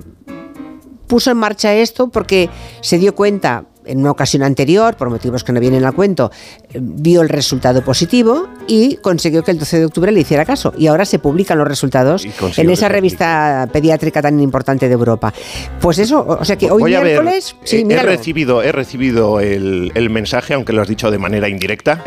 puso en marcha esto porque se dio cuenta en una ocasión anterior, por motivos que no vienen a cuento, eh, vio el resultado positivo y consiguió que el 12 de octubre le hiciera caso. Y ahora se publican los resultados en esa revista pediátrica tan importante de Europa. Pues eso, o sea que hoy Voy a ver, miércoles... sí, eh, he recibido, he recibido el, el mensaje, aunque lo has dicho de manera indirecta.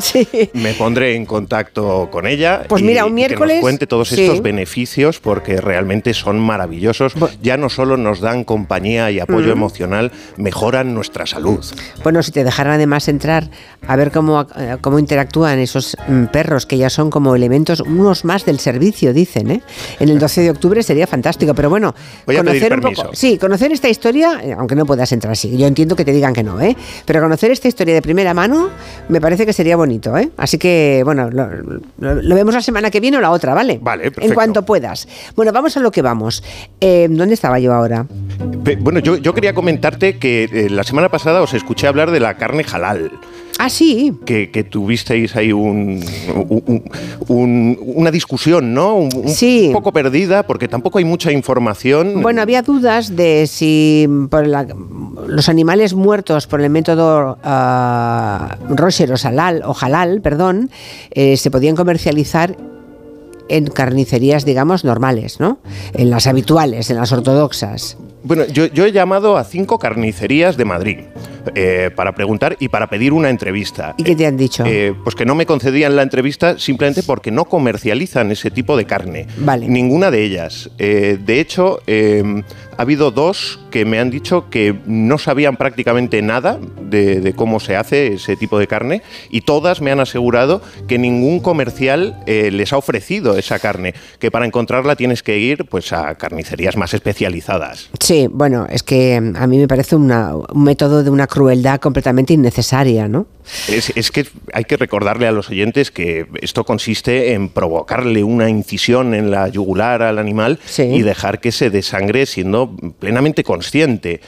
Me pondré en contacto con ella. Pues y- mira, un y que miércoles, nos cuente todos sí. estos beneficios porque realmente son maravillosos. Ya no solo nos dan compañía y apoyo Mm. emocional, mejoran nuestra salud. Bueno, si te dejaran además entrar a ver cómo, eh, cómo interactúan esos mm, perros que ya son como elementos, unos más del servicio, dicen, ¿eh? En el 12 de octubre sería fantástico, pero bueno, Voy conocer un poco. Sí, conocer esta historia, eh, aunque no puedas entrar así, yo entiendo que te digan que no, ¿eh? Pero conocer esta historia de primera mano me parece que sería bonito, ¿eh? Así que, bueno, lo, lo- lo vemos la semana que viene o la otra, ¿vale? Vale, En perfecto. cuanto puedas. Bueno, vamos a lo que vamos. Eh, ¿Dónde estaba yo ahora? Bueno, yo, yo quería comentarte que eh, la semana pasada os escuché hablar de la carne halal. Ah, sí. Que, que tuvisteis ahí un, un- un- una discusión, ¿no? Un, un poco perdida, porque tampoco hay mucha información. Bueno, había dudas de si por la- los animales muertos por el método ah, Rosher o halal, o halal perdón, eh, se podían comercializar en carnicerías, digamos, normales, ¿no? En las habituales, en las ortodoxas. Bueno, yo, yo he llamado a cinco carnicerías de Madrid eh, para preguntar y para pedir una entrevista. ¿Y qué te han dicho? Eh, pues que no me concedían la entrevista simplemente porque no comercializan ese tipo de carne. Vale. Ninguna de ellas. Eh, de hecho, ha habido dos que me han dicho que no sabían prácticamente nada de, de cómo se hace ese tipo de carne y todas me han asegurado que ningún comercial les ha ofrecido esa carne, que para encontrarla tienes que ir pues a carnicerías más especializadas. Sí, bueno, es que mm, a mí me parece una- un método de una crueldad completamente innecesaria, ¿no? Es, es que hay que recordarle a los oyentes que esto consiste en provocarle una incisión en la yugular al animal y dejar que se desangre siendo plenamente consciente.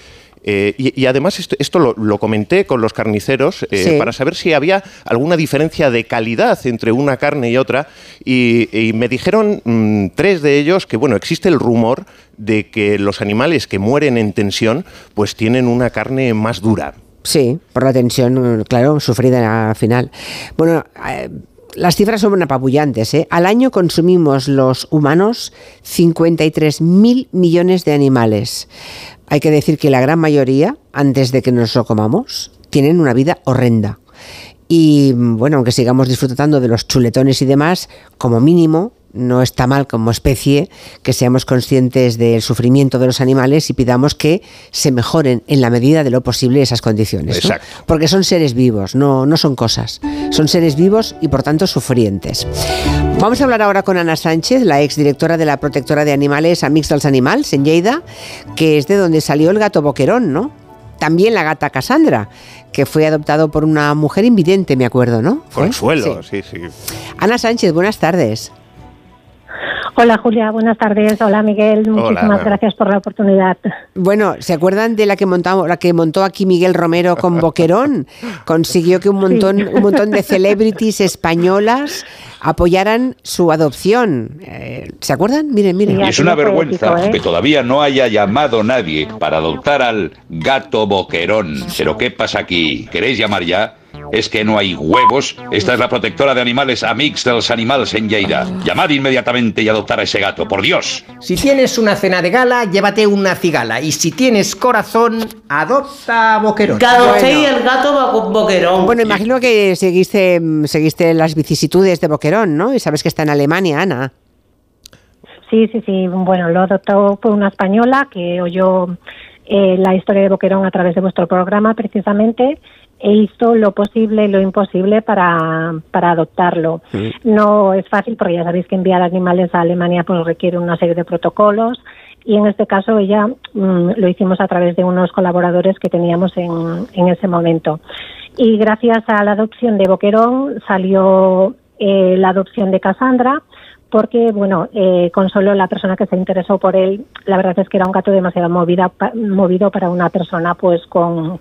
Eh, y, y además esto, esto lo, lo comenté con los carniceros eh, Sí. para saber si había alguna diferencia de calidad entre una carne y otra y, y me dijeron mm, tres de ellos que bueno existe el rumor de que los animales que mueren en tensión pues tienen una carne más dura. Sí, por la tensión, claro, sufrida al final. Bueno, eh, las cifras son apabullantes. ¿eh? Al año consumimos los humanos 53 mil millones de animales. Hay que decir que la gran mayoría, antes de que nos lo comamos, tienen una vida horrenda. Y bueno, aunque sigamos disfrutando de los chuletones y demás, como mínimo, no está mal como especie que seamos conscientes del sufrimiento de los animales y pidamos que se mejoren en la medida de lo posible esas condiciones. ¿no? Porque son seres vivos, no, no son cosas. Son seres vivos y por tanto sufrientes. Vamos a hablar ahora con Ana Sánchez, la exdirectora de la protectora de animales Amics dels Animals en Lleida, que es de donde salió el gato boquerón, ¿no? También la gata Cassandra, que fue adoptado por una mujer invidente, me acuerdo, ¿no? Consuelo, sí, sí. Ana Sánchez, buenas tardes. Hola Julia, buenas tardes. Hola Miguel, muchísimas gracias por la oportunidad. Bueno, ¿se acuerdan de la que montamos, la que montó aquí Miguel Romero con Boquerón? Consiguió que un montón, un montón de celebrities españolas apoyaran su adopción. Eh, ¿Se acuerdan? Miren, miren. Y es una vergüenza ¿eh? que todavía no haya llamado nadie para adoptar al gato Boquerón. Pero ¿qué pasa aquí? ¿Queréis llamar ya? Es que no hay huevos. Esta es la protectora de animales Amix de los animales en Lleida. Llamad inmediatamente y adoptar a ese gato, por Dios. Si tienes una cena de gala, llévate una cigala. Y si tienes corazón, adopta a Boquerón. Que adoptéis el gato Boquerón. Bueno, imagino que seguiste, seguiste las vicisitudes de Boquerón, ¿no? Y sabes que está en Alemania, Ana. Sí, sí, sí. Bueno, lo adoptó fue una española que oyó eh, la historia de Boquerón a través de vuestro programa, precisamente e hizo lo posible y lo imposible para, para adoptarlo. No es fácil porque ya sabéis que enviar animales a Alemania pues requiere una serie de protocolos y en este caso ella mm, lo hicimos a través de unos colaboradores que teníamos en, en ese momento. Y gracias a la adopción de Boquerón salió eh, la adopción de Cassandra, porque, bueno, eh, Consuelo, la persona que se interesó por él, la verdad es que era un gato demasiado movida, movido para una persona pues con,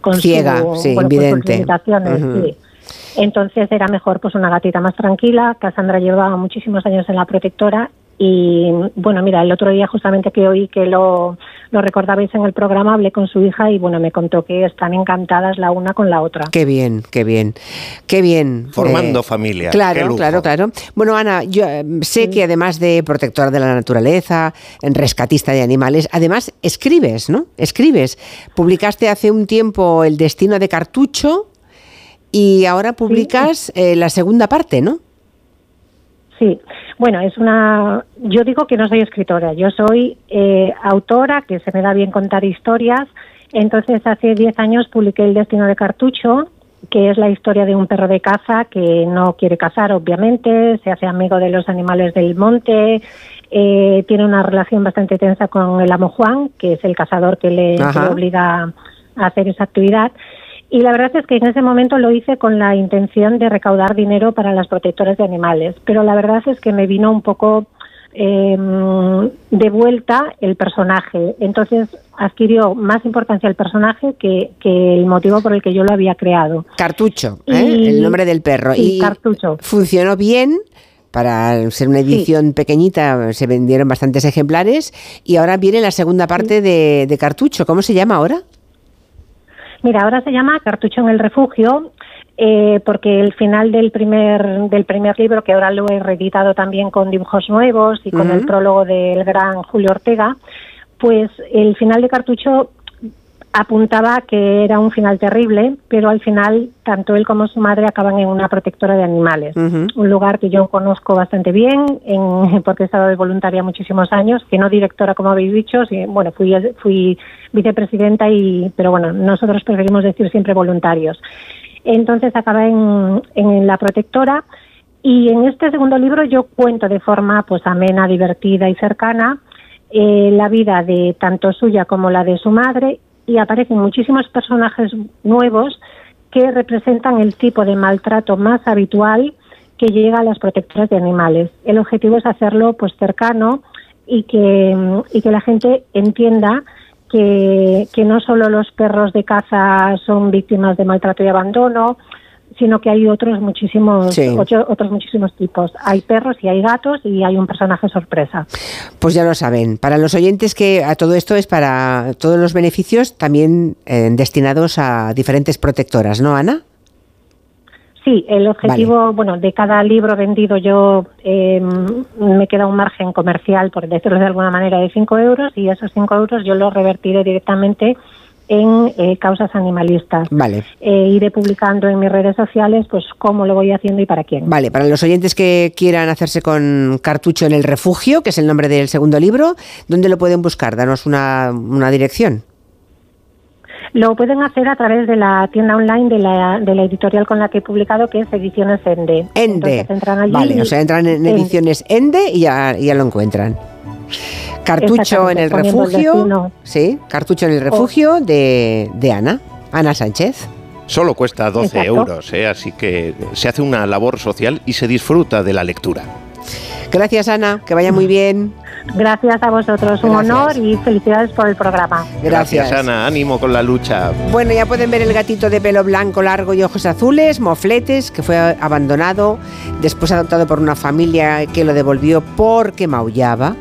con ciega, sí, invidente. Entonces era mejor pues una gatita más tranquila. Cassandra llevaba muchísimos años en la protectora y bueno, mira, el otro día justamente que oí que lo, lo recordabais en el programa, hablé con su hija y bueno, me contó que están encantadas la una con la otra. Qué bien, qué bien, qué bien. Formando eh, familia. Claro, claro, claro. Bueno, Ana, yo eh, sé que además de protectora de la naturaleza, rescatista de animales, además escribes, ¿no? Escribes. Publicaste hace un tiempo El destino de Cartucho y ahora publicas eh, la segunda parte, ¿no? Sí, bueno, es una. Yo digo que no soy escritora, yo soy eh, autora, que se me da bien contar historias. Entonces, hace 10 años publiqué El Destino de Cartucho, que es la historia de un perro de caza que no quiere cazar, obviamente, se hace amigo de los animales del monte, eh, tiene una relación bastante tensa con el amo Juan, que es el cazador que le, que le obliga a hacer esa actividad. Y la verdad es que en ese momento lo hice con la intención de recaudar dinero para las protectoras de animales, pero la verdad es que me vino un poco eh, de vuelta el personaje. Entonces adquirió más importancia el personaje que, el motivo por el que yo lo había creado. Cartucho, ¿eh? el nombre del perro. y Cartucho. Funcionó bien. Para ser una edición pequeñita se vendieron bastantes ejemplares y ahora viene la segunda parte de, de Cartucho. ¿Cómo se llama ahora? Mira, ahora se llama Cartucho en el Refugio, eh, porque el final del primer, del primer libro, que ahora lo he reeditado también con dibujos nuevos y con el prólogo del gran Julio Ortega, pues el final de Cartucho apuntaba que era un final terrible, pero al final tanto él como su madre acaban en una protectora de animales, un lugar que yo conozco bastante bien, en, porque he estado de voluntaria muchísimos años, que no directora como habéis dicho, bueno, fui, fui vicepresidenta y, pero bueno, nosotros preferimos decir siempre voluntarios. Entonces acaba en, en la protectora y en este segundo libro yo cuento de forma pues amena, divertida y cercana eh, la vida de tanto suya como la de su madre y aparecen muchísimos personajes nuevos que representan el tipo de maltrato más habitual que llega a las protectoras de animales. El objetivo es hacerlo pues cercano y que, y que la gente entienda que, que no solo los perros de caza son víctimas de maltrato y abandono, sino que hay otros muchísimos otros muchísimos tipos. Hay perros y hay gatos y hay un personaje sorpresa. Pues ya lo saben. Para los oyentes que a todo esto es para todos los beneficios también eh, destinados a diferentes protectoras, ¿no, Ana? Sí, el objetivo, bueno, de cada libro vendido yo eh, me queda un margen comercial, por decirlo de alguna manera, de 5 euros y esos 5 euros yo los revertiré directamente en eh, causas animalistas. Vale. Eh, iré publicando en mis redes sociales pues cómo lo voy haciendo y para quién. Vale, para los oyentes que quieran hacerse con Cartucho en el Refugio, que es el nombre del segundo libro, ¿dónde lo pueden buscar? Danos una, dirección. Lo pueden hacer a través de la tienda online de la, de la editorial con la que he publicado, que es Ediciones Ende. Ende. vale, o sea, entran en Ediciones Ende y ya, ya lo encuentran. Cartucho en el refugio. Sí, cartucho en el refugio de, de Ana, Ana Sánchez. Solo cuesta 12 Exacto. euros, ¿eh? así que se hace una labor social y se disfruta de la lectura. Gracias, Ana. Que vaya muy bien. Gracias a vosotros, un Gracias. honor y felicidades por el programa. Gracias. Ana. Ánimo con la lucha. Bueno, ya pueden ver el gatito de pelo blanco largo y ojos azules, Mofletes, que fue abandonado, después adoptado por una familia que lo devolvió porque maullaba.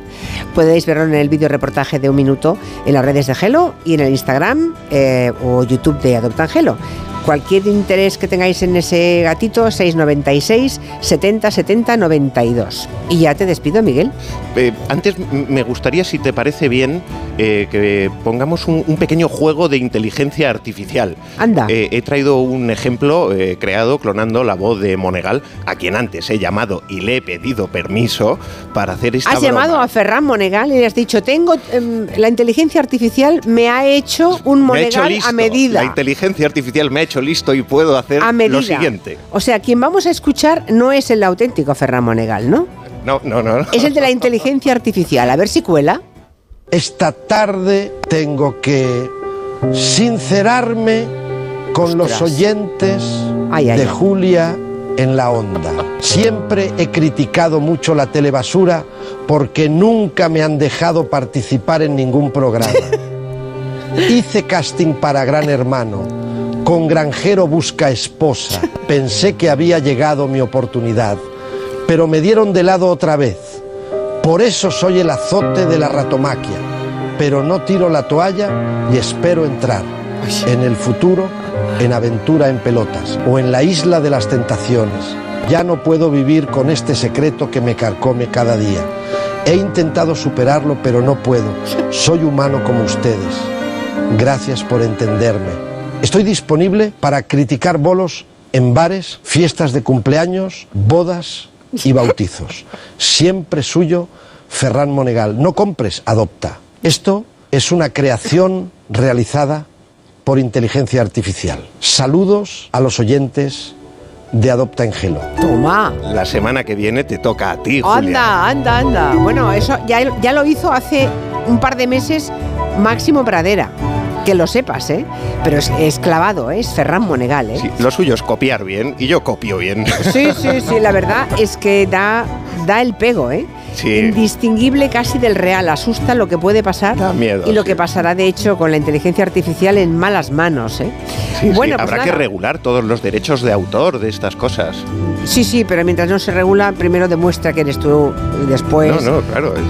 Podéis verlo en el vídeo reportaje de un minuto en las redes de Gelo y en el Instagram eh, o YouTube de Adopta Angelo. Cualquier interés que tengáis en ese gatito, 696 70 70 92. Y ya te despido, Miguel. Eh, antes me gustaría, si te parece bien, eh, que pongamos un, un pequeño juego de inteligencia artificial. Anda. Eh, he traído un ejemplo creado clonando la voz de Monegal, a quien antes he llamado y le he pedido permiso para hacer esta Has broma. llamado a Ferran Monegal y le has dicho, tengo em, la inteligencia artificial me ha hecho un Me ha hecho Monegal listo. a medida. La inteligencia artificial me ha hecho listo y puedo hacer A medida. lo siguiente. O sea, quien vamos a escuchar no es el auténtico Ferran Monegal, ¿no? No, no, no. no. Es el de la inteligencia artificial. A ver si cuela. Esta tarde tengo que sincerarme con los oyentes Ay, ay, de ay. Julia en la onda. Siempre he criticado mucho la telebasura porque nunca me han dejado participar en ningún programa. Hice casting para Gran Hermano. Con Granjero busca esposa. Pensé que había llegado mi oportunidad, pero me dieron de lado otra vez. Por eso soy el azote de la ratomaquia, pero no tiro la toalla y espero entrar en el futuro en aventura en pelotas o en la isla de las tentaciones. Ya no puedo vivir con este secreto que me carcome cada día. He intentado superarlo, pero no puedo. Soy humano como ustedes. Gracias por entenderme. Estoy disponible para criticar bolos en bares, fiestas de cumpleaños, bodas y bautizos. Siempre suyo, Ferran Monegal. No compres, adopta. Esto es una creación realizada por inteligencia artificial. Saludos a los oyentes de Adopta Angelo. Toma. La semana que viene te toca a ti, Julia. Anda, anda, anda. Bueno, eso ya, ya lo hizo hace un par de meses Máximo Pradera. Que lo sepas, ¿eh? Pero es, es clavado, ¿eh? es Ferran Monegal, ¿eh? Sí, lo suyo es copiar bien y yo copio bien. Sí, sí, sí, la verdad es que da, da el pego, ¿eh? Sí. Indistinguible casi del real, asusta lo que puede pasar Da miedo, y lo sí. que pasará de hecho con la inteligencia artificial en malas manos, ¿eh? Bueno, pues habrá que regular todos los derechos de autor de estas cosas. Sí, sí, pero mientras no se regula, primero demuestra que eres tú y después... no, no, claro, es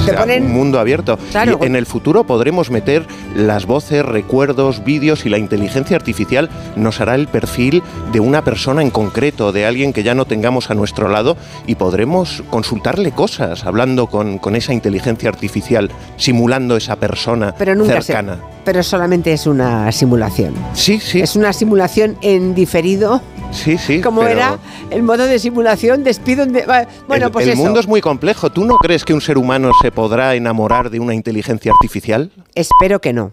Ponen- un mundo abierto. Claro. Y en el futuro podremos meter las voces, recuerdos, vídeos y la inteligencia artificial nos hará el perfil de una persona en concreto, de alguien que ya no tengamos a nuestro lado y podremos consultarle cosas hablando con, con esa inteligencia artificial, simulando esa persona Pero nunca cercana. se... Pero solamente es una simulación. Sí, sí. Es una simulación en diferido. Sí, sí. Como era el modo de simulación, despido... de- Bueno, el, pues el eso. mundo es muy complejo. ¿Tú no crees que un ser humano se podrá enamorar de una inteligencia artificial? Espero que no.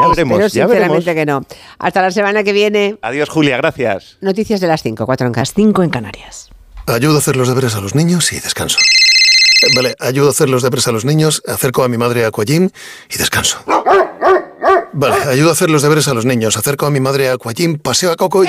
Ya veremos, Espero ya veremos. sinceramente que no. Hasta la semana que viene. Adiós, Julia, gracias. Noticias de las 5, 4 en casa. 5 en Canarias. Ayudo a hacer los deberes a los niños y descanso. Eh, Vale, ayudo a hacer los deberes a los niños, acerco a mi madre a Aquagym y descanso. Vale, ayudo a hacer los deberes a los niños, acerco a mi madre a Aquagym, paseo a Coco y...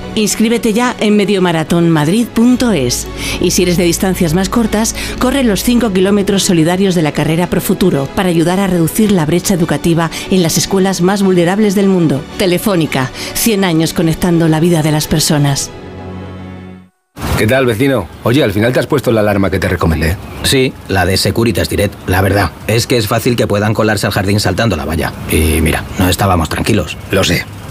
Inscríbete ya en mediomaratonmadrid.es. Y si eres de distancias más cortas, corre los 5 kilómetros solidarios de la carrera Pro Futuro para ayudar a reducir la brecha educativa en las escuelas más vulnerables del mundo. Telefónica, 100 años conectando la vida de las personas. ¿Qué tal, vecino? Oye, al final te has puesto la alarma que te recomendé. Sí, la de Securitas Direct. La verdad, es que es fácil que puedan colarse al jardín saltando la valla. Y mira, no estábamos tranquilos. Lo sé.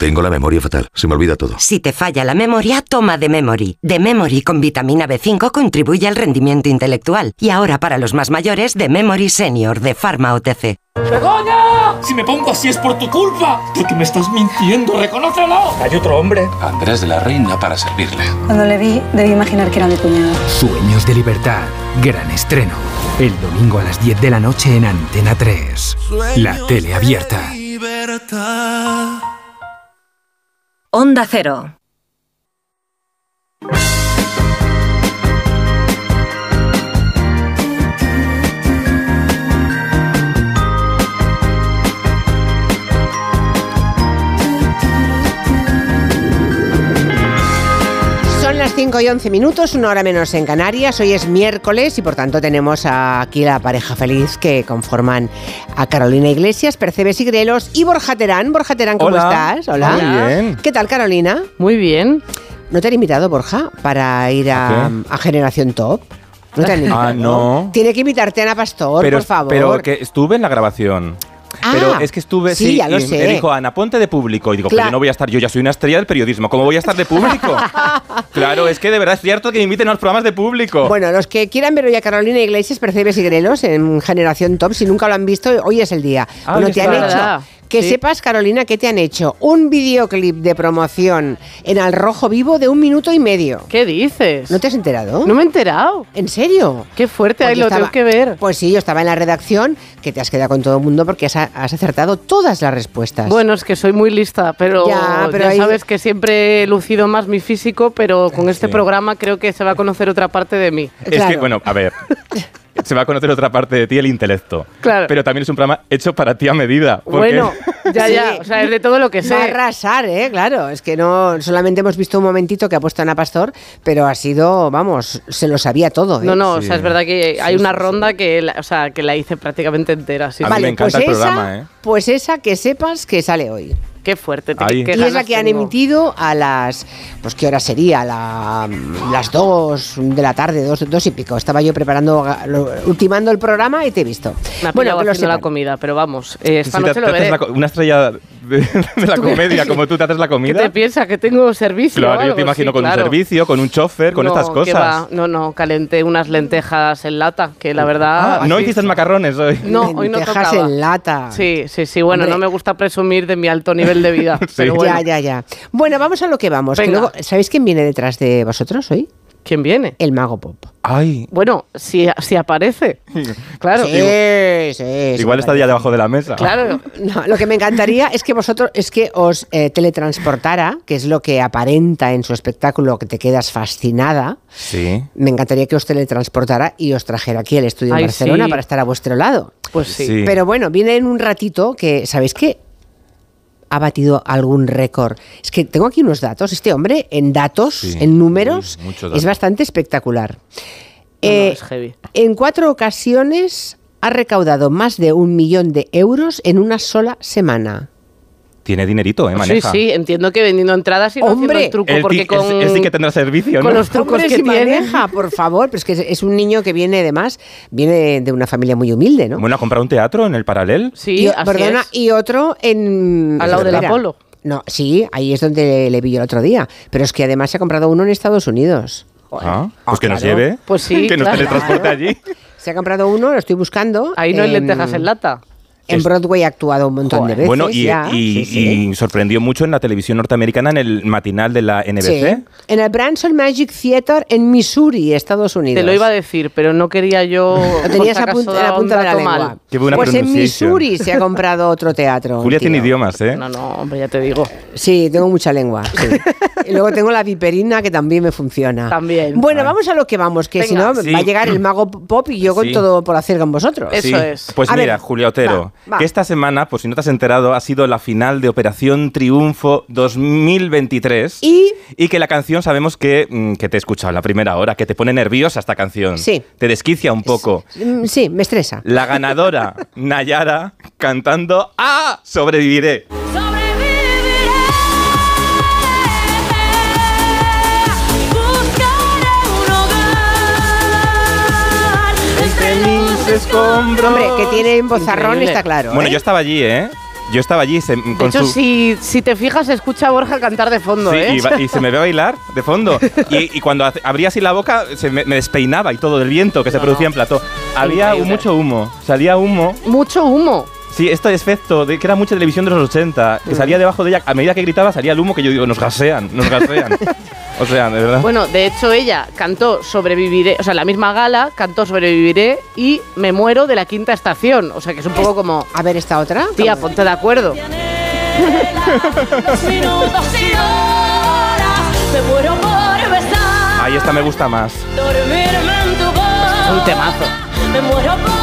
Tengo la memoria fatal, se me olvida todo. Si te falla la memoria, toma de Memory. De Memory con vitamina B5 contribuye al rendimiento intelectual. Y ahora para los más mayores, de Memory Senior de Pharma OTC. ¡Begoña! Si me pongo así es por tu culpa. Porque me estás mintiendo, reconócelo. Hay otro hombre. Andrés de la Reina para servirle. Cuando le vi, debí imaginar que era mi cuñado. Sueños de libertad. Gran estreno. El domingo a las 10 de la noche en Antena 3. La tele abierta. Onda Cero. Las 5 y 11 minutos, una hora menos en Canarias. Hoy es miércoles y por tanto tenemos aquí la pareja feliz que conforman a Carolina Iglesias, Percebes y Grelos y Borja Terán. Borja Terán, ¿cómo Hola. estás? Hola. Muy bien. ¿Qué tal, Carolina? Muy bien. ¿No te han invitado, Borja, para ir a, ¿A a Generación Top? ¿No te han invitado? Ah, no. Tiene que invitarte a Ana Pastor, Pero, por favor. pero que estuve en la grabación. Ah, pero es que estuve, sí, sí, ya lo y sé. me dijo Ana, ponte de público. Y digo, Claro. pero yo no voy a estar, yo ya soy una estrella del periodismo, ¿cómo voy a estar de público? claro, es que de verdad es cierto que me inviten a los programas de público. Bueno, los que quieran ver hoy a Carolina Iglesias, Percebes y Grelos en Generación Top, si nunca lo han visto, hoy es el día. Ah, bueno, te han hecho. Que Sí. sepas, Carolina, que te han hecho un videoclip de promoción en Al Rojo Vivo de un minuto y medio. ¿Qué dices? ¿No te has enterado? No me he enterado. ¿En serio? Qué fuerte, ahí lo tengo que ver. Pues sí, yo estaba en la redacción, que te has quedado con todo el mundo porque has, has acertado todas las respuestas. Bueno, es que soy muy lista, pero Ya, ya, pero ahí- sabes que siempre he lucido más mi físico, pero con este programa creo que se va a conocer otra parte de mí. Es que, bueno, a ver. Se va a conocer otra parte de ti, el intelecto. Claro. Pero también es un programa hecho para ti a medida. porque- Bueno, ya, Sí. ya, o sea, es de todo lo que sé. Va a arrasar, ¿eh? Claro, es que no solamente hemos visto un momentito que ha puesto Ana Pastor, pero ha sido, vamos, se lo sabía todo. ¿eh? No, no, o sea, es verdad que hay una ronda que, la, o sea, que la hice prácticamente entera. Sí, Vale, sí. pues esa, ¿eh? Pues esa que sepas que sale hoy. Qué fuerte. te- Ahí. qué y es la que han emitido a las, pues qué hora sería, la, las dos de la tarde, dos, dos y pico. Estaba yo preparando, lo- ultimando el programa y te he visto. Me ha bueno, pillado que lo la comida, pero vamos, eh, esta Sí, noche te lo veré. una estrella de, de la comedia, como tú te haces la ¿Qué comida. te piensas? ¿Que tengo servicio? o Claro, yo te imagino Sí, con claro. un servicio, con un chofer, con No, estas cosas. va. No, no, calenté unas lentejas en lata, que la verdad... Ah, no hiciste macarrones hoy. No, hoy no Lentejas tocaba. en lata. Sí, sí, sí. Bueno, Hombre. no me gusta presumir de mi alto nivel de vida. pero bueno. Ya, ya, ya. Bueno, vamos a lo que vamos. que luego- ¿Sabéis quién viene detrás de vosotros hoy? ¿Quién viene? El mago pop. Ay. Bueno, si, si aparece. Claro. Sí, sí, sí, Igual está ya debajo de la mesa. Claro. No, lo que me encantaría es que vosotros, es que os eh, teletransportara, que es lo que aparenta en su espectáculo, que te quedas fascinada. Sí. Me encantaría que os teletransportara y os trajera aquí al estudio Ay, en Barcelona sí. para estar a vuestro lado. Pues sí. Sí. Pero bueno, viene en un ratito que, ¿sabéis qué? Ha batido algún récord. Es que tengo aquí unos datos. Este hombre, en datos, Sí. en números, es bastante espectacular. No, no, Eh, es heavy. en cuatro ocasiones ha recaudado más de un millón de euros en una sola semana. Tiene dinerito, ¿eh? Sí, Maneja. sí, entiendo que vendiendo entradas y no haciendo el truco, porque con... él- él sí que tendrá servicio, con ¿no? los trucos Hombre, que si tiene... maneja, por favor, pero es que es- es un niño que viene, además, viene de una familia muy humilde, ¿no? Bueno, ha comprado un teatro en el paralel. Sí, y, así perdona, es. y otro en... Al lado del. Apolo. No, sí, ahí es donde le vi yo el otro día. Pero es que además se ha comprado uno en Estados Unidos. Ah, pues que nos lleve. Pues sí, Que nos claro. teletransporte allí. Se ha comprado uno, lo estoy buscando. Ahí no hay lentejas en lata. En Broadway ha actuado un montón de veces. Bueno, y, sorprendió mucho en la televisión norteamericana en el matinal de la NBC. En el Branson Magic Theater en Missouri, Estados Unidos. Te lo iba a decir, pero no quería yo. Lo tenías a punta, de la punta de la lengua. Qué buena pues en Missouri se ha comprado otro teatro. Julia tiene idiomas, ¿eh? No, no, hombre, ya te digo. Sí, tengo mucha lengua. y luego tengo la viperina que también me funciona. También. Bueno, vamos a lo que vamos, que si no va a llegar el mago pop y yo con todo por hacer con vosotros. Eso es. Pues mira, Julia Otero, que esta semana, por si no te has enterado, ha sido la final de Operación Triunfo 2023. Y, y que la canción sabemos que, mm, que te he escuchado la primera hora, que te pone nerviosa esta canción. Sí. Te desquicia un poco. Mm, sí, me estresa. La ganadora, Nayara, cantando ¡Ah! Sobreviviré. Hombre, que tiene bozarrón está claro. Bueno, ¿eh? yo estaba allí, ¿eh? Yo estaba allí. de hecho, si, si, te fijas, se escucha a Borja cantar de fondo, ¿eh? Y, se me ve bailar de fondo. y, cuando abría así la boca, se me, despeinaba y todo del viento que se producía en plató. Había mucho humo, salía humo. Mucho humo. Sí, este efecto de que era mucha televisión de los 80, que salía debajo de ella, a medida que gritaba salía el humo que yo digo, nos gasean, nos gasean. o sea, de verdad. Bueno, de hecho ella cantó Sobreviviré, o sea, la misma gala cantó Sobreviviré y Me muero de la quinta estación, o sea, que es un poco como... A ver, ¿esta otra? Tía, ponte de acuerdo. Ahí esta me gusta más. Un temazo. Me muero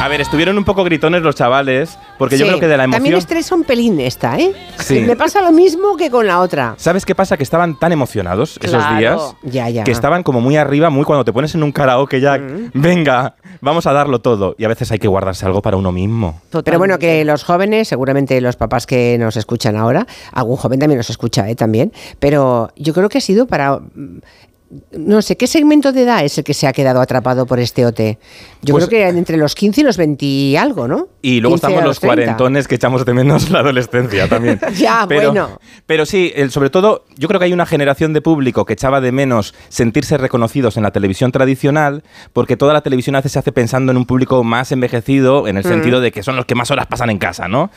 A ver, estuvieron un poco gritones los chavales, porque yo creo que de la emoción... También estresa un pelín esta, ¿eh? Sí. Me pasa lo mismo que con la otra. ¿Sabes qué pasa? Que estaban tan emocionados esos días, ya, ya. que estaban como muy arriba, muy cuando te pones en un karaoke ya, mm. venga, vamos a darlo todo. Y a veces hay que guardarse algo para uno mismo. Pero bueno, que los jóvenes, seguramente los papás que nos escuchan ahora, algún joven también nos escucha, ¿eh? También, pero yo creo que ha sido para no sé, ¿qué segmento de edad es el que se ha quedado atrapado por este OT? Yo pues creo que entre los 15 y los 20 y algo, ¿no? Y luego estamos los, cuarentones que echamos de menos la adolescencia también. ya, bueno. Pero sí, sobre todo, yo creo que hay una generación de público que echaba de menos sentirse reconocidos en la televisión tradicional, porque toda la televisión hace, se hace pensando en un público más envejecido, en el mm. sentido de que son los que más horas pasan en casa, ¿no?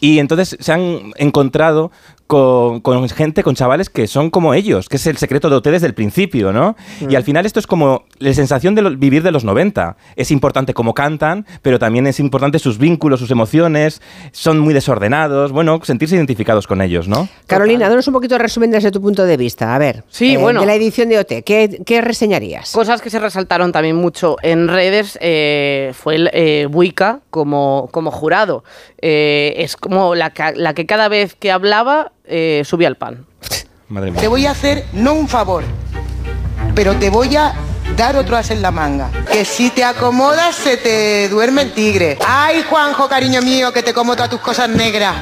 Y entonces se han encontrado con, gente, con chavales que son como ellos, que es el secreto de OT desde el principio, ¿no? Y al final esto es como la sensación de vivir de los 90. Es importante cómo cantan, pero también es importante sus vínculos, sus emociones, son muy desordenados, bueno, sentirse identificados con ellos, ¿no? Carolina, danos un poquito de resumen desde tu punto de vista. A ver, sí, eh, bueno, de la edición de OT, ¿qué, ¿qué, reseñarías? Cosas que se resaltaron también mucho en redes eh, fue el eh, Buica como, como jurado. Es como la, la que cada vez que hablaba eh, subí al pan. Madre mía. Te voy a hacer, no un favor, pero te voy a dar otro as en la manga. Que si te acomodas se te duerme el tigre. Ay, Juanjo, cariño mío, que te como todas tus cosas negras.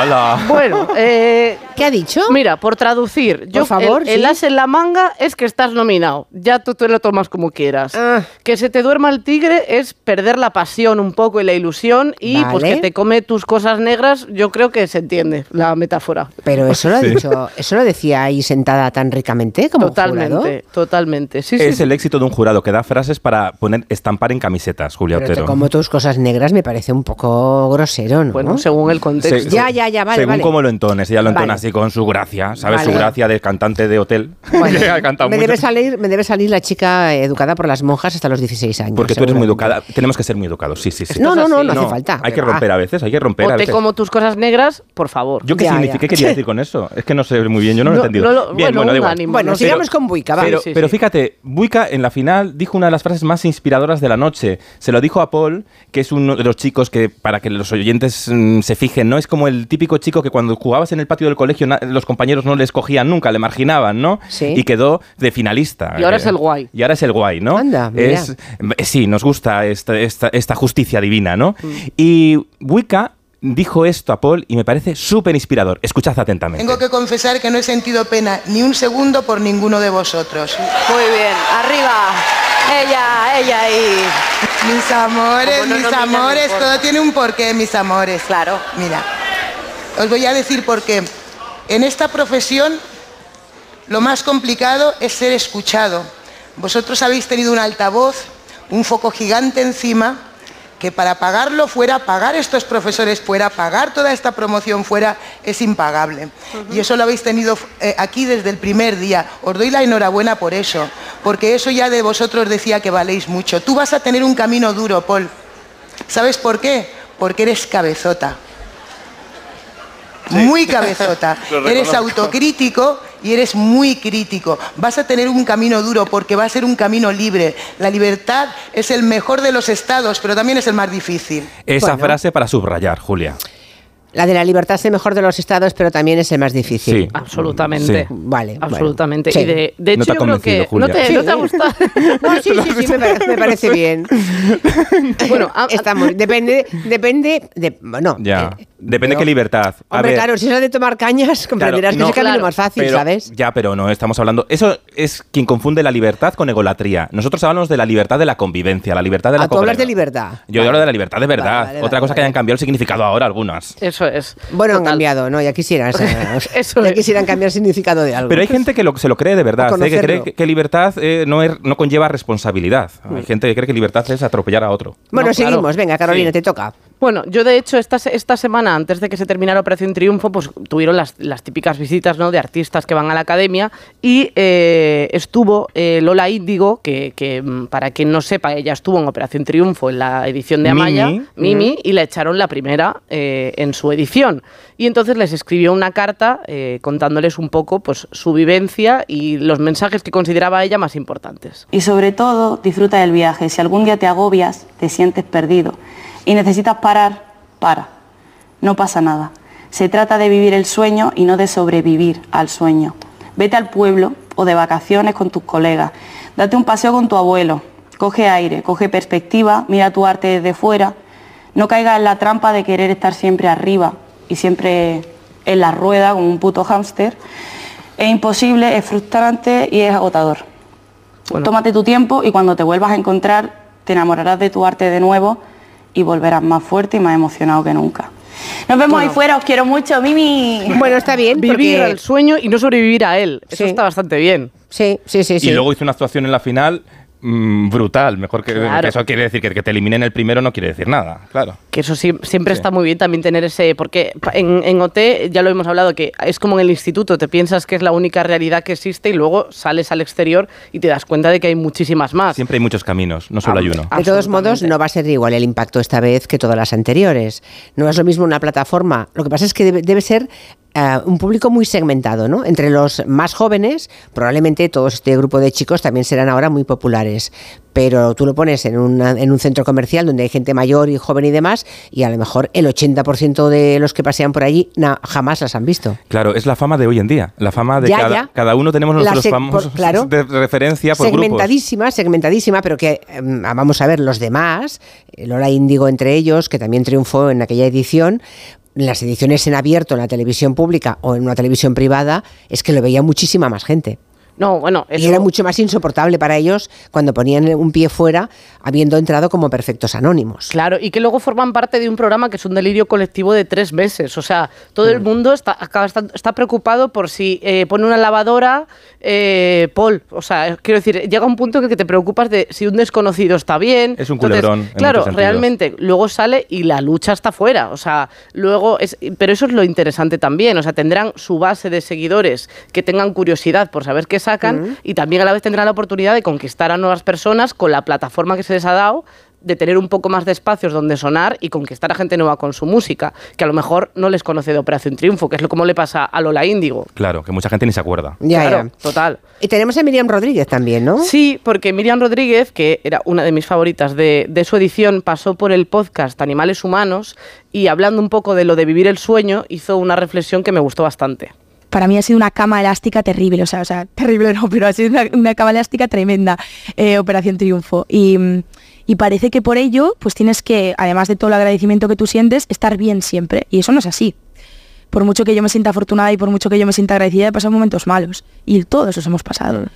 Hola. Bueno, eh, ¿qué ha dicho? Mira, por traducir, yo, favor, el, as en la manga es que estás nominado. Ya tú te lo tomas como quieras. Ah. Que se te duerma el tigre es perder la pasión un poco y la ilusión y pues que te come tus cosas negras, yo creo que se entiende la metáfora. Pero eso lo ha dicho, eso lo decía ahí sentada tan ricamente como Totalmente, totalmente. Sí, es el éxito de un jurado que da frases para poner estampar en camisetas, Julia Otero. Como tus cosas negras me parece un poco grosero, ¿no? Bueno, según el contexto. ya, ya, ya, vale. Según cómo lo entones, ella lo entona así con su gracia, ¿sabes? Su gracia de cantante de hotel. me, debe salir, me debe salir la chica educada por las monjas hasta los 16 años. Porque tú eres muy educada. Tenemos que ser muy educados, sí, sí, sí. No, no, no, no, hace falta. Hay que romper a veces, hay que romper a veces. como tus cosas negras, por favor. ¿Yo qué, significa, qué quería decir con eso? Es que no sé muy bien, yo no lo he entendido. bien, bueno, bueno, bueno sigamos con Buica, Pero, pero fíjate, Buica en la final dijo una de las frases más inspiradoras de la noche. Se lo dijo a Paul, que es uno de los chicos que, para que los oyentes mm, se fijen, ¿no? Es como el típico chico que cuando jugabas en el patio del colegio los compañeros no le escogían nunca, le marginaban, ¿no? Sí. Y quedó de finalista. Y ahora es el guay. Y ahora es el guay, ¿no? Anda, Es, eh, sí, nos gusta esta, esta, esta justicia divina, ¿no? Mm. Y Wicca dijo esto a Paul y me parece súper inspirador. Escuchad atentamente. Tengo que confesar que no he sentido pena ni un segundo por ninguno de vosotros. Muy bien, arriba. Ella, ella y... Mis amores, mis amores, todo tiene un porqué, mis amores. Claro. Mira, os voy a decir por qué. En esta profesión lo más complicado es ser escuchado. Vosotros habéis tenido un altavoz un foco gigante encima que para pagarlo fuera, pagar estos profesores fuera, pagar toda esta promoción fuera, es impagable. Y eso lo habéis tenido eh, aquí desde el primer día. Os doy la enhorabuena por eso, porque eso ya de vosotros decía que valéis mucho. Tú vas a tener un camino duro, Paul. ¿Sabes por qué? Porque eres cabezota. Muy cabezota. eres autocrítico y eres muy crítico. Vas a tener un camino duro porque va a ser un camino libre. La libertad es el mejor de los estados, pero también es el más difícil. Esa frase para subrayar, Julia. La de la libertad es el mejor de los estados, pero también es el más difícil. Sí. Absolutamente. Vale. Absolutamente. Sí. Y de, de hecho, No te ha yo creo que. convencido, ¿No te, Julia. ¿No te ha gustado? No, sí, sí, sí, me parece, me parece bien. bueno, a- Estamos, depende, depende, de, bueno, Ya. eh, Depende pero- qué libertad. A hombre, ver, claro, si es la de tomar cañas, comprenderás Claro, que es el no, camino claro, más fácil, pero- ¿sabes? Ya, pero no estamos hablando. Eso es quien confunde la libertad con egolatría. Nosotros hablamos de la libertad de la convivencia, la libertad de la Ah, tú hablas de libertad. Yo hablo de la libertad de verdad. Vale, vale, Otra vale, cosa que hayan cambiado el significado ahora algunas. Eso es. Bueno, han cambiado, ¿no? Ya quisieran, Eso ya quisieran cambiar el significado de algo. Pero hay gente que lo, se lo cree de verdad, ¿eh? que cree que, que libertad eh, no, es- no conlleva responsabilidad. Hay gente que cree que libertad es atropellar a otro. bueno, No, claro. seguimos. Venga, Carolina, Sí. te toca. Bueno, yo de hecho esta, esta semana, antes de que se terminara Operación Triunfo, pues tuvieron las, las típicas visitas ¿no? de artistas que van a la academia y eh, estuvo eh, Lola Índigo, que, que, mm, para quien no sepa, ella estuvo en Operación Triunfo en la edición de Amaya, Mimi. Mimi, y la echaron la primera eh, en su edición. Y entonces les escribió una carta eh, contándoles un poco pues, su vivencia y los mensajes que consideraba ella más importantes. Y sobre todo, disfruta del viaje. Si algún día te agobias, te sientes perdido y necesitas parar, para. No pasa nada. Se trata de vivir el sueño y no de sobrevivir al sueño. Vete al pueblo o de vacaciones con tus colegas. Date un paseo con tu abuelo. Coge aire, coge perspectiva, mira tu arte desde fuera. No caigas en la trampa de querer estar siempre arriba y siempre en la rueda como un puto hámster. Es imposible, es frustrante y es agotador. Tómate tu tiempo y cuando te vuelvas a encontrar te enamorarás de tu arte de nuevo y volverás más fuerte y más emocionado que nunca. Nos vemos ahí fuera, os quiero mucho, Mimi. Bueno, está bien. Vivir porque- el sueño y no sobrevivir a él. Eso Sí. está bastante bien. Sí, sí, sí. sí. Y luego hizo una actuación en la final mm, brutal. Mejor que, Claro. que eso quiere decir que, que te eliminen el primero no quiere decir nada, claro. Que eso sí- siempre está muy bien también tener ese. Porque en, en OT ya lo hemos hablado, que es como en el instituto, te piensas que es la única realidad que existe y luego sales al exterior y te das cuenta de que hay muchísimas más. Siempre hay muchos caminos, no solo hay uno. De todos modos, no va a ser igual el impacto esta vez que todas las anteriores. No es lo mismo una plataforma. Lo que pasa es que debe, debe ser eh, un público muy segmentado, ¿no? Entre los más jóvenes, probablemente todo este grupo de chicos también serán ahora muy populares. Pero tú lo pones en, una- en un centro comercial donde hay gente mayor y joven y demás, y a lo mejor el 80% de los que pasean por allí na- jamás las han visto. Claro, es la fama de hoy en día. La fama de Ya, cada, ya. cada uno tenemos nuestros famosos por- claro. de referencia por grupos. segmentadísima, segmentadísima, pero que em, vamos a ver los demás, eh, Lola Índigo entre ellos, que también triunfó en aquella edición. Las ediciones en abierto en la televisión pública o en una televisión privada, es que lo veía muchísima más gente. No, bueno, Y era mucho más insoportable para ellos cuando ponían un pie fuera, habiendo entrado como perfectos anónimos. Claro, y que luego forman parte de un programa que es un delirio colectivo de tres meses. O sea, todo Mm. el mundo está, acaba- está, está preocupado por si eh, pone una lavadora, eh, Paul. O sea, quiero decir, llega un punto en el que te preocupas de si un desconocido está bien. Es un culebrón, en claro, realmente, luego sale y la lucha está fuera. O sea, luego es. Pero eso es lo interesante también. O sea, tendrán su base de seguidores que tengan curiosidad por saber qué sacan y también a la vez tendrán la oportunidad de conquistar a nuevas personas con la plataforma que se les ha dado de tener un poco más de espacios donde sonar y conquistar a gente nueva con su música, que a lo mejor no les conoce de Operación Triunfo, que es lo como le pasa a Lola Índigo. Claro, que mucha gente ni se acuerda. Ya, Claro, ya. total. Y tenemos a Miriam Rodríguez también, ¿no? Sí, porque Miriam Rodríguez, que era una de mis favoritas de, de su edición, pasó por el podcast Animales Humanos y hablando un poco de lo de vivir el sueño, hizo una reflexión que me gustó bastante. Para mí ha sido una cama elástica terrible, o sea, o sea terrible no, pero ha sido una, una cama elástica tremenda, eh, Operación Triunfo. Y, mm, y parece que por ello, pues tienes que, además de todo el agradecimiento que tú sientes, estar bien siempre. Y eso no es así. Por mucho que yo me sienta afortunada y por mucho que yo me sienta agradecida, he pasado momentos malos. Y todos los hemos pasado.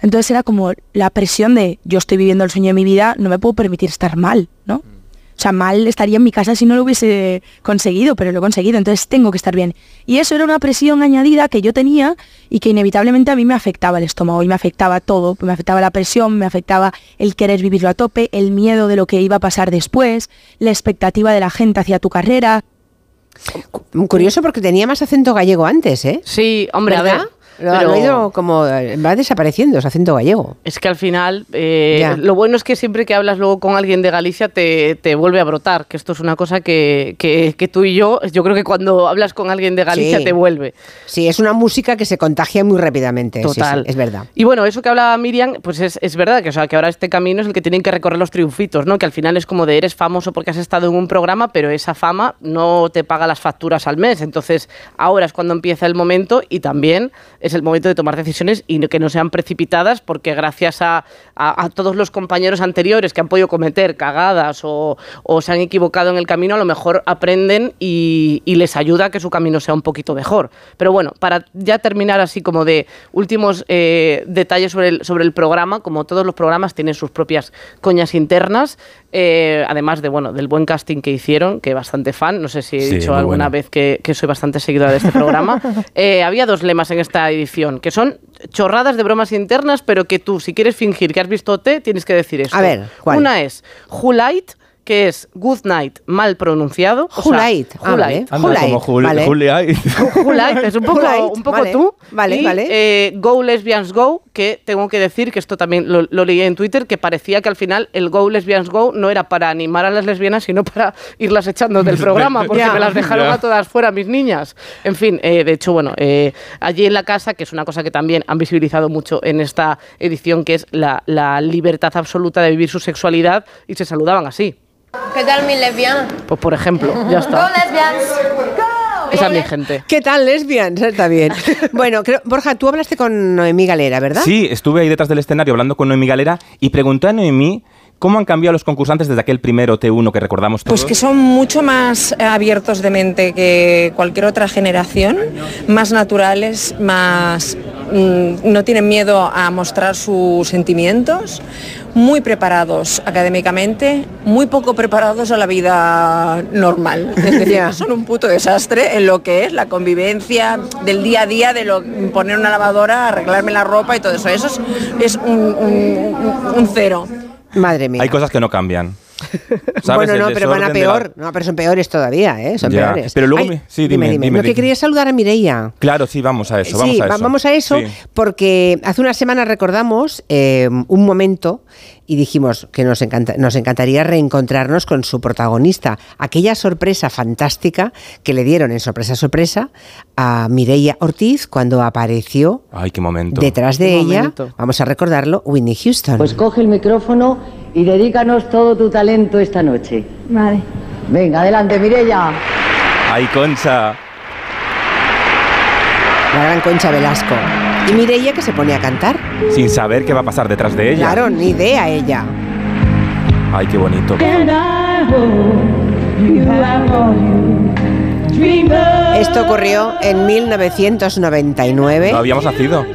Entonces era como la presión de yo estoy viviendo el sueño de mi vida, no me puedo permitir estar mal, ¿no? O sea, mal estaría en mi casa si no lo hubiese conseguido, pero lo he conseguido, entonces tengo que estar bien. Y eso era una presión añadida que yo tenía y que inevitablemente a mí me afectaba el estómago y me afectaba todo. Me afectaba la presión, me afectaba el querer vivirlo a tope, el miedo de lo que iba a pasar después, la expectativa de la gente hacia tu carrera. Curioso porque tenía más acento gallego antes, ¿eh? Sí, hombre, a ver. Lo, ha ido como va desapareciendo ese acento gallego. Es que al final, eh, lo bueno es que siempre que hablas luego con alguien de Galicia te, vuelve a brotar, que esto es una cosa que, que, tú y yo, yo creo que cuando hablas con alguien de Galicia te vuelve. Sí, es una música que se contagia muy rápidamente. Total. es verdad. Y bueno, eso que hablaba Miriam, pues es, es verdad, que, o sea, que ahora este camino es el que tienen que recorrer los triunfitos, ¿no? Que al final es como de eres famoso porque has estado en un programa, pero esa fama no te paga las facturas al mes. Entonces, ahora es cuando empieza el momento y también es el momento de tomar decisiones y que no sean precipitadas porque gracias a, todos los compañeros anteriores que han podido cometer cagadas o, se han equivocado en el camino, a lo mejor aprenden y, les ayuda a que su camino sea un poquito mejor. Pero bueno, para ya terminar así como de últimos eh, detalles sobre el, sobre el programa, como todos los programas tienen sus propias coñas internas, eh, además de bueno del buen casting que hicieron, que bastante fan, no sé si he dicho alguna vez que, soy bastante seguidora de este programa, eh, había dos lemas en esta edición, que son chorradas de bromas internas, pero que tú, si quieres fingir que has visto T, tienes que decir esto. A ver, Una es Who Light, que es Good Night mal pronunciado. Julight. Julight. Julight. Julight. Es un poco, un poco tú. Vale, vale. Eh, go Lesbians Go, que tengo que decir que esto también lo, leí en Twitter, que parecía que al final el Go Lesbians Go no era para animar a las lesbianas, sino para irlas echando del programa, porque me las dejaron a todas fuera, mis niñas. En fin, eh, de hecho, bueno, eh, allí en la casa, que es una cosa que también han visibilizado mucho en esta edición, que es la, la libertad absoluta de vivir su sexualidad, y se saludaban así. ¿Qué tal mi lesbiana? Pues por ejemplo, ya está. Go lesbians. Esa es mi gente. ¿Qué tal, lesbians? Está bien. bueno, Borja, tú hablaste con Noemí Galera, ¿verdad? Sí, estuve ahí detrás del escenario hablando con Noemí Galera y pregunté a Noemí ¿Cómo han cambiado los concursantes desde aquel primero T1 que recordamos todos? Pues que son mucho más abiertos de mente que cualquier otra generación, más naturales, más mm, no tienen miedo a mostrar sus sentimientos, muy preparados académicamente, muy poco preparados a la vida normal. Es decir, son un puto desastre en lo que es la convivencia del día a día, de lo, poner una lavadora, arreglarme la ropa y todo eso. Eso es, un cero. Madre mía. Hay cosas que no cambian. Bueno, no, pero van a peor. No, pero son peores todavía, ¿eh? Son peores. Pero luego, sí, dime, dime, dime, que quería saludar a Mireia. Claro, sí, vamos a eso. Vamos sí, a eso. vamos a eso porque hace una semana recordamos eh, un momento y dijimos que nos, nos encantaría reencontrarnos con su protagonista. Aquella sorpresa fantástica que le dieron en sorpresa sorpresa a Mireia Ortiz cuando apareció Ay, qué momento. detrás de ella, vamos a recordarlo, Whitney Houston. Pues coge el micrófono y dedícanos todo tu talento esta noche. Vale. Venga, adelante, Mireia. Ay, Concha. La gran Concha Velasco. Y Mireia que se pone a cantar. Sin saber qué va a pasar detrás de ella. Claro, ni idea ella. Ay, qué bonito. Esto ocurrió en 1999. No habíamos nacido.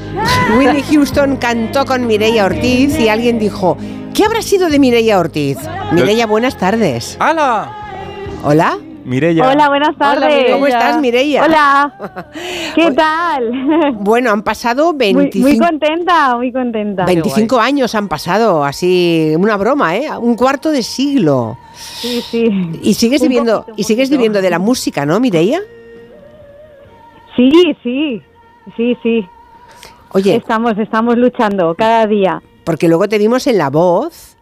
Winnie Houston cantó con Mireia Ortiz y alguien dijo, ¿qué habrá sido de Mireia Ortiz? Mireia, buenas tardes. ¡Hala! ¿Hola? Mireia. Hola, buenas tardes. ¿Cómo estás, Mireia? Hola. ¿Qué tal? Bueno, han pasado 25... Muy, contenta, muy contenta. 25 años han pasado, así, una broma, ¿eh? Un cuarto de siglo. Sí, sí. Y sigues viviendo, y sigues viviendo de la música, ¿no, Mireia? Sí, sí, sí, sí. Oye. Estamos, estamos luchando cada día. Porque luego te vimos en La Voz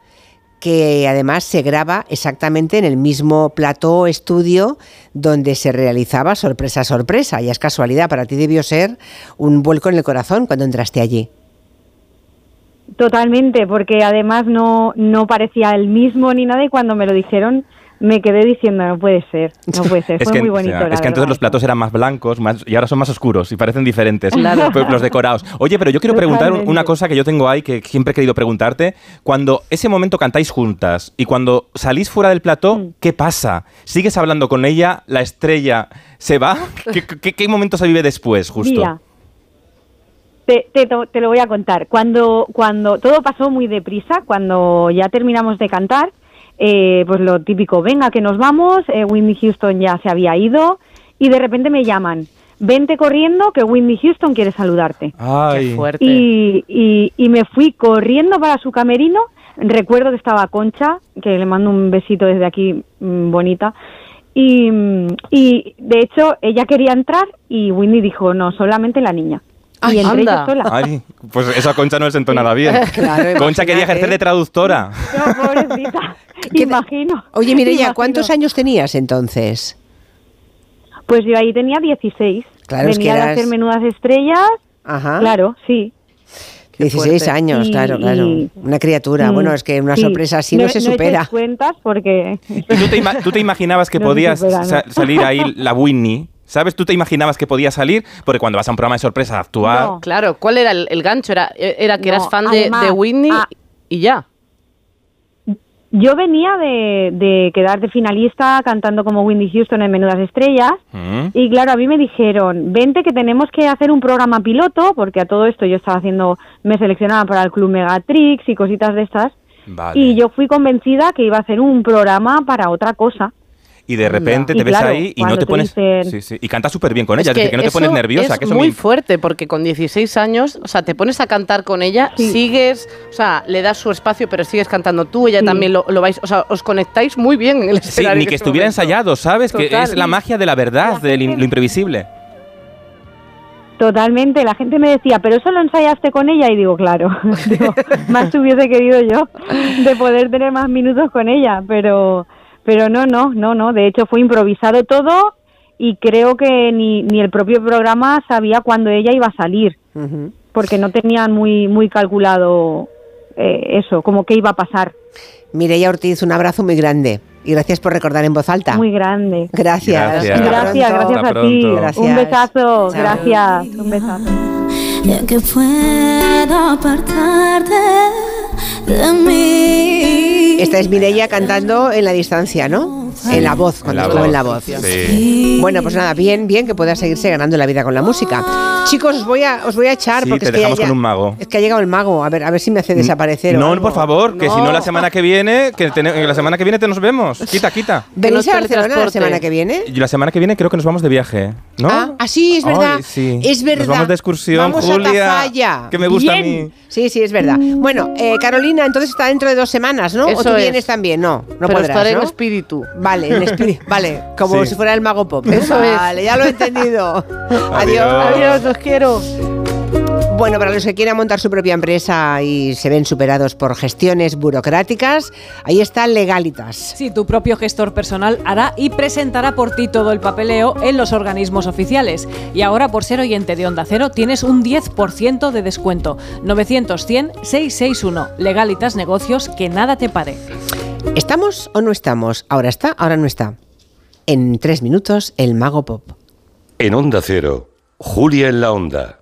que además se graba exactamente en el mismo plató estudio donde se realizaba sorpresa sorpresa. Y es casualidad, para ti debió ser un vuelco en el corazón cuando entraste allí. Totalmente, porque además no, no parecía el mismo ni nada y cuando me lo dijeron me quedé diciendo, no puede ser, no puede ser, fue muy bonito. es que entonces los platos eran más blancos más, y ahora son más oscuros y parecen diferentes pues los decorados. Oye, pero yo quiero preguntar una cosa que yo tengo ahí que siempre he querido preguntarte. Cuando ese momento cantáis juntas y cuando salís fuera del plató, mm. ¿qué pasa? ¿Sigues hablando con ella? ¿La estrella se va? ¿Qué, qué, momento se vive después, justo? Mira, te, te, te, lo voy a contar. Cuando, cuando todo pasó muy deprisa, cuando ya terminamos de cantar, eh, pues lo típico, venga, que nos vamos, eh, Whitney Houston ya se había ido y de repente me llaman, vente corriendo que Whitney Houston quiere saludarte. Ay. Qué fuerte. Y, y, me fui corriendo para su camerino. Recuerdo que estaba Concha, que le mando un besito desde aquí, mm, bonita. Y, y de hecho ella quería entrar y Whitney dijo, no, solamente la niña. Ay, y entré yo anda. sola. Ay, pues esa Concha no le sentó nada bien. Claro, Concha quería ejercer de traductora. No, pobrecita. Imagino. Oye, Imagino. ¿cuántos años tenías entonces? Pues yo ahí tenía 16. Claro, es que Venía de eras- hacer menudas estrellas. Ajá. Claro, sí. 16 fuerte. años, Y- claro, claro. y- Una criatura. Mm, Bueno, es que una sí. sorpresa así no, se supera. hecho cuentas porque... ¿Y tú te, ima- tú te imaginabas que No podías ¿no? sa- salir ahí la Whitney? ¿Sabes? ¿Tú te imaginabas que podía salir? Porque cuando vas a un programa de sorpresa a actuar... No. Claro, ¿cuál era el, el gancho? Era, era que No, eras fan de, además, de Whitney ah. y ya. Yo venía de, de quedar de finalista cantando como Windy Houston en Menudas Estrellas. Mm. Y claro, a mí me dijeron, vente que tenemos que hacer un programa piloto, porque a todo esto yo estaba haciendo, me seleccionaban para el Club Megatrix y cositas de estas. Vale. Y yo fui convencida que iba a hacer un programa para otra cosa. Y de repente Y te ves claro, ahí y no te te pones... dicen- Sí, sí. Y cantas súper bien con Es ella, es decir, que no te pones nerviosa. Es que eso muy me- fuerte porque con 16 años, o sea, te pones a cantar con ella, sigues, o sea, le das su espacio, pero sigues cantando tú, ella Sí. también lo, lo vais, o sea, os conectáis muy bien en el Sí, escenario. ni en que ese estuviera momento. ensayado, ¿sabes? Que es la magia de la verdad, in- lo imprevisible. Totalmente, la gente me decía, pero eso lo ensayaste con ella y digo, claro, digo, más hubiese querido yo de poder tener más minutos con ella, pero, pero no, no, no, no, de hecho fue improvisado todo y creo que ni, ni el propio programa sabía cuándo ella iba a salir, porque no tenían muy, muy calculado eh, eso, como qué iba a pasar, Mireia Ortiz, un abrazo muy grande. Y gracias por recordar en voz alta. muy grande. Gracias. Gracias. Gracias, a ti. Gracias. un besazo, Chao. gracias, un besazo. Ya que puedo apartarte de mí. Esta es Mireia cantando en la distancia, ¿no? En la voz, cuando la estuvo voz. en la voz. Sí. Bueno, pues nada, bien, bien que pueda seguirse ganando la vida con la música. Chicos, os voy a, os voy a echar Sí, porque te es que dejamos ya- con un mago. Es que ha llegado el mago. A ver, a ver si me hace desaparecer. o No, algo. por favor, que si no la semana que viene, que la semana que viene te nos vemos. Quita, quita. ¿Venís a Barcelona la semana que viene? Y la semana que viene creo que nos vamos de viaje, ¿no? Ah, ah, sí, es verdad. Ay, sí. Es verdad. Nos vamos de excursión, Vamos Julia. a Tafalla. Que me gusta a mí. Sí, sí, es verdad. Bueno, eh, Carolina, entonces está dentro de dos semanas, ¿no? ¿O tú es. vienes también? No, no pero podrás, estaré ¿no? en espíritu. Vale, en espíritu. Vale, como Sí. si fuera el mago pop. Eso es. Vale, ya lo he entendido. Adiós. Adiós, los quiero. Bueno, para los que quieran montar su propia empresa y se ven superados por gestiones burocráticas, ahí está Legalitas. Sí, tu propio gestor personal hará y presentará por ti todo el papeleo en los organismos oficiales. Y ahora, por ser oyente de Onda Cero, tienes un 10% de descuento. 900-100-661. Legalitas Negocios, que nada te pare. ¿Estamos o no estamos? Ahora está, ahora no está. En tres minutos, el mago pop. En Onda Cero, Julia en la Onda,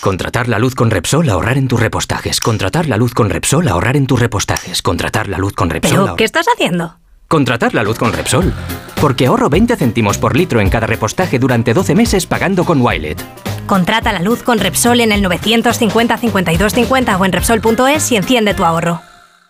Contratar la luz con Repsol, ahorrar en tus repostajes. Contratar la luz con Repsol, ahorrar en tus repostajes. Contratar la luz con Repsol. ¿Pero ahor- qué estás haciendo? Contratar la luz con Repsol. Porque ahorro 20 céntimos por litro en cada repostaje durante 12 meses pagando con Wilet. Contrata la luz con Repsol en el 950 52 50 o en Repsol.es y enciende tu ahorro.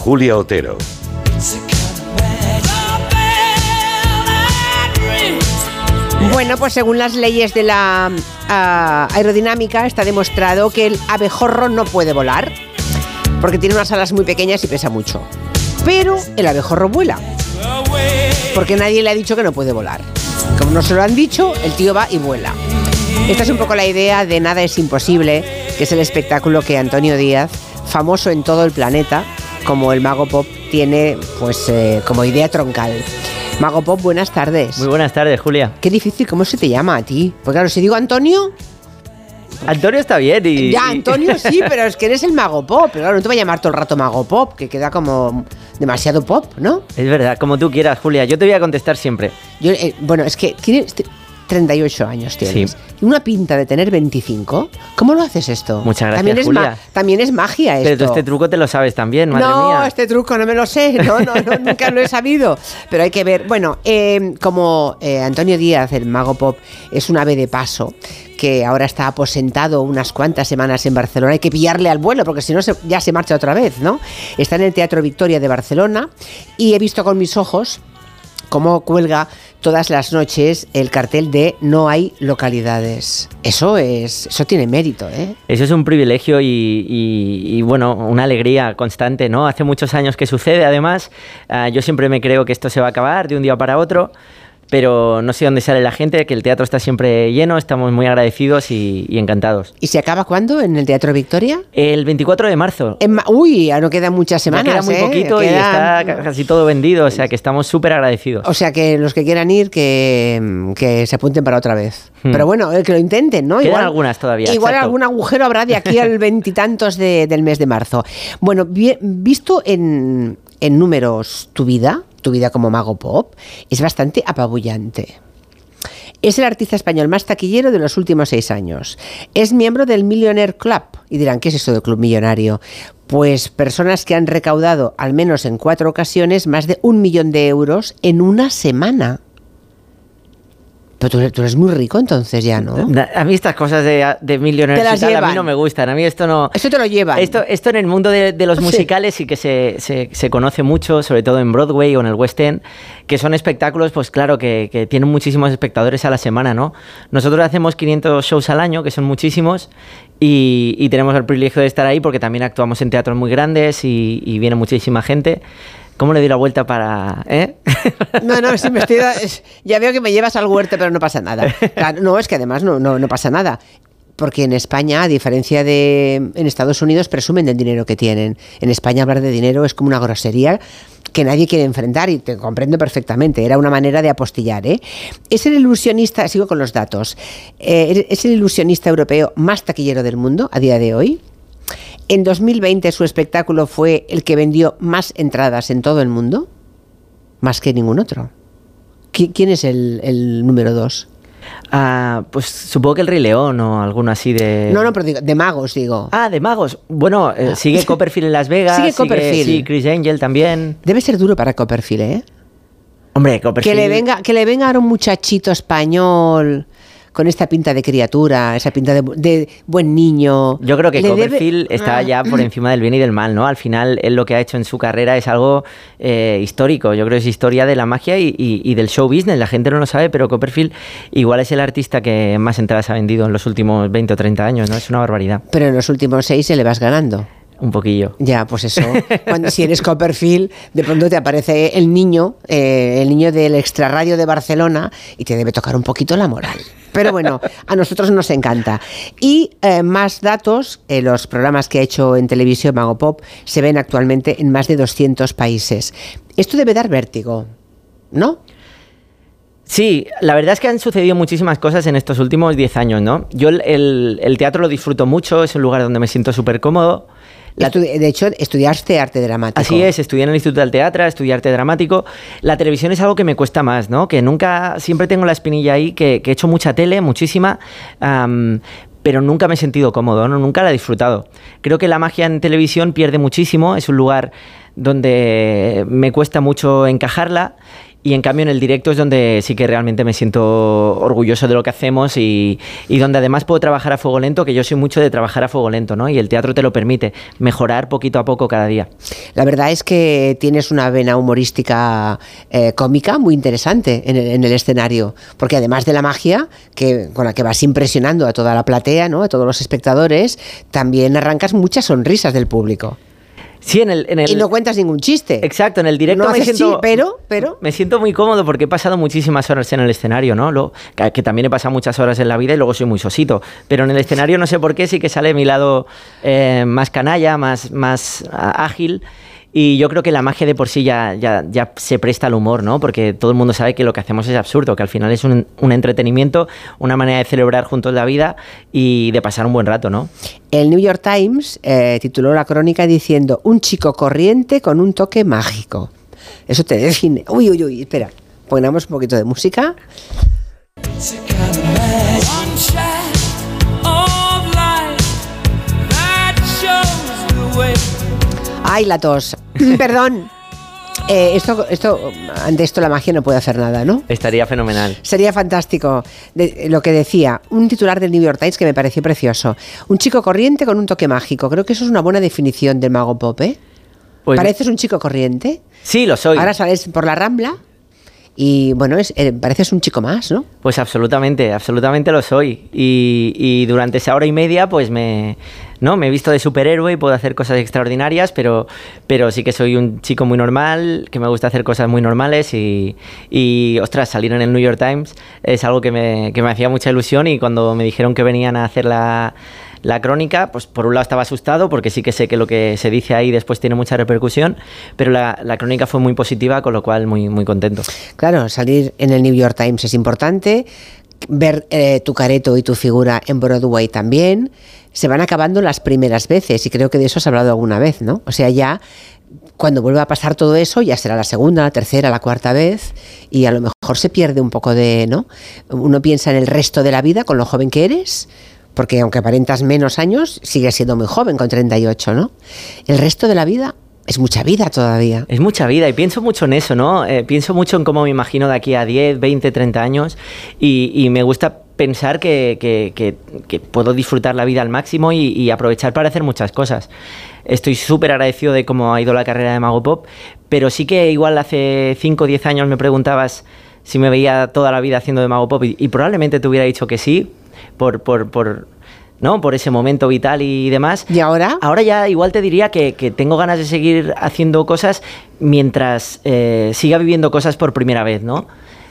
Julia Otero. Bueno, pues según las leyes de la ah, aerodinámica está demostrado que el abejorro no puede volar porque tiene unas alas muy pequeñas y pesa mucho. Pero el abejorro vuela. Porque nadie le ha dicho que no puede volar. Como no se lo han dicho, el tío va y vuela. Esta es un poco la idea de Nada es imposible, que es el espectáculo que Antonio Díaz, famoso en todo el planeta, como el mago pop, tiene pues eh, como idea troncal. Mago Pop, buenas tardes. Muy buenas tardes, Julia. Qué difícil, ¿cómo se te llama a ti? Porque claro, si digo Antonio... Antonio está bien y... Ya, Antonio sí, pero es que eres el Mago Pop. Pero claro, no te voy a llamar todo el rato Mago Pop, que queda como demasiado pop, ¿no? Es verdad, como tú quieras, Julia. Yo te voy a contestar siempre. Yo, eh, bueno, es que 38 años tienes. Sí. Una pinta de tener 25. ¿Cómo lo haces esto? Muchas gracias, también es Julia. también es magia esto. Pero tú este truco te lo sabes también, madre no, mía. No, este truco no me lo sé. No, no, no nunca lo he sabido. Pero hay que ver. Bueno, eh, como eh, Antonio Díaz, el mago pop, es un ave de paso que ahora está aposentado unas cuantas semanas en Barcelona. Hay que pillarle al vuelo porque si no ya se marcha otra vez, ¿no? Está en el Teatro Victoria de Barcelona y he visto con mis ojos cómo cuelga todas las noches el cartel de no hay localidades. Eso es, eso tiene mérito, ¿eh? Eso es un privilegio y, bueno, una alegría constante, ¿no? Hace muchos años que sucede, además, uh, yo siempre me creo que esto se va a acabar de un día para otro pero no sé dónde sale la gente, que el teatro está siempre lleno, estamos muy agradecidos y, encantados. ¿Y se acaba cuándo en el Teatro Victoria? El 24 de marzo. Uy, ya no quedan muchas semanas. Ya queda muy ¿eh? poquito y está casi todo vendido, o sea que estamos súper agradecidos. O sea que los que quieran ir, que, que se apunten para otra vez. Hmm. Pero bueno, eh, que lo intenten, ¿no? Quedan igual, algunas todavía. Igual algún agujero habrá de aquí al veintitantos de, del mes de marzo. Bueno, visto en, en números tu vida, tu vida como mago pop, es bastante apabullante. Es el artista español más taquillero de los últimos seis años. Es miembro del Millionaire Club. Y dirán, ¿qué es esto del Club Millonario? Pues personas que han recaudado, al menos en cuatro ocasiones, más de un millón de euros en una semana. Pero tú, eres muy rico entonces ya, ¿no? A mí estas cosas de, de millonarios a mí no me gustan. A mí esto no... Eso te lo lleva. Esto, esto en el mundo de, los musicales sí, que se, se, conoce mucho, sobre todo en Broadway o en el West End, que son espectáculos, pues claro, que, que tienen muchísimos espectadores a la semana, ¿no? Nosotros hacemos 500 shows al año, que son muchísimos, y, y, tenemos el privilegio de estar ahí porque también actuamos en teatros muy grandes y, y viene muchísima gente. ¿Cómo le di la vuelta para.? ¿eh? No, no, me estoy, ya veo que me llevas al huerto, pero no pasa nada. no, es que además no, no, no pasa nada porque en España, a diferencia de en Estados Unidos, presumen del dinero que tienen. En España hablar de dinero es como una grosería que nadie quiere enfrentar y te comprendo perfectamente. Era una manera de apostillar. ¿eh? Es el ilusionista, sigo con los datos, eh, es el ilusionista europeo más taquillero del mundo a día de hoy. En 2020 su espectáculo fue el que vendió más entradas en todo el mundo, más que ningún otro. ¿Quién es el, número dos? Ah, pues supongo que el Rey León o alguno así de. No, no, pero digo, de magos, digo. Ah, de magos. Bueno, eh, sigue Copperfield en Las Vegas. Sigue Copperfield. sí, Chris Angel también. Debe ser duro para Copperfield, ¿eh? Hombre, Copperfield. Que le venga, que le venga ahora un muchachito español con esta pinta de criatura, esa pinta de, buen niño. Yo creo que Copperfield está ah. ya por encima del bien y del mal, ¿no? Al final, él lo que ha hecho en su carrera es algo eh, histórico. Yo creo que es historia de la magia y, del show business. La gente no lo sabe, pero Copperfield igual es el artista que más entradas ha vendido en los últimos 20 o 30 años, ¿no? Es una barbaridad. Pero en los últimos seis se le vas ganando. Un poquillo. Ya, pues eso. Cuando, si eres Copperfield, de pronto te aparece el niño, eh, el niño del extrarradio de Barcelona, y te debe tocar un poquito la moral. Pero bueno, a nosotros nos encanta. Y eh, más datos, eh, los programas que ha hecho en televisión Mago Pop se ven actualmente en más de 200 países. Esto debe dar vértigo, ¿no? Sí, la verdad es que han sucedido muchísimas cosas en estos últimos 10 años, ¿no? Yo el, teatro lo disfruto mucho, es un lugar donde me siento súper cómodo. De hecho, estudiaste arte dramático. Así es, estudié en el Instituto del Teatro, estudié arte dramático. La televisión es algo que me cuesta más, ¿no? Que nunca, siempre tengo la espinilla ahí, que, he hecho mucha tele, muchísima, pero nunca me he sentido cómodo, ¿no? Nunca la he disfrutado. Creo que la magia en televisión pierde muchísimo, es un lugar donde me cuesta mucho encajarla y en cambio en el directo es donde sí que realmente me siento orgulloso de lo que hacemos y, donde además puedo trabajar a fuego lento, que yo soy mucho de trabajar a fuego lento, ¿no? Y el teatro te lo permite, mejorar poquito a poco cada día. La verdad es que tienes una vena humorística eh, cómica muy interesante en el, escenario, porque además de la magia, que, con la que vas impresionando a toda la platea, ¿no? A todos los espectadores, también arrancas muchas sonrisas del público. Sí, en el, en el... Y no cuentas ningún chiste. Exacto, en el directo no me siento... Sí, pero, pero... Me siento muy cómodo porque he pasado muchísimas horas en el escenario, ¿no? Lo, que, también he pasado muchas horas en la vida y luego soy muy sosito. Pero en el escenario no sé por qué sí que sale mi lado eh, más canalla, más, más ágil. Y yo creo que la magia de por sí ya, ya, ya, se presta al humor, ¿no? Porque todo el mundo sabe que lo que hacemos es absurdo, que al final es un, un, entretenimiento, una manera de celebrar juntos la vida y de pasar un buen rato, ¿no? El New York Times eh, tituló la crónica diciendo un chico corriente con un toque mágico. Eso te define. Uy, uy, uy, espera. Pongamos un poquito de música. Ay, la tos. Perdón. Eh, esto, esto, ante esto la magia no puede hacer nada, ¿no? Estaría fenomenal. Sería fantástico. lo que decía, un titular del New York Times que me pareció precioso. Un chico corriente con un toque mágico. Creo que eso es una buena definición del mago pop, ¿eh? Pues ¿Pareces un chico corriente? Sí, lo soy. Ahora sales por la rambla y bueno, es, eh, pareces un chico más, ¿no? Pues absolutamente, absolutamente lo soy. Y, durante esa hora y media, pues me, ¿no? Me he visto de superhéroe y puedo hacer cosas extraordinarias, pero, pero sí que soy un chico muy normal, que me gusta hacer cosas muy normales y, y ostras, salir en el New York Times es algo que me, que me hacía mucha ilusión y cuando me dijeron que venían a hacer la la crónica, pues por un lado estaba asustado porque sí que sé que lo que se dice ahí después tiene mucha repercusión, pero la, crónica fue muy positiva, con lo cual muy, muy contento. Claro, salir en el New York Times es importante, ver eh, tu careto y tu figura en Broadway también. Se van acabando las primeras veces y creo que de eso has hablado alguna vez, ¿no? O sea, ya cuando vuelva a pasar todo eso, ya será la segunda, la tercera, la cuarta vez y a lo mejor se pierde un poco de, ¿no? Uno piensa en el resto de la vida con lo joven que eres, porque aunque aparentas menos años, sigues siendo muy joven con 38, ¿no? El resto de la vida es mucha vida todavía. Es mucha vida y pienso mucho en eso, ¿no? Eh, pienso mucho en cómo me imagino de aquí a 10, 20, 30 años y, me gusta pensar que, puedo disfrutar la vida al máximo y, aprovechar para hacer muchas cosas. Estoy súper agradecido de cómo ha ido la carrera de Mago Pop, pero sí que igual hace 5 o 10 años me preguntabas si me veía toda la vida haciendo de Mago Pop y, probablemente te hubiera dicho que sí, por, por, por ¿no? Por ese momento vital y demás. ¿Y ahora? Ahora ya igual te diría que, tengo ganas de seguir haciendo cosas mientras eh, siga viviendo cosas por primera vez, ¿no?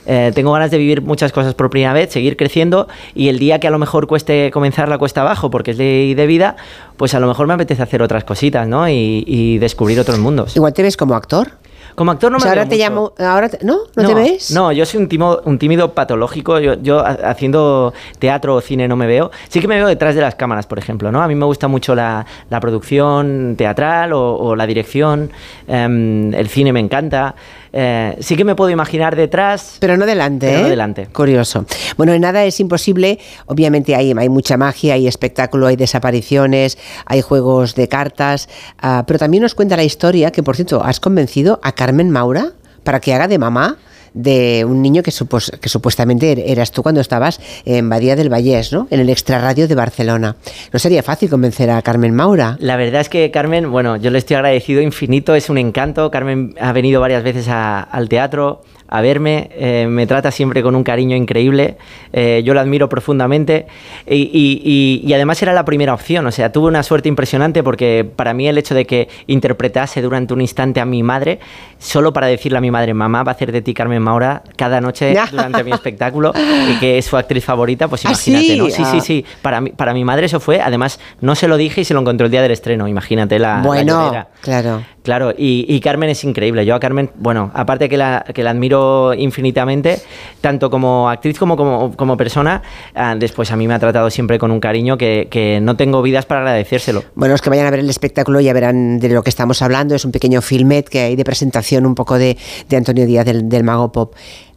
Eh, tengo ganas de vivir muchas cosas por primera vez, seguir creciendo y el día que a lo mejor cueste comenzar la cuesta abajo porque es ley de vida, pues a lo mejor me apetece hacer otras cositas, ¿no? Y, y descubrir otros mundos. Igual te ves como actor. Como actor no me ahora te llamo, ahora ¿no? ¿No? te ves? No, yo soy un tímido, un tímido patológico. Yo, haciendo teatro o cine no me veo. Sí que me veo detrás de las cámaras, por ejemplo, ¿no? A mí me gusta mucho la, producción teatral o, la dirección. Em, el cine me encanta. Eh, sí que me puedo imaginar detrás. Pero no delante, pero no ¿eh? delante. Curioso. Bueno, en nada es imposible. Obviamente hay, hay mucha magia, hay espectáculo, hay desapariciones, hay juegos de cartas. Ah, pero también nos cuenta la historia que, por cierto, has convencido a Carmen Maura para que haga de mamá de un niño que, supuestamente er-, eras tú cuando estabas en Badía del Vallés, ¿no? En el extrarradio de Barcelona. ¿No sería fácil convencer a Carmen Maura? La verdad es que Carmen, bueno, yo le estoy agradecido infinito, es un encanto. Carmen ha venido varias veces al teatro, a verme, eh, me trata siempre con un cariño increíble, eh, yo la admiro profundamente y, y, además era la primera opción, o sea, tuve una suerte impresionante porque para mí el hecho de que interpretase durante un instante a mi madre, solo para decirle a mi madre, mamá va a hacer de ti Carmen Maura cada noche durante mi espectáculo y que es su actriz favorita, pues ¿Ah, imagínate, ¿no? Sí, sí, ah. sí, para, mi, para mi madre eso fue, además no se lo dije y se lo encontró el día del estreno, imagínate la... Bueno, claro. Claro, y, Carmen es increíble. Yo a Carmen, bueno, aparte que la, que la admiro infinitamente, tanto como actriz como como, persona, ah, después a mí me ha tratado siempre con un cariño que, no tengo vidas para agradecérselo. Bueno, es que vayan a ver el espectáculo ya verán de lo que estamos hablando. Es un pequeño filmet que hay de presentación un poco de, Antonio Díaz del, del Mago Pop.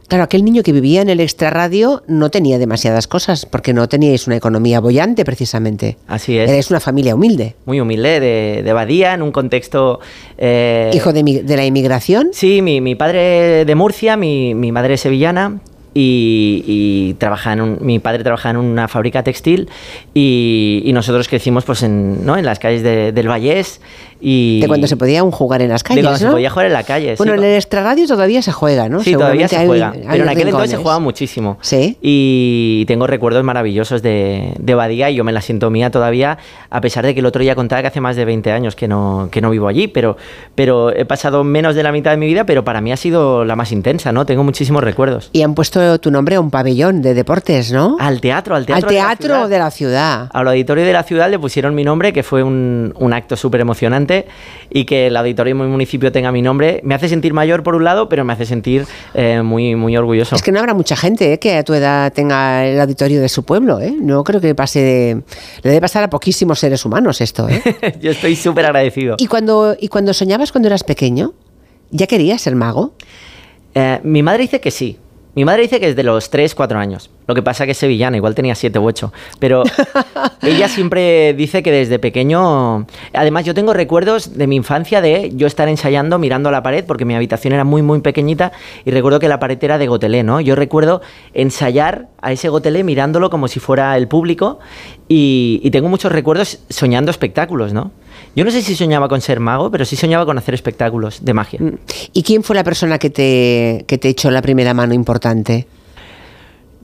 Claro, aquel niño que vivía en el extrarradio no tenía demasiadas cosas, porque no teníais una economía bollante, precisamente. Así es. Eres una familia humilde. Muy humilde, de, de Badía, en un contexto... Eh, ¿Hijo de, la inmigración? Sí, mi, mi padre de Murcia, mi, mi madre sevillana, y, en mi padre trabajaba en una fábrica textil y, nosotros crecimos pues en, ¿no? en las calles del Vallés Y de cuando se podía aún jugar en las calles. De cuando se podía jugar en la calle. Bueno, en el extrarradio todavía se juega, ¿no? Sí, todavía se juega. pero en aquel entonces se jugaba muchísimo. Sí. Y tengo recuerdos maravillosos de, de Badía y yo me la siento mía todavía, a pesar de que el otro día contaba que hace más de 20 años que no, que no vivo allí. Pero, pero he pasado menos de la mitad de mi vida, pero para mí ha sido la más intensa, ¿no? Tengo muchísimos recuerdos. Y han puesto tu nombre a un pabellón de deportes, ¿no? Al teatro, al teatro. Al teatro de la ciudad. Al auditorio de la ciudad le pusieron mi nombre, que fue un, un acto súper emocionante y que el auditorio de mi municipio tenga mi nombre me hace sentir mayor por un lado, pero me hace sentir eh, muy, muy orgulloso. Es que no habrá mucha gente eh, que a tu edad tenga el auditorio de su pueblo, ¿eh? No creo que pase de... Le debe pasar a poquísimos seres humanos esto, ¿eh? Yo estoy súper agradecido. ¿Y cuando, ¿Y cuando soñabas cuando eras pequeño? ¿Ya querías ser mago? Mi madre dice que sí. Mi madre dice que es de los 3, 4 años. Lo que pasa que es sevillana, igual tenía 7 u 8. Pero ella siempre dice que desde pequeño... Además, yo tengo recuerdos de mi infancia de yo estar ensayando mirando a la pared, porque mi habitación era muy, muy pequeñita, y recuerdo que la pared era de gotelé, ¿no? Yo recuerdo ensayar a ese gotelé mirándolo como si fuera el público, y, y tengo muchos recuerdos soñando espectáculos, ¿no? Yo no sé si soñaba con ser mago, pero sí soñaba con hacer espectáculos de magia. ¿Y quién fue la persona que te, que te echó la primera mano importante?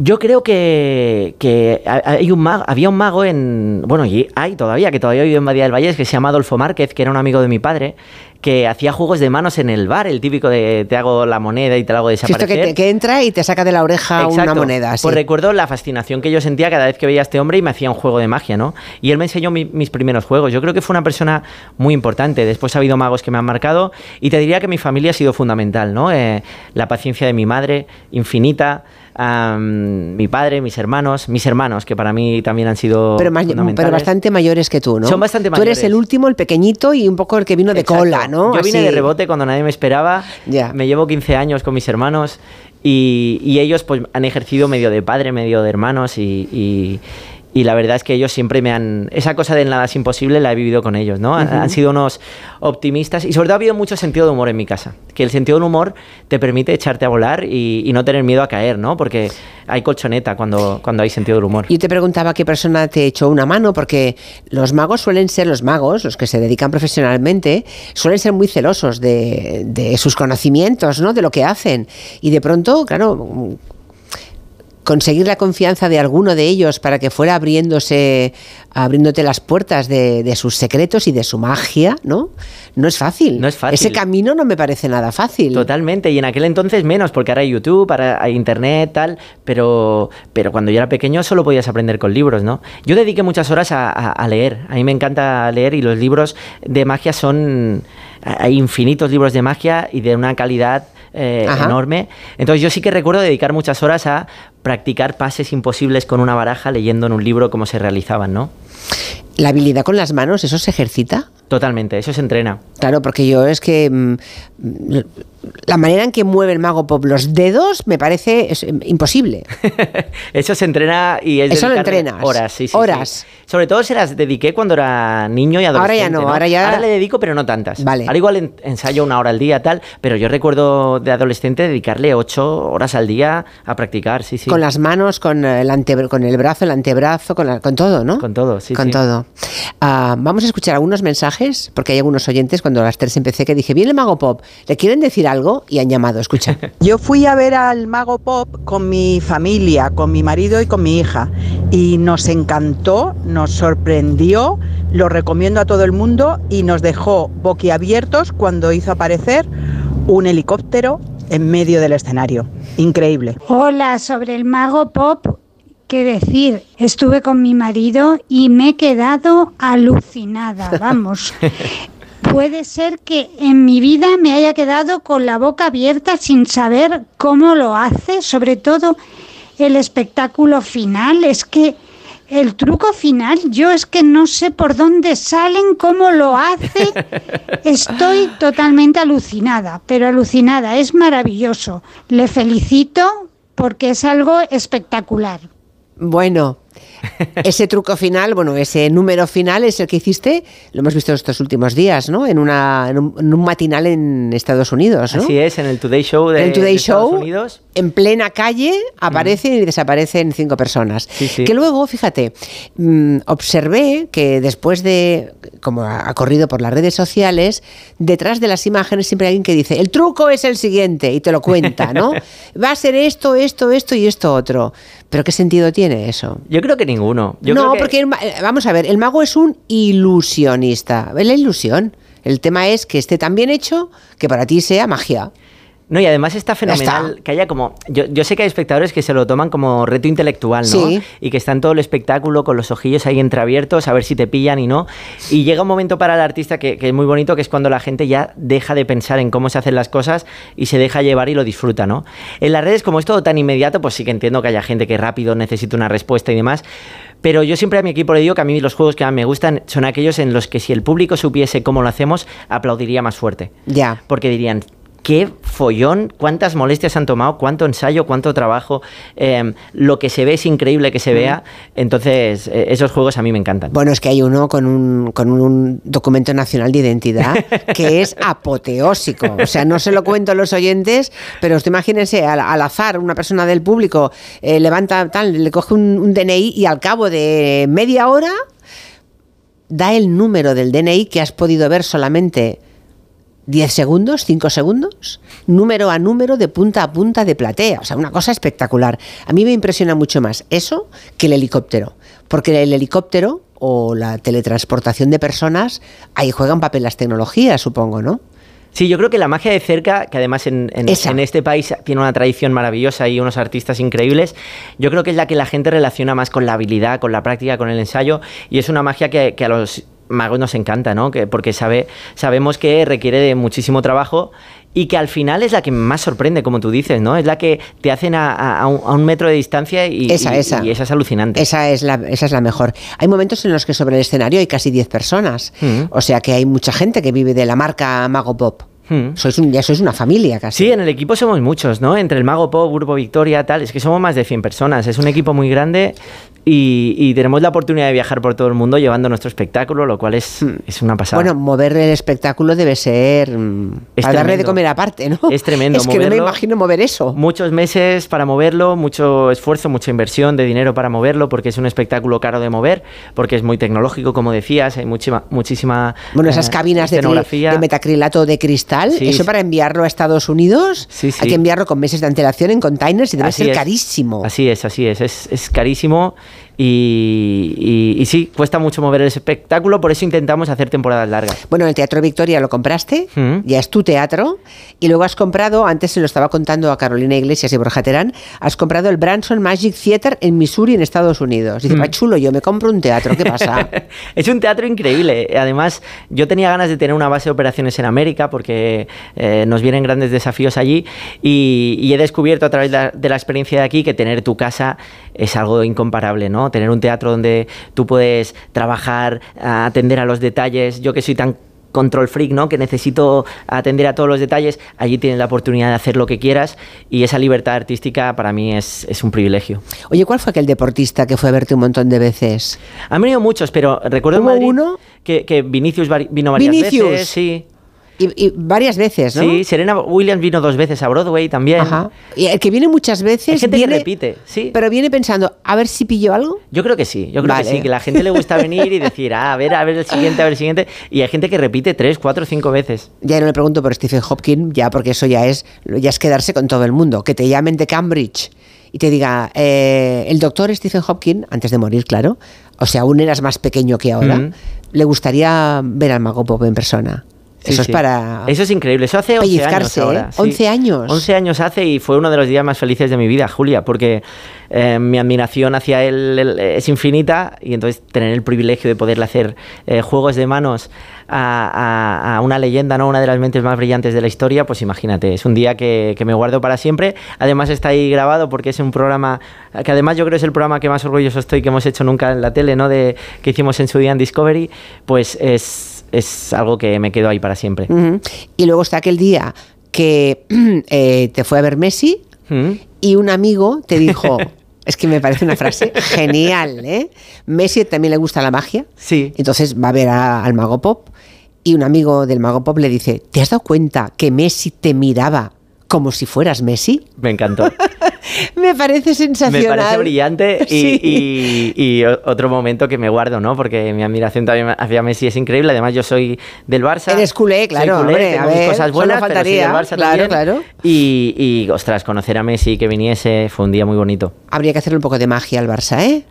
Yo creo que, que hay un mago, había un mago en. Bueno, y hay todavía, que todavía vive en Badía del Valle, que se llama Adolfo Márquez, que era un amigo de mi padre, que hacía juegos de manos en el bar, el típico de te hago la moneda y te la hago desaparecer. Sí, esto que, entra y te saca de la oreja una moneda. Pues recuerdo la fascinación que yo sentía cada vez que veía a este hombre y me hacía un juego de magia, ¿no? Y él me enseñó mis primeros juegos. Yo creo que fue una persona muy importante. Después ha habido magos que me han marcado y te diría que mi familia ha sido fundamental, ¿no? Eh, la paciencia de mi madre, infinita mi padre, mis hermanos, mis hermanos, que para mí también han sido pero, pero bastante mayores que tú, ¿no? Son bastante mayores. Tú eres el último, el pequeñito y un poco el que vino de cola, ¿no? Yo vine de rebote cuando nadie me esperaba. Ya. Me llevo 15 años con mis hermanos y, ellos pues han ejercido medio de padre, medio de hermanos y y la verdad es que ellos siempre me han... Esa cosa de nada es imposible la he vivido con ellos, ¿no? Han sido unos optimistas y sobre todo ha habido mucho sentido de humor en mi casa. Que el sentido del humor te permite echarte a volar y, no tener miedo a caer, ¿no? Porque hay colchoneta cuando, cuando hay sentido del humor. Y te preguntaba qué persona te echó una mano, porque los magos suelen ser, los magos, los que se dedican profesionalmente, suelen ser muy celosos de, de sus conocimientos, ¿no? De lo que hacen. Y de pronto, claro conseguir la confianza de alguno de ellos para que fuera abriéndose, abriéndote las puertas de, sus secretos y de su magia, ¿no? No es fácil. No es fácil. Ese camino no me parece nada fácil. Totalmente. Y en aquel entonces menos, porque ahora hay YouTube, ahora hay Internet, tal. Pero, pero cuando yo era pequeño solo podías aprender con libros, ¿no? Yo dediqué muchas horas a leer. A mí me encanta leer y los libros de magia son... Hay infinitos libros de magia y de una calidad eh, enorme. Entonces yo sí que recuerdo dedicar muchas horas a practicar pases imposibles con una baraja leyendo en un libro cómo se realizaban, ¿no? ¿La habilidad con las manos, eso se ejercita? Totalmente, eso se entrena. Claro, porque yo es que mm, la manera en que mueve el mago pop los dedos me parece em, imposible. eso se entrena y es Eso lo entrenas. Horas, sí, sí. Horas. Sobre todo se las dediqué cuando era niño y adolescente. Ahora ya no, ahora ya. Ahora le dedico, pero no tantas. Vale. Ahora igual ensayo una hora al día, tal, pero yo recuerdo de adolescente dedicarle ocho horas al día a practicar, sí, sí. Con las manos, con el, con el brazo, el antebrazo, con, con todo, ¿no? Con todo, sí. Con todo. Ah, vamos a escuchar algunos mensajes, porque hay algunos oyentes cuando a las tres empecé que dije, viene el Mago Pop, ¿le quieren decir algo? Y han llamado, escucha. Yo fui a ver al Mago Pop con mi familia, con mi marido y con mi hija, y nos encantó, nos sorprendió, lo recomiendo a todo el mundo y nos dejó boquiabiertos cuando hizo aparecer un helicóptero en medio del escenario. Increíble. Hola, sobre el Mago Pop qué decir. Estuve con mi marido y me he quedado alucinada, vamos. Puede ser que en mi vida me haya quedado con la boca abierta sin saber cómo lo hace, sobre todo el espectáculo final. Es que el truco final, yo es que no sé por dónde salen, cómo lo hace. Estoy totalmente alucinada, pero alucinada, es maravilloso. Le felicito porque es algo espectacular. Bueno, ese truco final, bueno, ese número final es el que hiciste, lo hemos visto estos últimos días, ¿no? En, una, en, un, matinal en Estados Unidos, ¿no? Así es, en el Today Show de, el Today Show, Estados Unidos. En plena calle aparecen y desaparecen cinco personas. Que luego, fíjate, mm, observé que después de, como ha corrido por las redes sociales, detrás de las imágenes siempre hay alguien que dice, el truco es el siguiente, y te lo cuenta, ¿no? Va a ser esto, esto, esto y esto otro. Pero ¿qué sentido tiene eso? Yo creo que ninguno. no, porque vamos a ver, el mago es un ilusionista. ¿Ves la ilusión? El tema es que esté tan bien hecho que para ti sea magia. No, y además está fenomenal que haya como. Yo, yo, sé que hay espectadores que se lo toman como reto intelectual, ¿no? Y que están todo el espectáculo con los ojillos ahí entreabiertos a ver si te pillan y no. Y llega un momento para el artista que, que, es muy bonito, que es cuando la gente ya deja de pensar en cómo se hacen las cosas y se deja llevar y lo disfruta, ¿no? En las redes, como es todo tan inmediato, pues sí que entiendo que haya gente que rápido necesita una respuesta y demás. Pero yo siempre a mi equipo le digo que a mí los juegos que más me gustan son aquellos en los que si el público supiese cómo lo hacemos, aplaudiría más fuerte. Ya. Porque dirían, qué follón, cuántas molestias han tomado, cuánto ensayo, cuánto trabajo. Em, lo que se ve es increíble que se vea. Entonces, eh, esos juegos a mí me encantan. Bueno, es que hay uno con un, con un documento nacional de identidad que es apoteósico. O sea, no se lo cuento a los oyentes, pero usted imagínense, al, azar, una persona del público eh, levanta tal, le coge un DNI y al cabo de media hora da el número del DNI que has podido ver solamente 10 segundos, 5 segundos, número a número, de punta a punta de platea. O sea, una cosa espectacular. A mí me impresiona mucho más eso que el helicóptero. Porque el helicóptero o la teletransportación de personas, ahí juegan papel las tecnologías, supongo, ¿no? Sí, yo creo que la magia de cerca, que además en, este país tiene una tradición maravillosa y unos artistas increíbles, yo creo que es la que la gente relaciona más con la habilidad, con la práctica, con el ensayo, y es una magia que a los Mago nos encanta, ¿no? Que, porque sabe, sabemos que requiere de muchísimo trabajo y que al final es la que más sorprende, como tú dices, ¿no? Es la que te hacen a, un, metro de distancia y esa, esa. y esa es alucinante. Esa es, la, esa es la mejor. Hay momentos en los que sobre el escenario hay casi 10 personas, mm. o sea que hay mucha gente que vive de la marca Mago Pop. Mm. Sois un, ya sois una familia casi. Sí, en el equipo somos muchos, ¿no? Entre el Mago Pop, Grupo Victoria, tal, es que somos más de 100 personas. Es un equipo muy grande y, tenemos la oportunidad de viajar por todo el mundo llevando nuestro espectáculo, lo cual es, hmm. es una pasada. Bueno, mover el espectáculo debe ser mm, es para darle de comer aparte, ¿no? Es tremendo. Es que no me imagino mover eso. Muchos meses para moverlo, mucho esfuerzo, mucha inversión de dinero para moverlo, porque es un espectáculo caro de mover, porque es muy tecnológico, como decías, hay muchísima, muchísima Bueno, esas eh, cabinas de, de, metacrilato de cristal, eso para enviarlo a Estados Unidos, hay que enviarlo con meses de antelación en containers y debe ser carísimo. Así es, así es, es, es carísimo y, sí, cuesta mucho mover el espectáculo, por eso intentamos hacer temporadas largas. Bueno, el Teatro Victoria lo compraste, mm. ya es tu teatro, y luego has comprado, antes se lo estaba contando a Carolina Iglesias y Borja Terán, has comprado el Branson Magic Theater en Missouri, en Estados Unidos. Dice, mm. chulo, yo me compro un teatro, ¿qué pasa? es un teatro increíble. Además, yo tenía ganas de tener una base de operaciones en América porque eh, nos vienen grandes desafíos allí y, he descubierto a través de la experiencia de aquí que tener tu casa es algo incomparable, ¿no? Tener un teatro donde tú puedes trabajar, atender a los detalles. Yo que soy tan control freak, ¿no? Que necesito atender a todos los detalles, allí tienes la oportunidad de hacer lo que quieras y esa libertad artística para mí es, un privilegio. Oye, ¿cuál fue aquel deportista que fue a verte un montón de veces? Han venido muchos, pero recuerdo uno? Que, que Vinicius vino varias veces. Sí. Y, varias veces, ¿no? Sí, Serena Williams vino dos veces a Broadway también. Ajá. Y el que viene muchas veces. Viene, repite, sí. Pero viene pensando, a ver si pillo algo. Yo creo que sí, yo creo que sí, que la gente le gusta venir y decir, ah, a ver, a ver el siguiente, a ver el siguiente. Y hay gente que repite tres, cuatro, cinco veces. Ya no me pregunto por Stephen Hopkins, ya porque eso ya es, ya es quedarse con todo el mundo. Que te llamen de Cambridge y te diga, eh, el doctor Stephen Hopkins, antes de morir, claro, o sea, aún eras más pequeño que ahora, le gustaría ver al Mago Pop en persona eso es para. Eso es increíble. Eso hace 11 años. Ahora, 11 ¿eh? años. 11 años hace y fue uno de los días más felices de mi vida, Julia, porque eh, mi admiración hacia él, es infinita y entonces tener el privilegio de poderle hacer eh, juegos de manos a, una leyenda, ¿no? una de las mentes más brillantes de la historia, pues imagínate, es un día que, que me guardo para siempre. Además está ahí grabado porque es un programa que además yo creo es el programa que más orgulloso estoy que hemos hecho nunca en la tele, ¿no? de que hicimos en su día en Discovery, pues es es algo que me quedo ahí para siempre. Y luego está aquel día que eh, te fue a ver Messi y un amigo te dijo, Es que me parece una frase genial, ¿eh? Messi también le gusta la magia. Sí. Entonces va a ver al mago pop y un amigo del mago pop le dice, ¿te has dado cuenta que Messi te miraba como si fueras Messi? Me encantó. me parece sensacional. Me parece brillante y, otro momento que me guardo, ¿no? Porque mi admiración también hacia Messi es increíble. Además, yo soy del Barça. Eres culé, claro. Soy culé, tengo mis cosas buenas, faltaría, pero Barça claro, Claro. Y, y, ostras, conocer a Messi que viniese fue un día muy bonito. Habría que hacerle un poco de magia al Barça, ¿eh?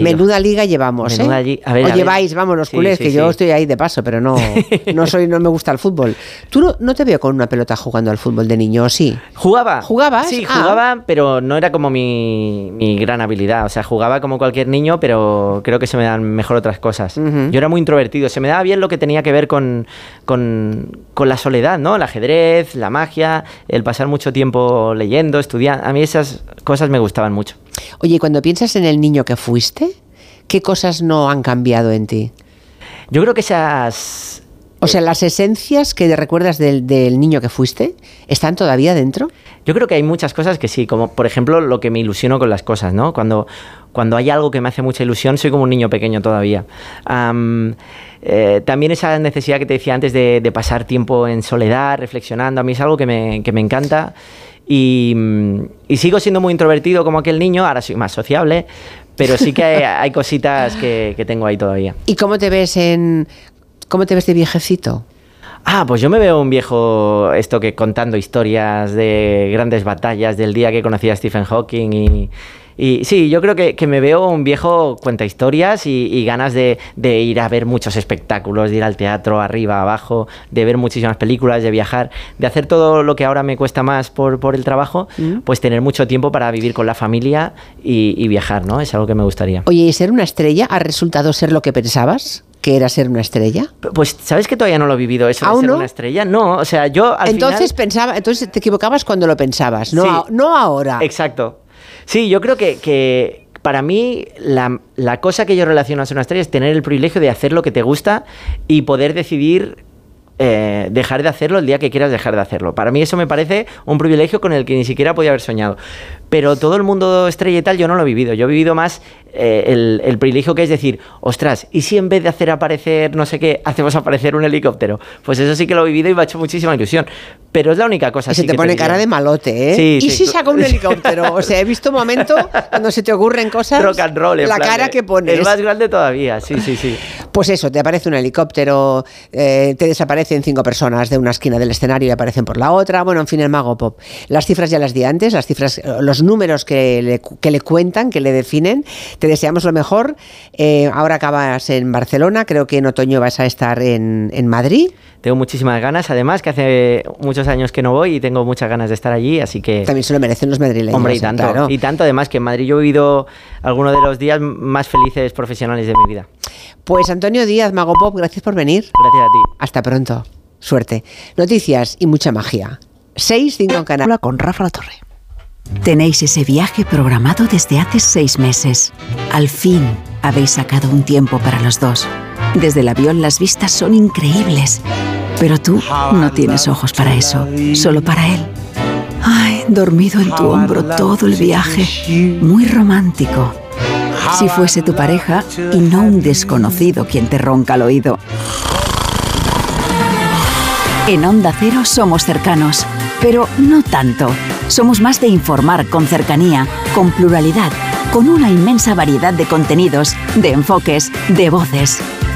Menuda liga llevamos, ¿eh? o lleváis, vamos, los culés, que yo estoy ahí de paso, pero no, no soy, no me gusta el fútbol. ¿Tú no, te veo con una pelota jugando al fútbol de niño, o sí? ¿Jugaba? ¿Jugabas? Sí, ah. jugaba, pero no era como mi, gran habilidad. O sea, jugaba como cualquier niño, pero creo que se me dan mejor otras cosas. Yo era muy introvertido, se me daba bien lo que tenía que ver con, con, con la soledad, ¿no? El ajedrez, la magia, el pasar mucho tiempo leyendo, estudiando. A mí esas cosas me gustaban mucho. Oye, cuando piensas en el niño que fuiste, ¿qué cosas no han cambiado en ti? Yo creo que esas... O sea, las esencias que recuerdas del, niño que fuiste, ¿están todavía dentro? Yo creo que hay muchas cosas que sí, como por ejemplo lo que me ilusiono con las cosas, ¿no? Cuando, cuando hay algo que me hace mucha ilusión, soy como un niño pequeño todavía. Eh, también esa necesidad que te decía antes de, de, pasar tiempo en soledad, reflexionando, a mí es algo que me, que me encanta Y, sigo siendo muy introvertido como aquel niño, ahora soy más sociable, pero sí que hay, cositas que, tengo ahí todavía. ¿Y cómo te ves en cómo te ves de viejecito? Ah, pues yo me veo un viejo, esto que contando historias de grandes batallas del día que conocí a Stephen Hawking y, y sí, yo creo que, me veo un viejo cuenta historias y, ganas de, ir a ver muchos espectáculos, de ir al teatro arriba, abajo, de ver muchísimas películas, de viajar, de hacer todo lo que ahora me cuesta más por, el trabajo, mm. pues tener mucho tiempo para vivir con la familia y, viajar, ¿no? Es algo que me gustaría. Oye, ¿y ser una estrella ha resultado ser lo que pensabas? Que era ser una estrella? Pues sabes que todavía no lo he vivido eso de ser una estrella. No, o sea, yo entonces pensaba, entonces te equivocabas cuando lo pensabas, no, no ahora. Exacto. Sí, yo creo que, para mí la, la, cosa que yo relaciono a ser una estrella es tener el privilegio de hacer lo que te gusta y poder decidir eh, dejar de hacerlo el día que quieras dejar de hacerlo. Para mí eso me parece un privilegio con el que ni siquiera podía haber soñado. Pero todo el mundo estrella y tal yo no lo he vivido. Yo he vivido más eh, el, privilegio que es decir, ostras, ¿y si en vez de hacer aparecer no sé qué, hacemos aparecer un helicóptero? Pues eso sí que lo he vivido y me ha hecho muchísima ilusión. Pero es la única cosa. se te pone cara de malote, ¿eh? ¿Y si saca un helicóptero? O sea, he visto momentos cuando se te ocurren cosas. Rock and roll, La cara que pones. Es más grande todavía, sí, sí, sí. Pues eso, te aparece un helicóptero, eh, te desaparecen cinco personas de una esquina del escenario y aparecen por la otra. Bueno, en fin, el mago pop. Las cifras ya las di antes, las cifras, los números que le, que le cuentan, que le definen. Te deseamos lo mejor. Eh, ahora acabas en Barcelona, creo que en otoño vas a estar en, en Madrid. Tengo muchísimas ganas, además que hace muchos años que no voy y tengo muchas ganas de estar allí, así que... También se lo merecen los madrileños. Hombre, y tanto. Y tanto, además que en Madrid yo he vivido algunos de los días más felices profesionales de mi vida. Pues Antonio Díaz, Mago Pop, gracias por venir. Gracias a ti. Hasta pronto. Suerte. Noticias y mucha magia. 6, 5 en Canal. Con Rafa La Torre. Tenéis ese viaje programado desde hace seis meses. Al fin habéis sacado un tiempo para los dos. Desde el avión las vistas son increíbles. Pero tú no tienes ojos para eso, solo para él. Ay, dormido en tu hombro todo el viaje. Muy romántico. Si fuese tu pareja y no un desconocido quien te ronca al oído. En Onda Cero somos cercanos, pero no tanto. Somos más de informar con cercanía, con pluralidad, con una inmensa variedad de contenidos, de enfoques, de voces.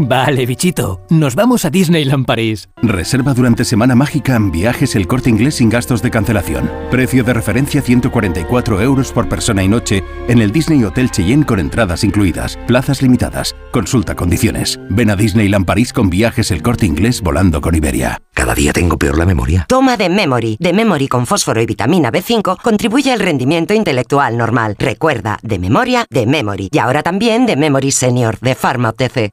Vale, bichito. Nos vamos a Disneyland París. Reserva durante Semana Mágica en viajes el corte inglés sin gastos de cancelación. Precio de referencia 144 euros por persona y noche en el Disney Hotel Cheyenne con entradas incluidas. Plazas limitadas. Consulta condiciones. Ven a Disneyland París con viajes el corte inglés volando con Iberia. Cada día tengo peor la memoria. Toma de Memory. De Memory con fósforo y vitamina B5 contribuye al rendimiento intelectual normal. Recuerda, de memoria, de Memory. Y ahora también de Memory Senior, de Pharma OTC.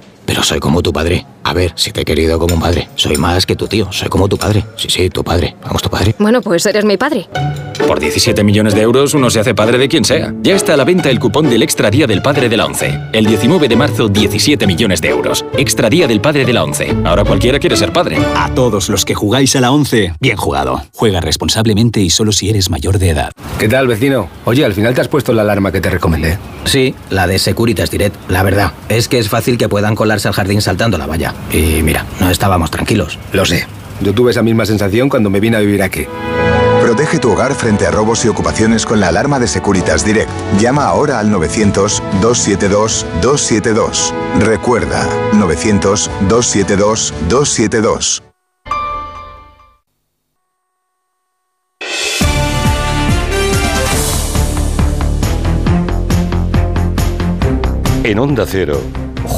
Pero soy como tu padre. A ver, si te he querido como un padre. Soy más que tu tío. Soy como tu padre. Sí, sí, tu padre. Vamos, tu padre. Bueno, pues eres mi padre. Por 17 millones de euros uno se hace padre de quien sea. Ya está a la venta el cupón del Extra Día del Padre de la ONCE. El 19 de marzo, 17 millones de euros. Extra Día del Padre de la ONCE. Ahora cualquiera quiere ser padre. A todos los que jugáis a la ONCE, bien jugado. Juega responsablemente y solo si eres mayor de edad. ¿Qué tal, vecino? Oye, al final te has puesto la alarma que te recomendé. Sí, la de Securitas Direct. La verdad, es que es fácil que puedan colarse al jardín saltando la valla. Y mira, no estábamos tranquilos. Lo sé. Yo tuve esa misma sensación cuando me vine a vivir aquí. Protege tu hogar frente a robos y ocupaciones con la alarma de Securitas Direct. Llama ahora al 900-272-272. Recuerda, 900-272-272. En Onda Cero,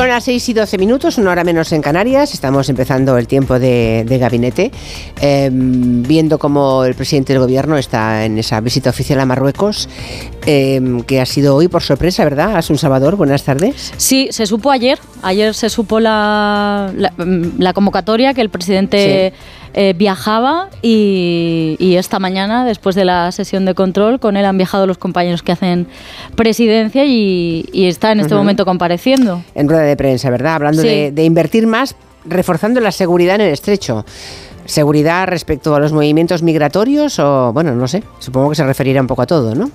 Son las 6 y 12 minutos, una hora menos en Canarias. Estamos empezando el tiempo de, de gabinete, eh, viendo cómo el presidente del gobierno está en esa visita oficial a Marruecos, eh, que ha sido hoy por sorpresa, ¿verdad? Asun Salvador, buenas tardes. Sí, se supo ayer. Ayer se supo la, la, la convocatoria que el presidente. Sí. Eh, viajaba y, y, esta mañana, después de la sesión de control, con él han viajado los compañeros que hacen presidencia y, y está en este uh -huh. momento compareciendo. En rueda de prensa, ¿verdad? Hablando sí. de, de invertir más, reforzando la seguridad en el estrecho. ¿Seguridad respecto a los movimientos migratorios o, bueno, no sé, supongo que se referirá un poco a todo, ¿no?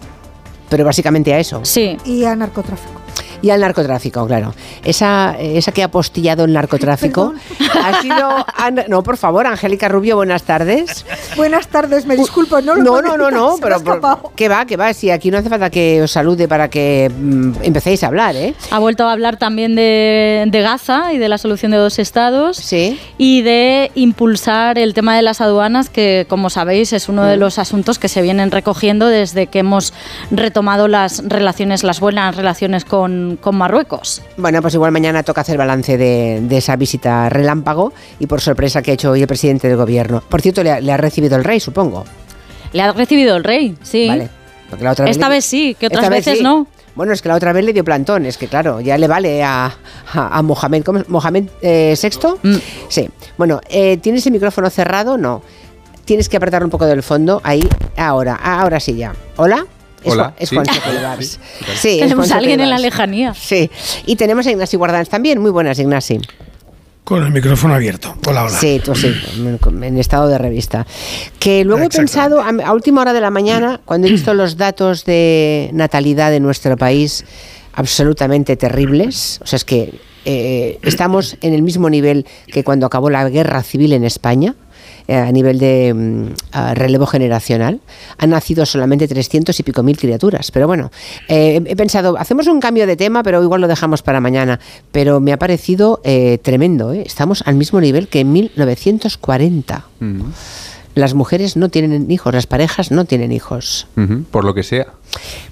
Pero básicamente a eso. Sí. Y a narcotráfico. Y al narcotráfico, claro. Esa, esa que ha postillado el narcotráfico ha sido... No, por favor, Angélica Rubio, buenas tardes. Buenas tardes, me disculpo, no No, no, no, no, pero por, ¿qué va, qué va? Si aquí no hace falta que os salude para que mm, empecéis a hablar, ¿eh? Ha vuelto a hablar también de, de Gaza y de la solución de dos estados. Sí. Y de impulsar el tema de las aduanas, que como sabéis es uno mm. de los asuntos que se vienen recogiendo desde que hemos retomado las relaciones, las buenas relaciones con con Marruecos. Bueno, pues igual mañana toca hacer balance de, de, esa visita relámpago y por sorpresa que ha hecho hoy el presidente del gobierno. Por cierto, le ha, le ha recibido el rey, supongo. Le ha recibido el rey, sí. Vale. La otra Esta vez, vez sí, que otras veces vez sí. no. Bueno, es que la otra vez le dio plantón, es que claro, ya le vale a, a, a Mohamed, ¿cómo, Mohamed eh, VI. Mm. Sí. Bueno, eh, ¿tienes el micrófono cerrado? No. Tienes que apretar un poco del fondo. Ahí, ahora, ahora sí ya. ¿Hola? Hola. Es, es ¿Sí? Juancho Sí, tenemos a alguien en la lejanía. Sí. Y tenemos a Ignasi Guardans también. Muy buenas, Ignasi. Con el micrófono abierto. Hola, hola. Sí, tú sí, en estado de revista. Que luego he pensado, a última hora de la mañana, cuando he visto los datos de natalidad de nuestro país, absolutamente terribles. O sea, es que eh, estamos en el mismo nivel que cuando acabó la guerra civil en España eh, a nivel de uh, relevo generacional. Han nacido solamente 300 y pico mil criaturas. Pero bueno, eh, he pensado, hacemos un cambio de tema, pero igual lo dejamos para mañana. Pero me ha parecido eh, tremendo. Estamos al mismo nivel que en 1940. Mm. Las mujeres no tienen hijos, las parejas no tienen hijos. Uh -huh, por lo que sea.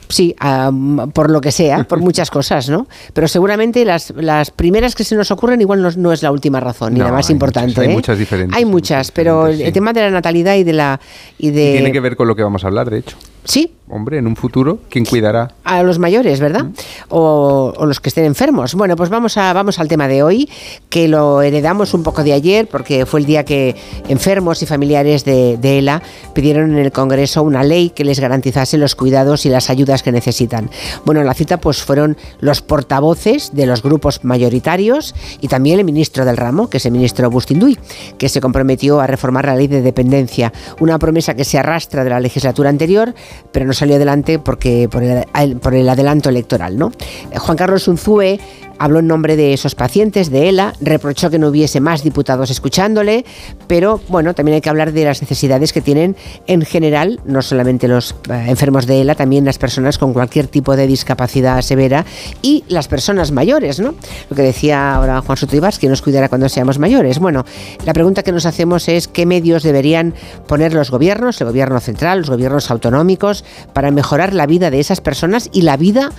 Sí, um, por lo que sea, por muchas cosas, ¿no? Pero seguramente las, las primeras que se nos ocurren igual no, no es la última razón, ni no, la más hay importante. Muchas, ¿eh? Hay muchas diferentes. Hay muchas, pero el, el tema de la natalidad y de la... Y de... Y tiene que ver con lo que vamos a hablar, de hecho. Sí. Hombre, en un futuro, ¿quién cuidará? A los mayores, ¿verdad? Mm. O, o, los que estén enfermos. Bueno, pues vamos, a, vamos al tema de hoy, que lo heredamos un poco de ayer, porque fue el día que enfermos y familiares de, de ELA pidieron en el Congreso una ley que les garantizase los cuidados y las ayudas que necesitan. Bueno, en la cita pues fueron los portavoces de los grupos mayoritarios y también el ministro del ramo, que es el ministro Bustinduy, que se comprometió a reformar la ley de dependencia, una promesa que se arrastra de la legislatura anterior, pero no salió adelante porque por el, por el adelanto electoral, ¿no? Juan Carlos Unzúe habló en nombre de esos pacientes, de ELA, reprochó que no hubiese más diputados escuchándole, pero bueno, también hay que hablar de las necesidades que tienen en general, no solamente los eh, enfermos de ELA, también las personas con cualquier tipo de discapacidad severa y las personas mayores, ¿no? Lo que decía ahora Juan Soto que nos cuidará cuando seamos mayores. Bueno, la pregunta que nos hacemos es qué medios deberían poner los gobiernos, el gobierno central, los gobiernos autonómicos, para mejorar la vida de esas personas y la vida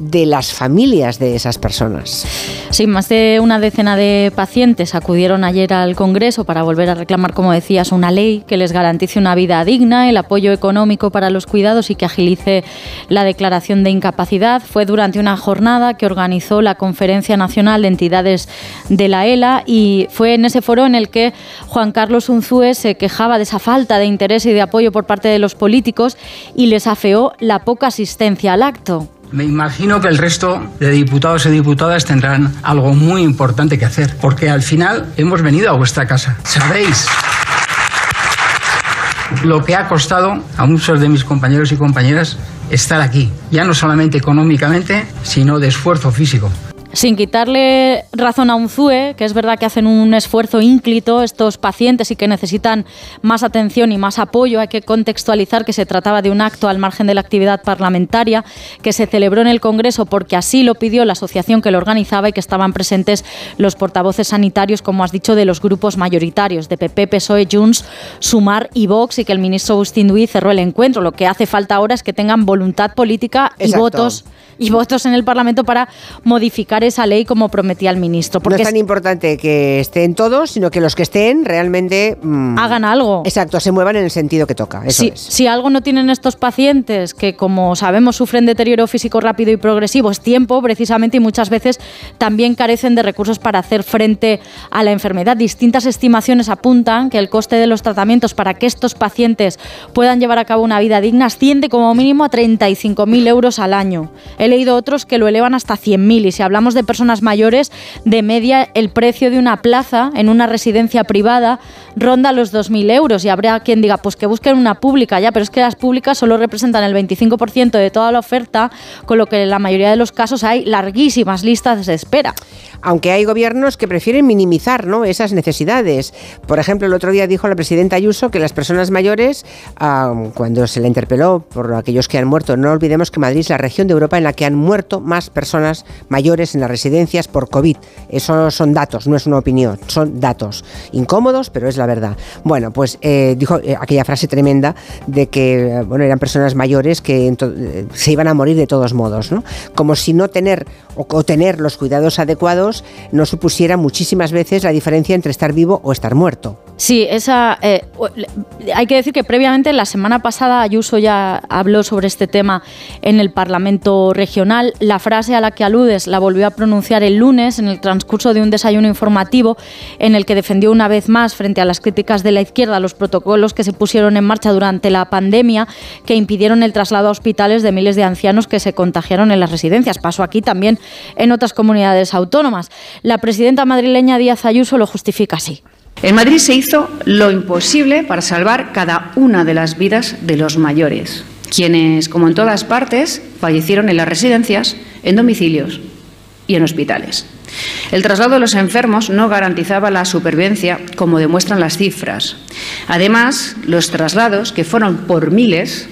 de las familias de esas personas. Sí, más de una decena de pacientes acudieron ayer al Congreso para volver a reclamar, como decías, una ley que les garantice una vida digna, el apoyo económico para los cuidados y que agilice la declaración de incapacidad. Fue durante una jornada que organizó la Conferencia Nacional de Entidades de la ELA y fue en ese foro en el que Juan Carlos Unzúe se quejaba de esa falta de interés y de apoyo por parte de los políticos y les afeó la poca asistencia al acto. Me imagino que el resto de diputados y diputadas tendrán algo muy importante que hacer, porque al final hemos venido a vuestra casa. Sabéis lo que ha costado a muchos de mis compañeros y compañeras estar aquí, ya no solamente económicamente, sino de esfuerzo físico sin quitarle razón a Unzue, que es verdad que hacen un esfuerzo ínclito estos pacientes y que necesitan más atención y más apoyo, hay que contextualizar que se trataba de un acto al margen de la actividad parlamentaria que se celebró en el Congreso porque así lo pidió la asociación que lo organizaba y que estaban presentes los portavoces sanitarios, como has dicho, de los grupos mayoritarios de PP, PSOE, Junts, Sumar y Vox y que el ministro Agustín Duy cerró el encuentro. Lo que hace falta ahora es que tengan voluntad política y votos y votos en el Parlamento para modificar esa ley como prometía el ministro. Porque no es tan importante que estén todos, sino que los que estén realmente mm, hagan algo. Exacto, se muevan en el sentido que toca. si, si algo no tienen estos pacientes, que como sabemos sufren deterioro físico rápido y progresivo, es tiempo precisamente y muchas veces también carecen de recursos para hacer frente a la enfermedad. Distintas estimaciones apuntan que el coste de los tratamientos para que estos pacientes puedan llevar a cabo una vida digna asciende como mínimo a 35.000 euros al año leído otros que lo elevan hasta 100.000 y si hablamos de personas mayores, de media el precio de una plaza en una residencia privada ronda los 2.000 euros y habrá quien diga, pues que busquen una pública ya, pero es que las públicas solo representan el 25% de toda la oferta, con lo que en la mayoría de los casos hay larguísimas listas de espera. Aunque hay gobiernos que prefieren minimizar ¿no? esas necesidades. Por ejemplo, el otro día dijo la presidenta Ayuso que las personas mayores, cuando se le interpeló por aquellos que han muerto, no olvidemos que Madrid es la región de Europa en la que han muerto más personas mayores en las residencias por COVID. Eso son datos, no es una opinión, son datos. Incómodos, pero es la verdad. Bueno, pues eh, dijo eh, aquella frase tremenda de que eh, bueno, eran personas mayores que se iban a morir de todos modos, ¿no? Como si no tener o, tener los cuidados adecuados no supusiera muchísimas veces la diferencia entre estar vivo o estar muerto. Sí, esa hay que decir que previamente la semana pasada Ayuso ya habló sobre este tema en el Parlamento regional. La frase a la que aludes la volvió a pronunciar el lunes en el transcurso de un desayuno informativo en el que defendió una vez más frente a las críticas de la izquierda los protocolos que se pusieron en marcha durante la pandemia que impidieron el traslado a hospitales de miles de ancianos que se contagiaron en las residencias. Pasó aquí también en otras comunidades autónomas. La presidenta madrileña Díaz Ayuso lo justifica así. En Madrid se hizo lo imposible para salvar cada una de las vidas de los mayores, quienes, como en todas partes, fallecieron en las residencias, en domicilios y en hospitales. El traslado de los enfermos no garantizaba la supervivencia, como demuestran las cifras. Además, los traslados, que fueron por miles,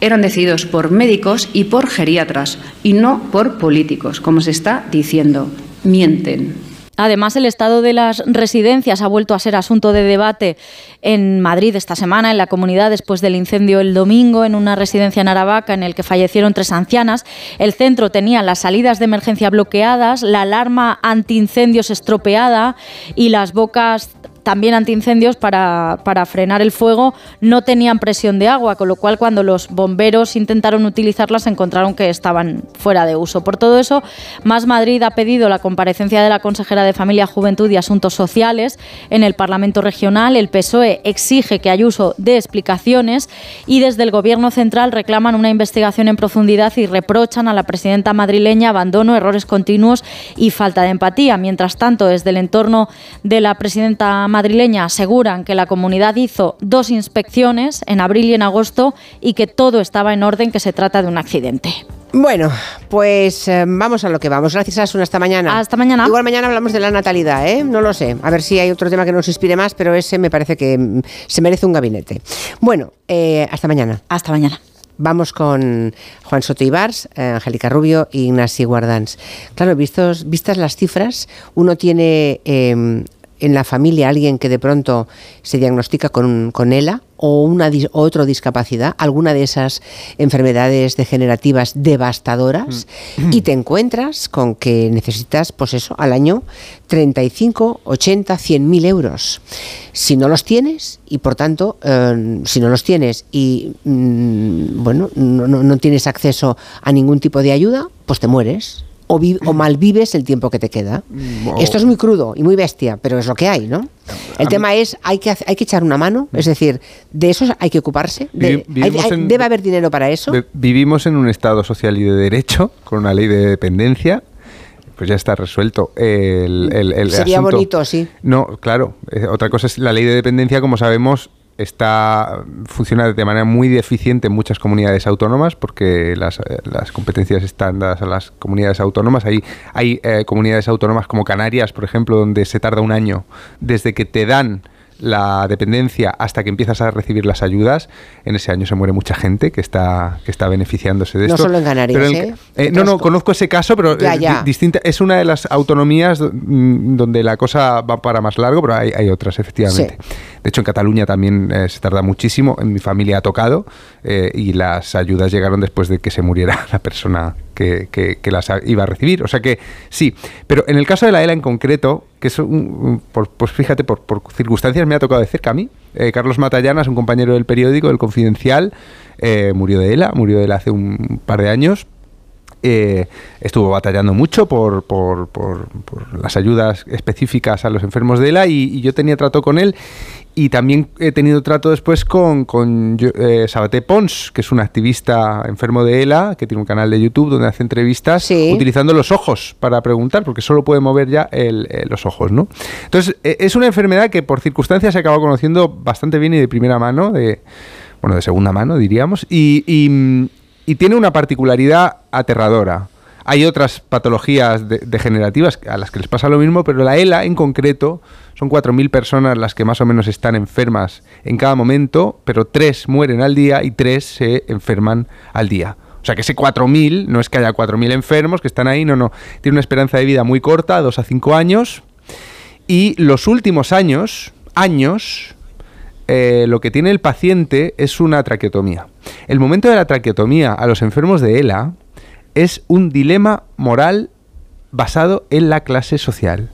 eran decididos por médicos y por geriatras, y no por políticos, como se está diciendo. Mienten. Además, el estado de las residencias ha vuelto a ser asunto de debate en Madrid esta semana, en la comunidad, después del incendio el domingo en una residencia en Aravaca en el que fallecieron tres ancianas. El centro tenía las salidas de emergencia bloqueadas, la alarma antiincendios estropeada y las bocas también antiincendios para, para frenar el fuego no tenían presión de agua, con lo cual cuando los bomberos intentaron utilizarlas encontraron que estaban fuera de uso. Por todo eso, Más Madrid ha pedido la comparecencia de la consejera de Familia, Juventud y Asuntos Sociales en el Parlamento Regional. El PSOE exige que Ayuso dé explicaciones y desde el Gobierno central reclaman una investigación en profundidad y reprochan a la presidenta madrileña abandono, errores continuos y falta de empatía. Mientras tanto, desde el entorno de la presidenta madrileña aseguran que la comunidad hizo dos inspecciones en abril y en agosto y que todo estaba en orden, que se trata de un accidente. Bueno, pues eh, vamos a lo que vamos. Gracias, Asun. Hasta mañana. Hasta mañana. Igual mañana hablamos de la natalidad, ¿eh? No lo sé. A ver si hay otro tema que nos inspire más, pero ese me parece que mm, se merece un gabinete. Bueno, eh, hasta mañana. Hasta mañana. Vamos con Juan Soto Ibars, eh, Angélica Rubio y Ignasi Guardans. Claro, vistos, vistas las cifras, uno tiene em, en la familia alguien que de pronto se diagnostica con, con ELA o una otra discapacidad, alguna de esas enfermedades degenerativas devastadoras, mm. y te encuentras con que necesitas, pues eso, al año 35, 80, 100 mil euros. Si no los tienes, y por tanto, eh, si no los tienes y mm, bueno, no, no tienes acceso a ningún tipo de ayuda, pues te mueres o, o malvives el tiempo que te queda. Mm, Esto es muy crudo y muy bestia, pero es lo que hay, ¿no? El tema es, hay que, hay que echar una mano, es decir, de eso hay que ocuparse, debe haber dinero para eso. Vivimos en un Estado social y de derecho, con una ley de dependencia, pues ya está resuelto el, el, Sería bonito, sí. No, claro. Eh, otra cosa es la ley de dependencia, como sabemos, está funciona de manera muy deficiente en muchas comunidades autónomas porque las, eh, las competencias están dadas a las comunidades autónomas. Hay, hay eh, comunidades autónomas como Canarias, por ejemplo, donde se tarda un año desde que te dan la dependencia hasta que empiezas a recibir las ayudas, en ese año se muere mucha gente que está, que está beneficiándose de esto. No solo en Canarias, ¿eh? ¿eh? no, no, conozco ese caso, pero es, distinta, es una de las autonomías mm, donde la cosa va para más largo, pero hay, hay otras, efectivamente. De hecho, en Cataluña también eh, se tarda muchísimo. En mi familia ha tocado eh, y las ayudas llegaron después de que se muriera la persona que, que, las iba a recibir. O sea que sí. Pero en el caso de la ELA en concreto, que es un, pues fíjate, por, circunstancias me ha tocado de cerca a mí. Eh, Carlos Matallanas, un compañero del periódico, del Confidencial, murió de ELA, murió de ELA hace un par de años. Estuvo batallando mucho por, por, por, las ayudas específicas a los enfermos de ELA y, y, yo tenía trato con él y también he tenido trato después con, con eh, Sabaté Pons, que es un activista enfermo de ELA, que tiene un canal de YouTube donde hace entrevistas utilizando los ojos para preguntar, porque solo puede mover ya el, eh, los ojos, ¿no? Entonces, e, es una enfermedad que por circunstancias se acaba conociendo bastante bien y de primera mano, de, bueno, de segunda mano, diríamos, y, y, tiene una particularidad aterradora. Hay otras patologías degenerativas a las que les pasa lo mismo, pero la ELA en concreto son 4.000 personas las que más o menos están enfermas en cada momento, pero 3 mueren al día y 3 se enferman al día. O sea que ese 4.000 no es que haya 4.000 enfermos que están ahí, no, no. Tiene una esperanza de vida muy corta, 2 a 5 años. Y los últimos años, años, eh, lo que tiene el paciente es una traqueotomía. El momento de la traqueotomía a los enfermos de ELA es un dilema moral basado en la clase social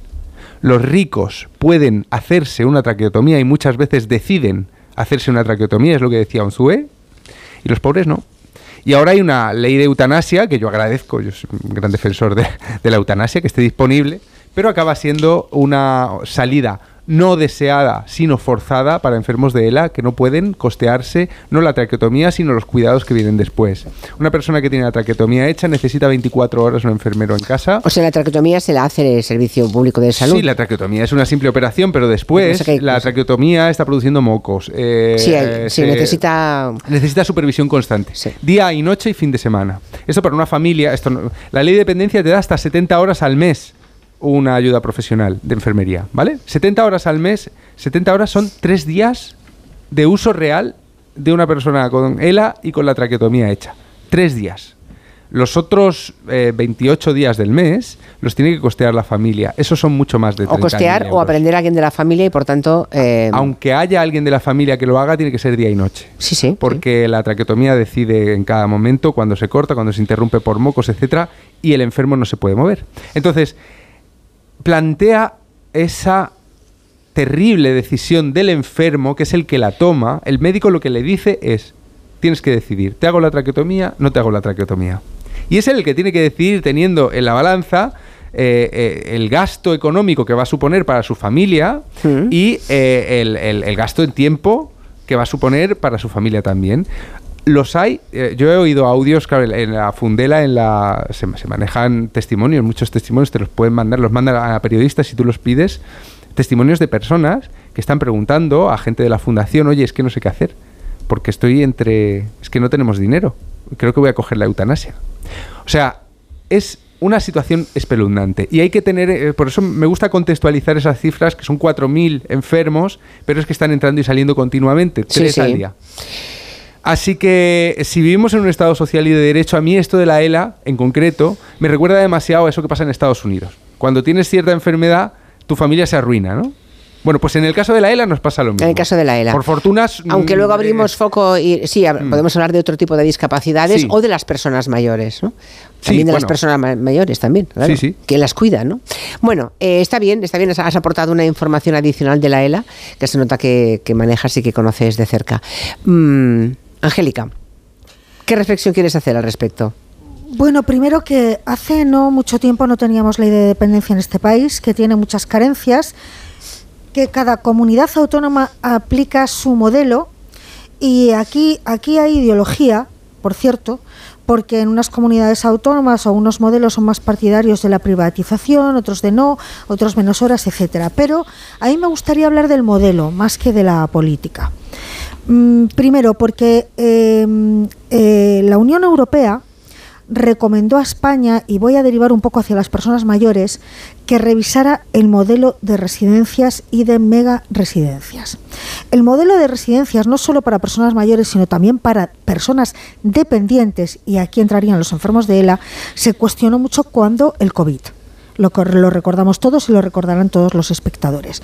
los ricos pueden hacerse una traqueotomía y muchas veces deciden hacerse una traqueotomía, es lo que decía Onzue, y los pobres no. Y ahora hay una ley de eutanasia, que yo agradezco, yo soy un gran defensor de, de la eutanasia, que esté disponible, pero acaba siendo una salida no deseada, sino forzada para enfermos de ELA que no pueden costearse no la traqueotomía, sino los cuidados que vienen después. Una persona que tiene la traqueotomía hecha necesita 24 horas un enfermero en casa. O sea, la traqueotomía se la hace el Servicio Público de Salud. Sí, la traqueotomía es una simple operación, pero después la traqueotomía está produciendo mocos. Eh, sí, sí necesita... Necesita supervisión constante. Día y noche y fin de semana. Esto para una familia, esto la ley de dependencia te da hasta 70 horas al mes una ayuda profesional de enfermería, ¿vale? 70 horas al mes, 70 horas son tres días de uso real de una persona con ELA y con la traqueotomía hecha. Tres días. Los otros 28 eh, días del mes los tiene que costear la familia. Esos son mucho más de 30 O costear o aprender a alguien de la familia y por tanto... Eh, Aunque haya alguien de la familia que lo haga, tiene que ser día y noche. Sí, sí. Porque la traqueotomía decide en cada momento cuando se corta, cuando se interrumpe por mocos, etcétera, y el enfermo no se puede mover. Entonces, plantea esa terrible decisión del enfermo, que es el que la toma, el médico lo que le dice es, tienes que decidir, ¿te hago la traqueotomía? No te hago la traqueotomía. Y es el que tiene que decidir teniendo en la balanza eh, eh, el gasto económico que va a suponer para su familia y eh, el, gasto en tiempo que va a suponer para su familia también. Los hay, yo he oído audios, claro, en la Fundela en la, se, se, manejan testimonios, muchos testimonios te los pueden mandar, los mandan a periodistas si tú los pides, testimonios de personas que están preguntando a gente de la fundación, oye, es que no sé qué hacer, porque estoy entre, es que no tenemos dinero, creo que voy a coger la eutanasia. O sea, es una situación espeluznante. Y hay que tener, eh, por eso me gusta contextualizar esas cifras, que son 4.000 enfermos, pero es que están entrando y saliendo continuamente, tres al día. Así que si vivimos en un Estado social y de derecho, a mí esto de la ELA, en concreto, me recuerda demasiado a eso que pasa en Estados Unidos. Cuando tienes cierta enfermedad, tu familia se arruina, ¿no? Bueno, pues en el caso de la ELA nos pasa lo mismo. En el caso de la ELA. Por fortunas. Aunque luego mm, abrimos foco y sí, mm. podemos hablar de otro tipo de discapacidades o de las personas mayores, ¿no? También de las personas mayores también, claro, sí, sí. que las cuidan, ¿no? Bueno, eh, está bien, está bien, has aportado una información adicional de la ELA que se nota que, manejas y que conoces de cerca. Mm, Angélica, ¿qué reflexión quieres hacer al respecto? Bueno, primero que hace no mucho tiempo no teníamos ley de dependencia en este país, que tiene muchas carencias que cada comunidad autónoma aplica su modelo y aquí, aquí hay ideología, por cierto, porque en unas comunidades autónomas o unos modelos son más partidarios de la privatización, otros de no, otros menos horas, etcétera. Pero a mí me gustaría hablar del modelo más que de la política. Mm, primero, porque eh, eh, la Unión Europea recomendó a España, y voy a derivar un poco hacia las personas mayores, que revisara el modelo de residencias y de mega residencias. El modelo de residencias no solo para personas mayores, sino también para personas dependientes, y aquí entrarían los enfermos de ELA, se cuestionó mucho cuando el COVID. Lo, lo recordamos todos y lo recordarán todos los espectadores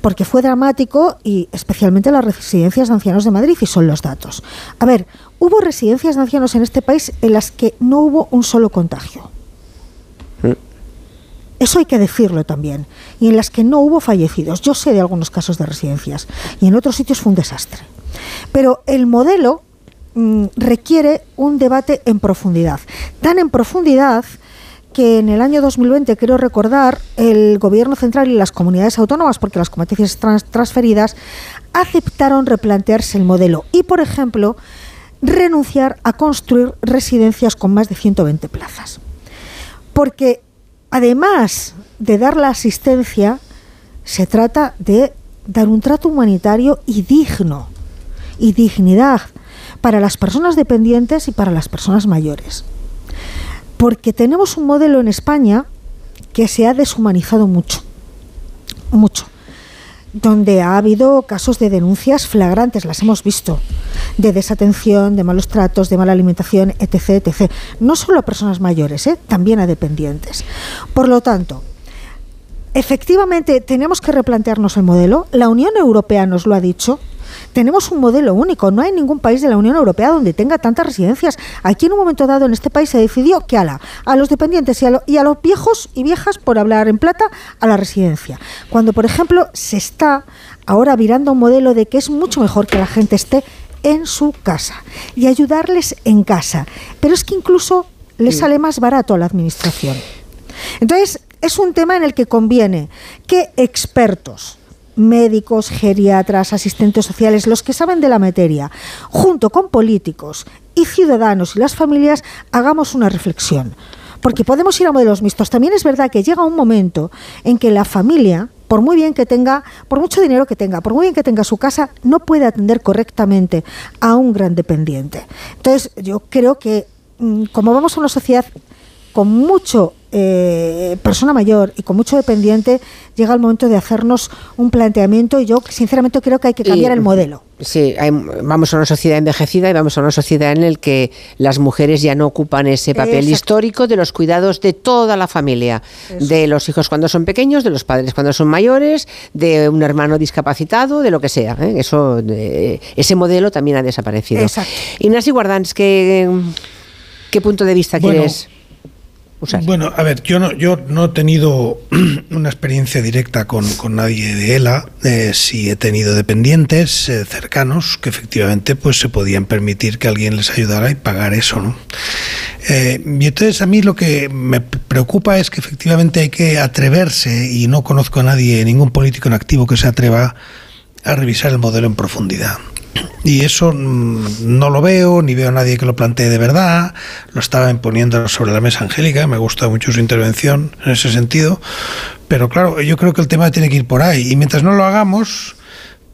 porque fue dramático y especialmente las residencias de ancianos de Madrid y son los datos. A ver, hubo residencias de ancianos en este país en las que no hubo un solo contagio. Eso hay que decirlo también. Y en las que no hubo fallecidos. Yo sé de algunos casos de residencias y en otros sitios fue un desastre. Pero el modelo mm, requiere un debate en profundidad. Tan en profundidad que en el año 2020, quiero recordar, el Gobierno central y las comunidades autónomas, porque las competencias transferidas, aceptaron replantearse el modelo y, por ejemplo, renunciar a construir residencias con más de 120 plazas. Porque además de dar la asistencia, se trata de dar un trato humanitario y digno, y dignidad para las personas dependientes y para las personas mayores porque tenemos un modelo en España que se ha deshumanizado mucho, mucho, donde ha habido casos de denuncias flagrantes, las hemos visto, de desatención, de malos tratos, de mala alimentación, etc. etc. No solo a personas mayores, ¿eh? también a dependientes. Por lo tanto, efectivamente tenemos que replantearnos el modelo, la Unión Europea nos lo ha dicho, tenemos un modelo único. No hay ningún país de la Unión Europea donde tenga tantas residencias. Aquí en un momento dado en este país se decidió que a, la, a los dependientes y a, y a los viejos y viejas, por hablar en plata, a la residencia. Cuando, por ejemplo, se está ahora virando un modelo de que es mucho mejor que la gente esté en su casa y ayudarles en casa. Pero es que incluso les sale más barato a la administración. Entonces, es un tema en el que conviene que expertos, médicos, geriatras, asistentes sociales, los que saben de la materia, junto con políticos y ciudadanos y las familias, hagamos una reflexión. Porque podemos ir a modelos mixtos. También es verdad que llega un momento en que la familia, por muy bien que tenga, por mucho dinero que tenga, por muy bien que tenga su casa, no puede atender correctamente a un gran dependiente. Entonces, yo creo que mm, como vamos a una sociedad con mucho eh, persona mayor y con mucho dependiente, llega el momento de hacernos un planteamiento y yo sinceramente creo que hay que cambiar el modelo. Sí, vamos a una sociedad envejecida y vamos a una sociedad en la que las mujeres ya no ocupan ese papel histórico de los cuidados de toda la familia, de los hijos cuando son pequeños, de los padres cuando son mayores, de un hermano discapacitado, de lo que sea. ¿eh? Eso, ese modelo también ha desaparecido. Exacto. Ignacio Guardans, ¿qué, ¿qué punto de vista quieres? Bueno, a ver, yo no, yo no he tenido una experiencia directa con, nadie de ELA, eh, sí he tenido dependientes eh, cercanos que efectivamente pues se podían permitir que alguien les ayudara y pagar eso, ¿no? Eh, y entonces a mí lo que me preocupa es que efectivamente hay que atreverse, y no conozco a nadie, ningún político en activo que se atreva a revisar el modelo en profundidad. Y eso mm, no lo veo, ni veo a nadie que lo plantee de verdad. Lo estaba imponiendo sobre la mesa Angélica, me gusta mucho su intervención en ese sentido. Pero claro, yo creo que el tema tiene que ir por ahí. Y mientras no lo hagamos,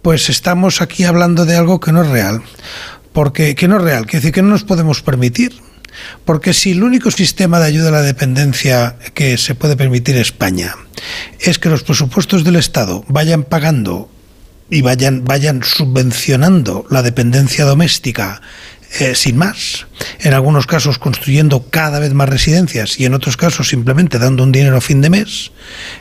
pues estamos aquí hablando de algo que no es real. Porque, que no es real, quiere decir que no nos podemos permitir. Porque si el único sistema de ayuda a la dependencia que se puede permitir España es que los presupuestos del Estado vayan pagando y vayan, vayan subvencionando la dependencia doméstica eh, sin más, en algunos casos construyendo cada vez más residencias y en otros casos simplemente dando un dinero a fin de mes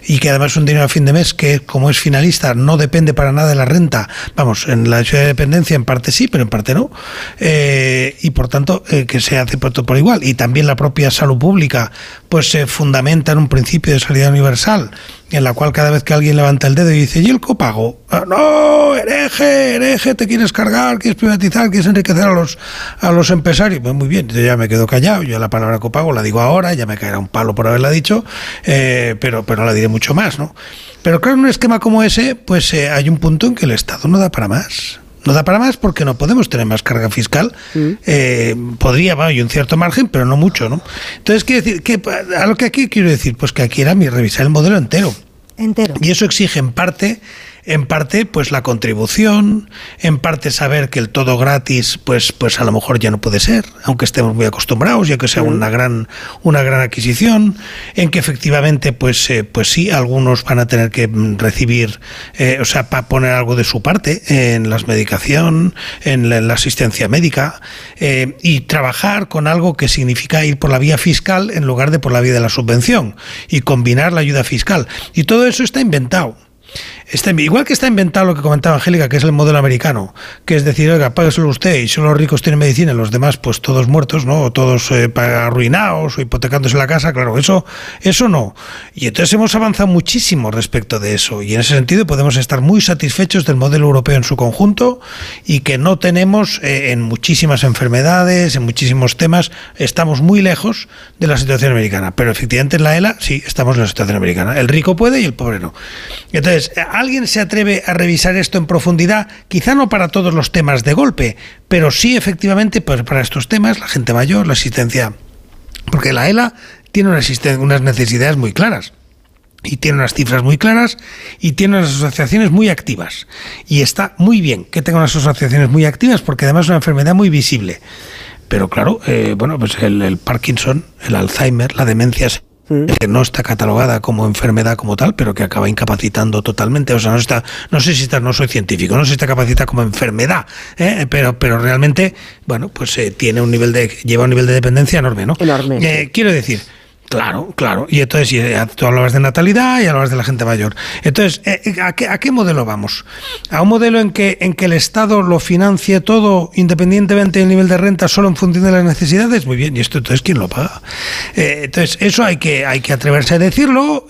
y que además un dinero a fin de mes que como es finalista no depende para nada de la renta, vamos, en la ciudad de dependencia en parte sí, pero en parte no, eh, y por tanto eh, que se hace por, por igual y también la propia salud pública pues se fundamenta en un principio de salida universal en la cual cada vez que alguien levanta el dedo y dice, ¿y el copago? Ah, no, hereje, hereje, te quieres cargar, quieres privatizar, quieres enriquecer a los, a los empresarios. Muy bien, yo ya me quedo callado, yo la palabra copago la digo ahora, ya me caerá un palo por haberla dicho, eh, pero, pero la diré mucho más, ¿no? Pero claro, en un esquema como ese, pues eh, hay un punto en que el Estado no da para más. No da para más porque no podemos tener más carga fiscal. Mm. Eh, podría, hay un cierto margen, pero no mucho, ¿no? Entonces, quiero decir, que, a lo que aquí quiero decir, pues que aquí era mi revisar el modelo entero. Entero. Y eso exige en parte en parte pues la contribución, en parte saber que el todo gratis pues pues a lo mejor ya no puede ser, aunque estemos muy acostumbrados, ya que sea una gran una gran adquisición, en que efectivamente pues eh, pues sí algunos van a tener que mm, recibir eh, o sea, para poner algo de su parte en la medicación, en la, asistencia médica eh, y trabajar con algo que significa ir por la vía fiscal en lugar de por la vía de la subvención y combinar la ayuda fiscal. Y todo eso está inventado igual que está inventado lo que comentaba Angélica, que es el modelo americano, que es decir, oiga, págueselo usted y solo los ricos tienen medicina los demás pues todos muertos, ¿no? O todos eh, arruinados o hipotecándose la casa, claro, eso, eso no. Y entonces hemos avanzado muchísimo respecto de eso y en ese sentido podemos estar muy satisfechos del modelo europeo en su conjunto y que no tenemos eh, en muchísimas enfermedades, en muchísimos temas, estamos muy lejos de la situación americana. Pero efectivamente en la ELA sí estamos en la situación americana. El rico puede y el pobre no. Entonces, ¿Alguien se atreve a revisar esto en profundidad? Quizá no para todos los temas de golpe, pero sí efectivamente pues, para estos temas, la gente mayor, la asistencia. Porque la ELA tiene unas necesidades muy claras y tiene unas cifras muy claras y tiene unas asociaciones muy activas. Y está muy bien que tenga unas asociaciones muy activas porque además es una enfermedad muy visible. Pero claro, eh, bueno, pues el, el, Parkinson, el Alzheimer, la demencia que no está catalogada como enfermedad como tal, pero que acaba incapacitando totalmente. O sea, no está, no sé si está, no soy científico, no sé si está capacitada como enfermedad, ¿eh? pero, pero realmente, bueno, pues eh, tiene un nivel de, lleva un nivel de dependencia enorme, ¿no? Enorme. Eh, quiero decir, Claro, claro. Y entonces tú hablabas de natalidad y hablabas de la gente mayor. Entonces, eh, eh, ¿a qué, ¿a qué, modelo vamos? ¿A un modelo en que, en que el Estado lo financie todo independientemente del nivel de renta solo en función de las necesidades? Muy bien, ¿y esto entonces quién lo paga? Eh, entonces, eso hay que, hay que atreverse a decirlo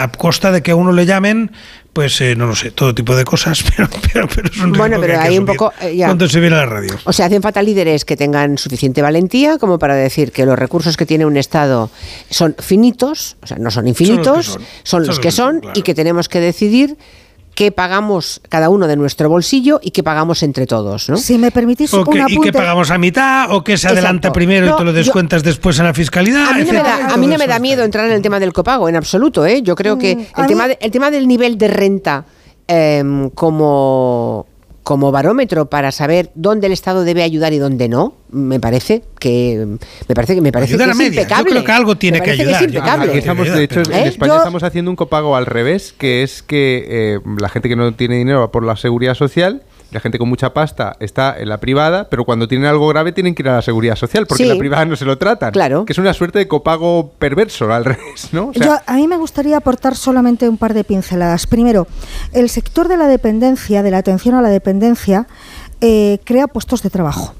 a costa de que a uno le llamen pues eh, no lo sé, todo tipo de cosas, pero, pero, pero es un Bueno, pero hay un poco. Eh, cuando se viene a la radio. O sea, hacen falta líderes que tengan suficiente valentía como para decir que los recursos que tiene un Estado son finitos, o sea, no son infinitos, son los que son, y que tenemos que decidir qué pagamos cada uno de nuestro bolsillo y qué pagamos entre todos, ¿no? Si me permitís un apunte. Y qué pagamos a mitad, o qué se adelanta primero y te lo descuentas después en la fiscalidad. A mí, no me, da, a mí no me da miedo entrar en el tema del copago, en absoluto, ¿eh? Yo creo que mm, el, tema, el tema del nivel de renta em, como como barómetro para saber dónde el Estado debe ayudar y dónde no, me parece que me parece que me parece que es impecable. Yo creo que algo tiene que ayudar. de hecho, en ¿Eh? España estamos haciendo un copago al revés, que es que eh, la gente que no tiene dinero va por la seguridad social la gente con mucha pasta está en la privada, pero cuando tienen algo grave tienen que ir a la seguridad social, porque en la privada no se lo tratan. Claro. Que es una suerte de copago perverso, al revés, ¿no? a mí me gustaría aportar solamente un par de pinceladas. Primero, el sector de la dependencia, de la atención a la dependencia, eh, crea puestos de trabajo.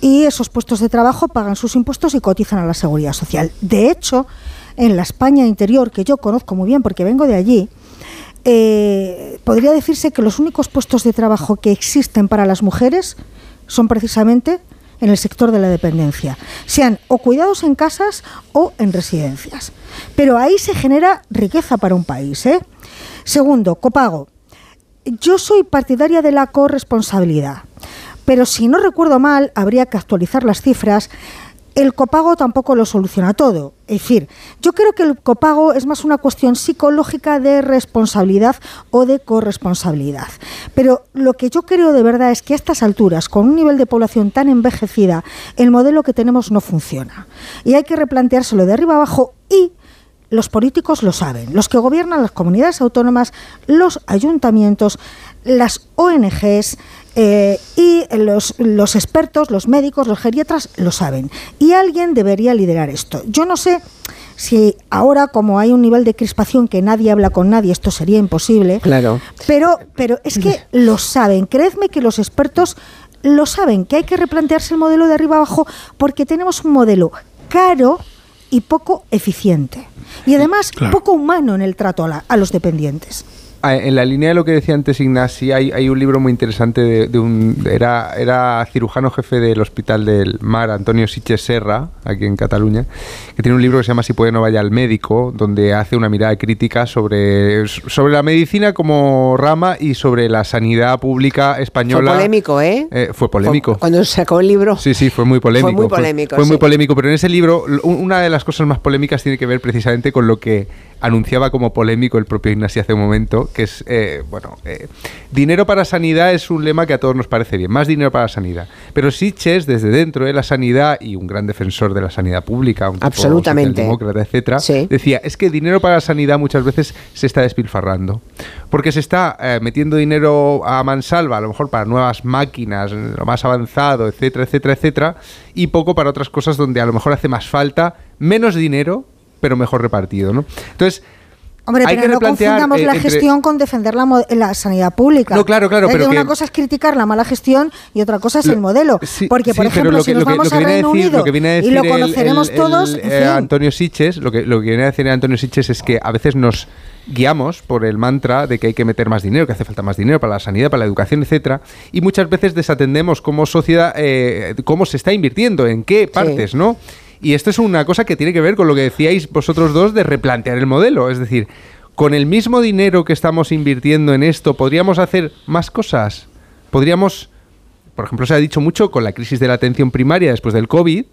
y esos puestos de trabajo pagan sus impuestos y cotizan a la seguridad social. De hecho, en la España interior, que yo conozco muy bien porque vengo de allí, eh, podría decirse que los únicos puestos de trabajo que existen para las mujeres son precisamente en el sector de la dependencia, sean o cuidados en casas o en residencias. Pero ahí se genera riqueza para un país. ¿eh? Segundo, copago. Yo soy partidaria de la corresponsabilidad, pero si no recuerdo mal, habría que actualizar las cifras el copago tampoco lo soluciona todo. Es decir, yo creo que el copago es más una cuestión psicológica de responsabilidad o de corresponsabilidad. Pero lo que yo creo de verdad es que a estas alturas, con un nivel de población tan envejecida, el modelo que tenemos no funciona. Y hay que replanteárselo de arriba abajo y los políticos lo saben, los que gobiernan las comunidades autónomas, los ayuntamientos, las ONGs, eh, y los, los expertos, los médicos, los geriatras lo saben. Y alguien debería liderar esto. Yo no sé si ahora como hay un nivel de crispación que nadie habla con nadie, esto sería imposible. Claro. Pero, pero es que lo saben. Creedme que los expertos lo saben, que hay que replantearse el modelo de arriba abajo porque tenemos un modelo caro y poco eficiente. Y además poco humano en el trato a los dependientes. Ah, en la línea de lo que decía antes Ignasi, hay, hay un libro muy interesante de, un... Era, era cirujano jefe del Hospital del Mar, Antonio Siches Serra, aquí en Cataluña, que tiene un libro que se llama Si puede no vaya al médico, donde hace una mirada crítica sobre, sobre la medicina como rama y sobre la sanidad pública española. Fue polémico, ¿eh? eh fue polémico. cuando sacó el libro. Sí, sí, fue muy polémico. Fue muy polémico. Fue, muy polémico, pero en ese libro una de las cosas más polémicas tiene que ver precisamente con lo que anunciaba como polémico el propio Ignasi hace un momento, que es, eh, bueno, eh, dinero para sanidad es un lema que a todos nos parece bien, más dinero para la sanidad. Pero Sitches, desde dentro de la sanidad y un gran defensor de la sanidad pública, un Absolutamente. demócrata, etcétera, decía, es que dinero para la sanidad muchas veces se está despilfarrando, porque se está eh, metiendo dinero a mansalva, a lo mejor para nuevas máquinas, lo más avanzado, etcétera, etcétera, etcétera, y poco para otras cosas donde a lo mejor hace más falta menos dinero pero mejor repartido, ¿no? Entonces, Hombre, pero no confundamos la gestión con defender la, sanidad pública. No, claro, claro. Pero una cosa es criticar la mala gestión y otra cosa es el modelo. Porque, por ejemplo, si nos vamos a Reino Unido y lo conoceremos todos... Eh, Antonio Siches, lo que, lo que viene a decir Antonio Siches es que a veces nos guiamos por el mantra de que hay que meter más dinero, que hace falta más dinero para la sanidad, para la educación, etcétera, y muchas veces desatendemos como sociedad eh, cómo se está invirtiendo, en qué partes, ¿no? Y esto es una cosa que tiene que ver con lo que decíais vosotros dos de replantear el modelo. Es decir, con el mismo dinero que estamos invirtiendo en esto, ¿podríamos hacer más cosas? Podríamos, por ejemplo, se ha dicho mucho con la crisis de la atención primaria después del COVID.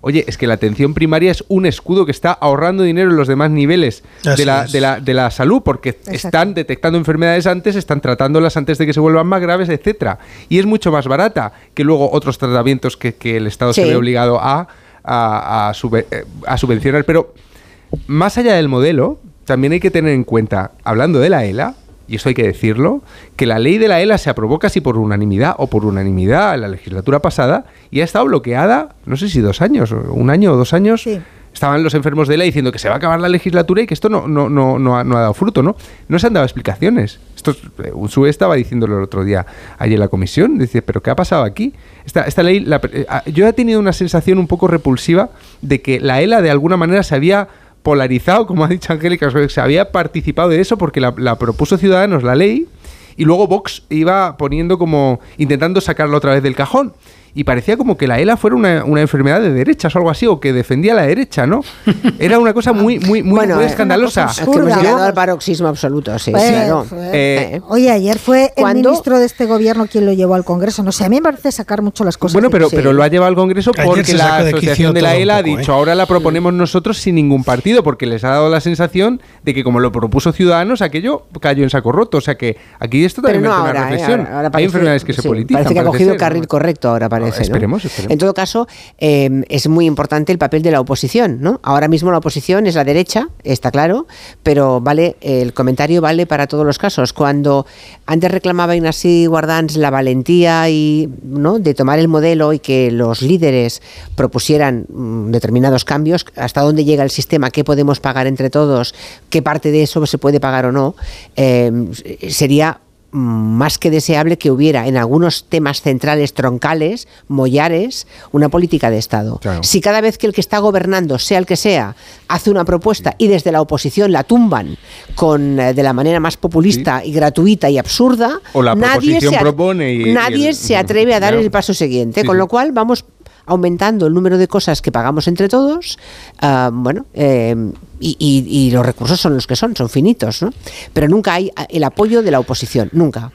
Oye, es que la atención primaria es un escudo que está ahorrando dinero en los demás niveles de la, de la, de, la, salud, porque están detectando enfermedades antes, están tratándolas antes de que se vuelvan más graves, etcétera. Y es mucho más barata que luego otros tratamientos que, el Estado se ve obligado a a, eh, a, subvencionar. Pero más allá del modelo, también hay que tener en cuenta, hablando de la ELA, y eso hay que decirlo, que la ley de la ELA se aprobó casi por unanimidad o por unanimidad en la legislatura pasada y ha estado bloqueada, no sé si dos años, un año o dos años. Estaban los enfermos de ELA diciendo que se va a acabar la legislatura y que esto no, no, no, no, ha, no ha dado fruto, ¿no? No se han dado explicaciones. Esto, eh, Unsue estaba diciéndolo el otro día allí en la comisión, dice, pero ¿qué ha pasado aquí? Esta, esta ley, eh, ah, yo he tenido una sensación un poco repulsiva de que la ELA de alguna manera se había polarizado, como ha dicho Angélica, se había participado de eso porque la, la propuso Ciudadanos la ley y luego Vox iba poniendo como intentando sacarla otra vez del cajón y parecía como que la ELA fuera una, una, enfermedad de derechas o algo así, o que defendía la derecha, ¿no? Era una cosa muy, muy, muy, muy escandalosa. Es que hemos llegado al paroxismo absoluto, sí. Pues, eh, oye, ayer fue el ministro de este gobierno quien lo llevó al Congreso. No sé, a mí me parece sacar mucho las cosas. Bueno, pero, pero lo ha llevado al Congreso porque la asociación de, la ELA ha dicho, ¿eh? ahora la proponemos nosotros sin ningún partido, porque les ha dado la sensación de que como lo propuso Ciudadanos, aquello cayó en saco roto. O sea que aquí esto también es una ¿eh? reflexión. Hay enfermedades que se politizan. Parece que ha cogido el carril correcto ahora, parece. Esperemos, En todo caso, em, es muy importante el papel de la oposición, ¿no? Ahora mismo la oposición es la derecha, está claro, pero vale, el comentario vale para todos los casos. Cuando antes reclamaba Ignasi Guardans la valentía y ¿no? de tomar el modelo y que los líderes propusieran mm, determinados cambios, hasta dónde llega el sistema, qué podemos pagar entre todos, qué parte de eso se puede pagar o no, em, sería más que deseable que hubiera en algunos temas centrales troncales, mollares, una política de Estado. Si cada vez que el que está gobernando, sea el que sea, hace una propuesta y desde la oposición la tumban con eh, de la manera más populista y gratuita y absurda, nadie, se, propone nadie se atreve a dar el paso siguiente. con lo cual vamos aumentando el número de cosas que pagamos entre todos, ah, bueno, eh, y, los recursos son los que son, son finitos, ¿no? Pero nunca hay el apoyo de la oposición, nunca.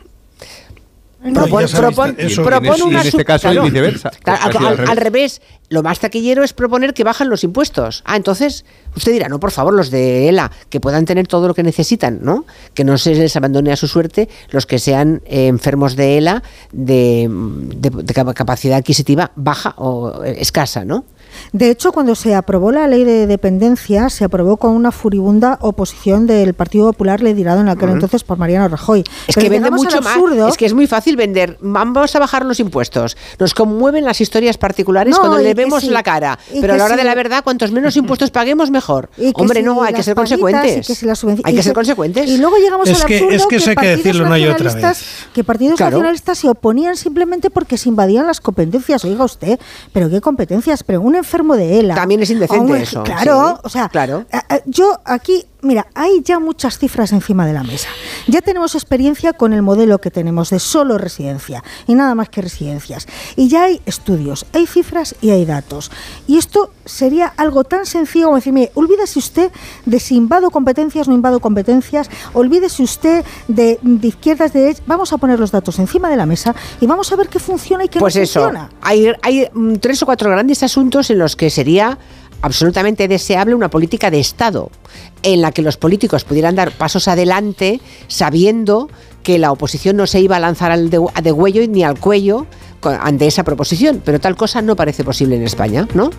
Propon, una en este caso viceversa. al, revés, lo más taquillero es proponer que bajan los impuestos. Ah, entonces usted dirá, no, por favor, los de ELA, que puedan tener todo lo que necesitan, ¿no? Que no se les abandone a su suerte los que sean eh, enfermos de ELA de, de capacidad adquisitiva baja o escasa, ¿no? De hecho, cuando se aprobó la ley de dependencia, se aprobó con una furibunda oposición del Partido Popular liderado en aquel entonces por Mariano Rajoy. Es que vende mucho más. Es que es muy fácil vender. Vamos a bajar los impuestos. Nos conmueven las historias particulares cuando le vemos la cara. Pero a la hora de la verdad, cuantos menos impuestos paguemos, mejor. Hombre, no, hay que ser consecuentes. hay que ser consecuentes. Y luego llegamos al absurdo es que, que decirlo una y otra vez. Que partidos nacionalistas se oponían simplemente porque se invadían las competencias. Oiga usted, pero qué competencias. Pero enfermo de ELA. También es indecente eso. Claro, o sea, claro. yo aquí Mira, hay ya muchas cifras encima de la mesa. Ya tenemos experiencia con el modelo que tenemos de solo residencia y nada más que residencias. Y ya hay estudios, hay cifras y hay datos. Y esto sería algo tan sencillo como decirme, olvídese usted de si invado competencias o no invado competencias, olvídese usted de, izquierdas, de derechas. Vamos a poner los datos encima de la mesa y vamos a ver qué funciona y qué pues no eso, funciona. Hay, hay mm, tres o cuatro grandes asuntos en los que sería absolutamente deseable una política de Estado en la que los políticos pudieran dar pasos adelante sabiendo que la oposición no se iba a lanzar al de, de ni al cuello ante esa proposición. Pero tal cosa no parece posible en España, ¿no?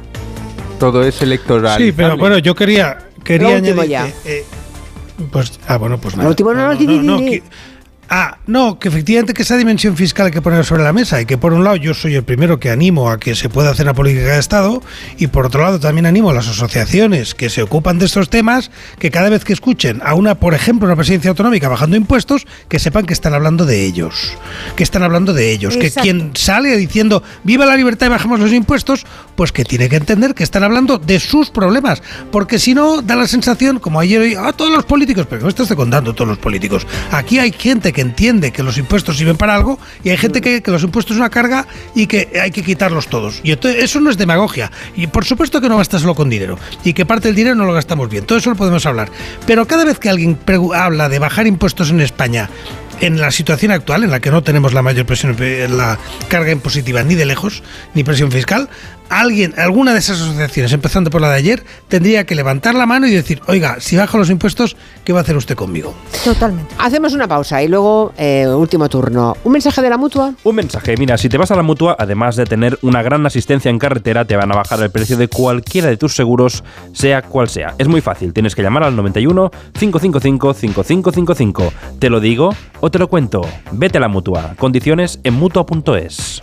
Todo es electoral. Sí, pero bueno, yo quería, quería añadir. Eh, pues, ah, bueno, pues nada. último no, no, Ah, no, que efectivamente que esa dimensión fiscal hay que poner sobre la mesa y que por un lado yo soy el primero que animo a que se pueda hacer una política de Estado y por otro lado también animo a las asociaciones que se ocupan de estos temas que cada vez que escuchen a una, por ejemplo, una presidencia autonómica bajando impuestos, que sepan que están hablando de ellos, que están hablando de ellos, que quien sale diciendo viva la libertad y bajamos los impuestos, pues que tiene que entender que están hablando de sus problemas, porque si no da la sensación, como ayer, a ah, todos los políticos, pero me estás contando todos los políticos, aquí hay gente que entiende que los impuestos sirven para algo y hay gente que, que los impuestos es una carga y que hay que quitarlos todos. Y entonces, eso no es demagogia. Y por supuesto que no basta solo con dinero y que parte del dinero no lo gastamos bien. Todo eso lo podemos hablar. Pero cada vez que alguien habla de bajar impuestos en España en la situación actual, en la que no tenemos la mayor presión, la carga impositiva ni de lejos, ni presión fiscal, alguien, alguna de esas asociaciones, empezando por la de ayer, tendría que levantar la mano y decir, oiga, si bajo los impuestos, ¿qué va a hacer usted conmigo? Totalmente. Hacemos una pausa y luego, eh, último turno. ¿Un mensaje de la mutua? Un mensaje. Mira, si te vas a la mutua, además de tener una gran asistencia en carretera, te van a bajar el precio de cualquiera de tus seguros, sea cual sea. Es muy fácil, tienes que llamar al 91 555 5555. Te lo digo o te lo cuento. Vete a la mutua. Condiciones en mutua.es.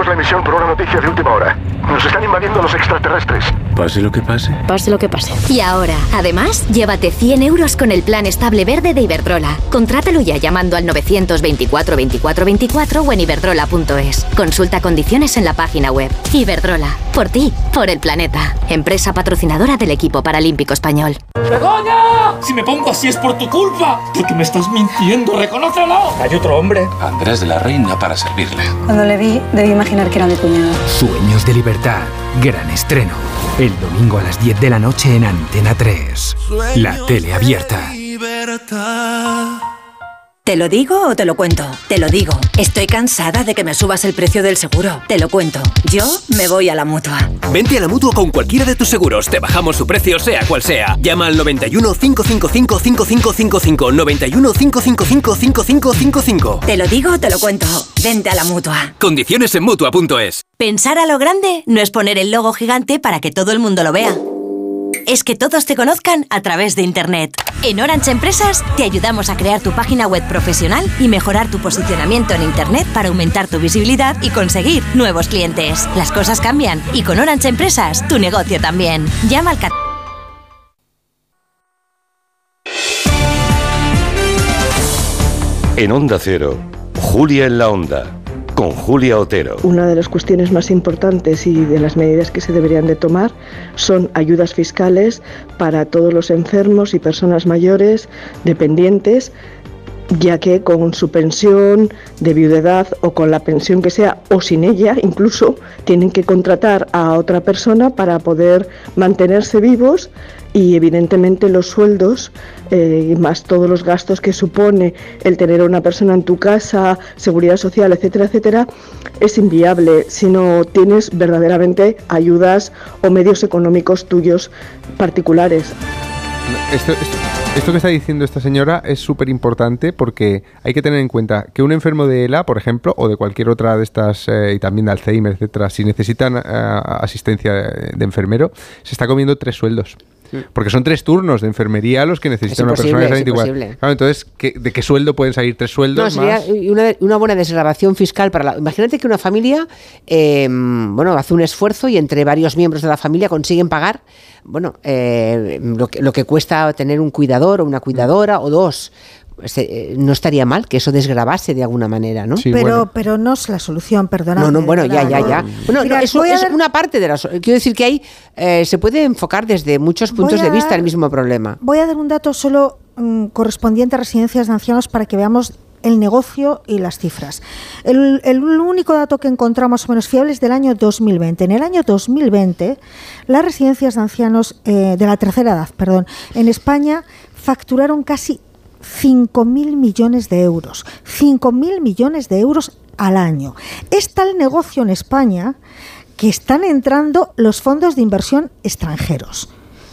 Interrumpimos la emisión por una noticia de última hora. Nos están invadiendo los extraterrestres. Pase lo que pase. Pase lo que pase. Y ahora, además, llévate 100 euros con el plan estable verde de Iberdrola. Contrátalo ya llamando al 924 24 24 o en iberdrola.es. Consulta condiciones en la página web. Iberdrola. Por ti, por el planeta. Empresa patrocinadora del equipo paralímpico español. ¡Begoña! Si me pongo así es por tu culpa. Porque me estás mintiendo, reconócelo. Hay otro hombre. Andrés de la Reina para servirle. Cuando le vi, debí imaginar imaginar que era mi cuñado. Sueños de libertad. Gran estreno. El domingo a las 10 de la noche en Antena 3. La tele abierta. ¿Te lo digo o te lo cuento? Te lo digo. Estoy cansada de que me subas el precio del seguro. Te lo cuento. Yo me voy a la mutua. Vente a la mutua con cualquiera de tus seguros. Te bajamos su precio, sea cual sea. Llama al 91 555 5555. 91 555 5555. Te lo digo o te lo cuento. Vente a la mutua. Condiciones en mutua.es. Pensar a lo grande no es poner el logo gigante para que todo el mundo lo vea es que todos te conozcan a través de Internet. En Orange Empresas te ayudamos a crear tu página web profesional y mejorar tu posicionamiento en Internet para aumentar tu visibilidad y conseguir nuevos clientes. Las cosas cambian y con Orange Empresas tu negocio también. Llama al En Onda Cero, Julia en la Onda Una de las cuestiones más importantes y de las medidas que se deberían de tomar son ayudas fiscales para todos los enfermos y personas mayores dependientes ya que con su pensión de viudedad o con la pensión que sea o sin ella incluso tienen que contratar a otra persona para poder mantenerse vivos y evidentemente los sueldos eh, más todos los gastos que supone el tener a una persona en tu casa, seguridad social, etcétera, etcétera, es inviable si no tienes verdaderamente ayudas o medios económicos tuyos particulares. Esto, que está diciendo esta señora es súper importante porque hay que tener en cuenta que un enfermo de ELA, por ejemplo, o de cualquier otra de estas, eh, y también de Alzheimer, etcétera, si necesitan eh, asistencia de enfermero, se está comiendo tres sueldos. Porque son tres turnos de enfermería los que necesita una persona que igual. entonces, ¿de qué sueldo pueden salir tres sueldos? No, sería Una, una, buena desgrabación fiscal para la. Imagínate que una familia, em, bueno, hace un esfuerzo y entre varios miembros de la familia consiguen pagar, bueno, eh, lo, que, lo que cuesta tener un cuidador o una cuidadora o dos eh, no estaría mal que eso desgrabase de alguna manera, ¿no? pero, pero no es la solución, perdona. No, no, bueno, ya, ya, ya. Bueno, eso es una parte de la Quiero decir que ahí eh, se puede enfocar desde muchos puntos de vista el mismo problema. Voy a dar un dato solo mm, correspondiente a residencias de ancianos para que veamos el negocio y las cifras. El, único dato que encontramos más o menos fiable es del año 2020. En el año 2020, las residencias de ancianos eh, de la tercera edad, perdón, en España facturaron casi 5.000 millones de euros. 5.000 millones de euros al año. Es tal negocio en España que están entrando los fondos de inversión extranjeros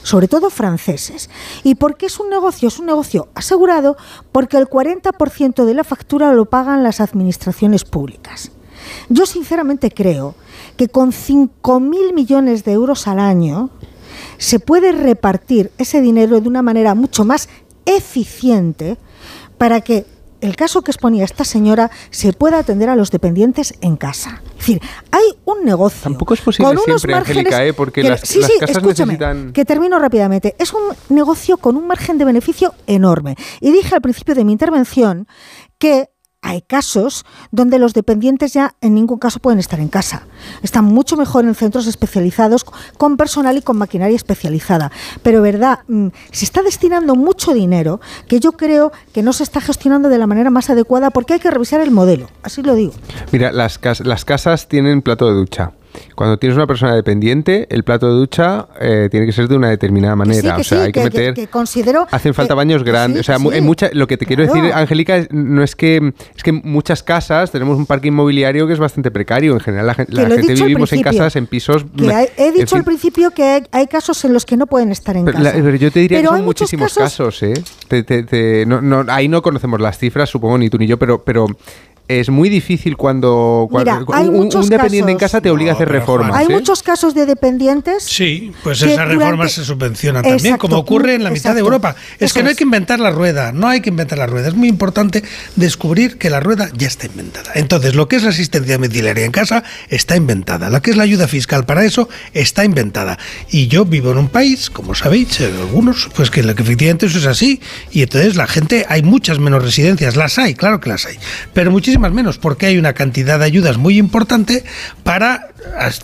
sobre todo franceses. ¿Y por qué es un negocio? Es un negocio asegurado porque el 40% de la factura lo pagan las administraciones públicas. Yo sinceramente creo que con 5.000 millones de euros al año se puede repartir ese dinero de una manera mucho más eficiente para que el caso que exponía esta señora se pueda atender a los dependientes en casa. Es decir, hay un negocio. Tampoco es posible con unos márgenes ¿eh? porque las, sí, sí, casas necesitan... Que termino rápidamente. Es un negocio con un margen de beneficio enorme. Y dije al principio de mi intervención que hay casos donde los dependientes ya en ningún caso pueden estar en casa. Están mucho mejor en centros especializados con personal y con maquinaria especializada. Pero, verdad, mm, se está destinando mucho dinero que yo creo que no se está gestionando de la manera más adecuada porque hay que revisar el modelo. Así lo digo. Mira, las, las casas tienen plato de ducha. Cuando tienes una persona dependiente, el plato de ducha eh, tiene que ser de una determinada manera. o sea, hay que, meter. considero hacen falta baños grandes. o sea, en mucha, lo que te quiero decir, Angélica, no es que es que en muchas casas tenemos un parque inmobiliario que es bastante precario. En general, la, gente vivimos en casas, en pisos. he dicho al principio que hay, casos en los que no pueden estar en casa. pero yo te diría que son muchísimos casos, ¿eh? ahí no conocemos las cifras, supongo, ni tú ni yo, pero, pero es muy difícil cuando, un, dependiente en casa te obliga a hacer reformas. Hay ¿eh? muchos casos de dependientes. Sí, pues esas reformas se subvencionan también, como ocurre en la mitad de Europa. Es que no hay que inventar la rueda, no hay que inventar la rueda. Es muy importante descubrir que la rueda ya está inventada. Entonces, lo que es la asistencia domiciliaria en casa está inventada. Lo que es la ayuda fiscal para eso está inventada. Y yo vivo en un país, como sabéis, eh, algunos, pues que, que efectivamente eso es así. Y entonces la gente, hay muchas menos residencias, las hay, claro que las hay. Pero muchísimas muchísimas menos, porque hay una cantidad de ayudas muy importante para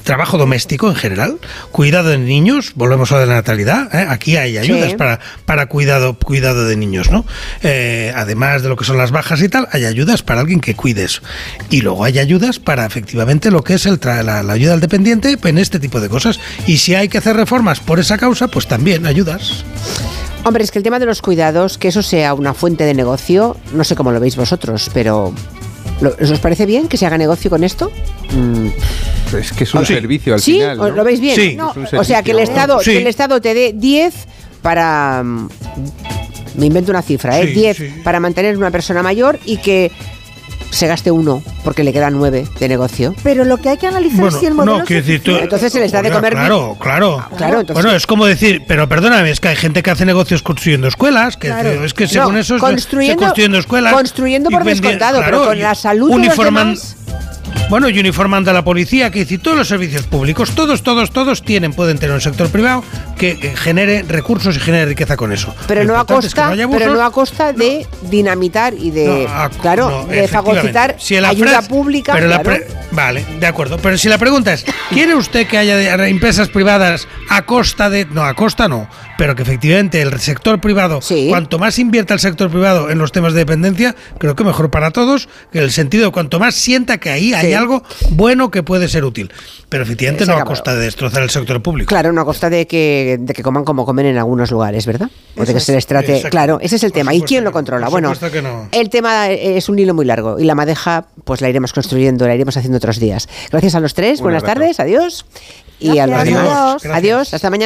trabajo doméstico en general, cuidado de niños, volvemos a la natalidad, ¿eh? aquí hay ayudas para, para cuidado, cuidado de niños, ¿no? Eh, además de lo que son las bajas y tal, hay ayudas para alguien que cuide eso. Y luego hay ayudas para efectivamente lo que es el la, la ayuda al dependiente en este tipo de cosas. Y si hay que hacer reformas por esa causa, pues también ayudas. Hombre, es que el tema de los cuidados, que eso sea una fuente de negocio, no sé cómo lo veis vosotros, pero ¿os parece bien que se haga negocio con esto? Mm, es que es un servicio al final. ¿Sí? ¿Lo veis bien? Sí. o sea, que el Estado, el Estado te dé 10 para... Mm, me invento una cifra, ¿eh? 10 para mantener una persona mayor y que se gaste uno porque le quedan nueve de negocio. Pero lo que hay que analizar es si el modelo. No, decir, tú, entonces se les da de comer. Claro, claro. Ah, claro bueno, es como decir, pero perdóname, es que hay gente que hace negocios construyendo escuelas, que es que según eso construyendo, se construyendo escuelas. Construyendo por descontado, pero con la salud de los demás, bueno, y uniformando a la policía, que dice, todos los servicios públicos, todos, todos, todos tienen, pueden tener un sector privado que, genere recursos y genere riqueza con eso. Pero no a costa, pero no a costa de dinamitar y de, claro, de fagocitar si ayuda pública. vale, de acuerdo. Pero si la pregunta es, ¿quiere usted que haya empresas privadas a costa de, no, a costa no, pero que efectivamente el sector privado, cuanto más invierta el sector privado en los temas de dependencia, creo que mejor para todos, que el sentido, cuanto más sienta que ahí hay algo bueno que puede ser útil. Pero efectivamente no a costa de destrozar el sector público. Claro, no a costa de que, de que coman como comen en algunos lugares, ¿verdad? O de que se les trate. Claro, ese es el tema. ¿Y quién lo controla? Bueno, el tema es un hilo muy largo y la madeja, pues la iremos construyendo, la iremos haciendo otros días. Gracias a los tres, buenas tardes, adiós. Y a los demás. Adiós, hasta mañana.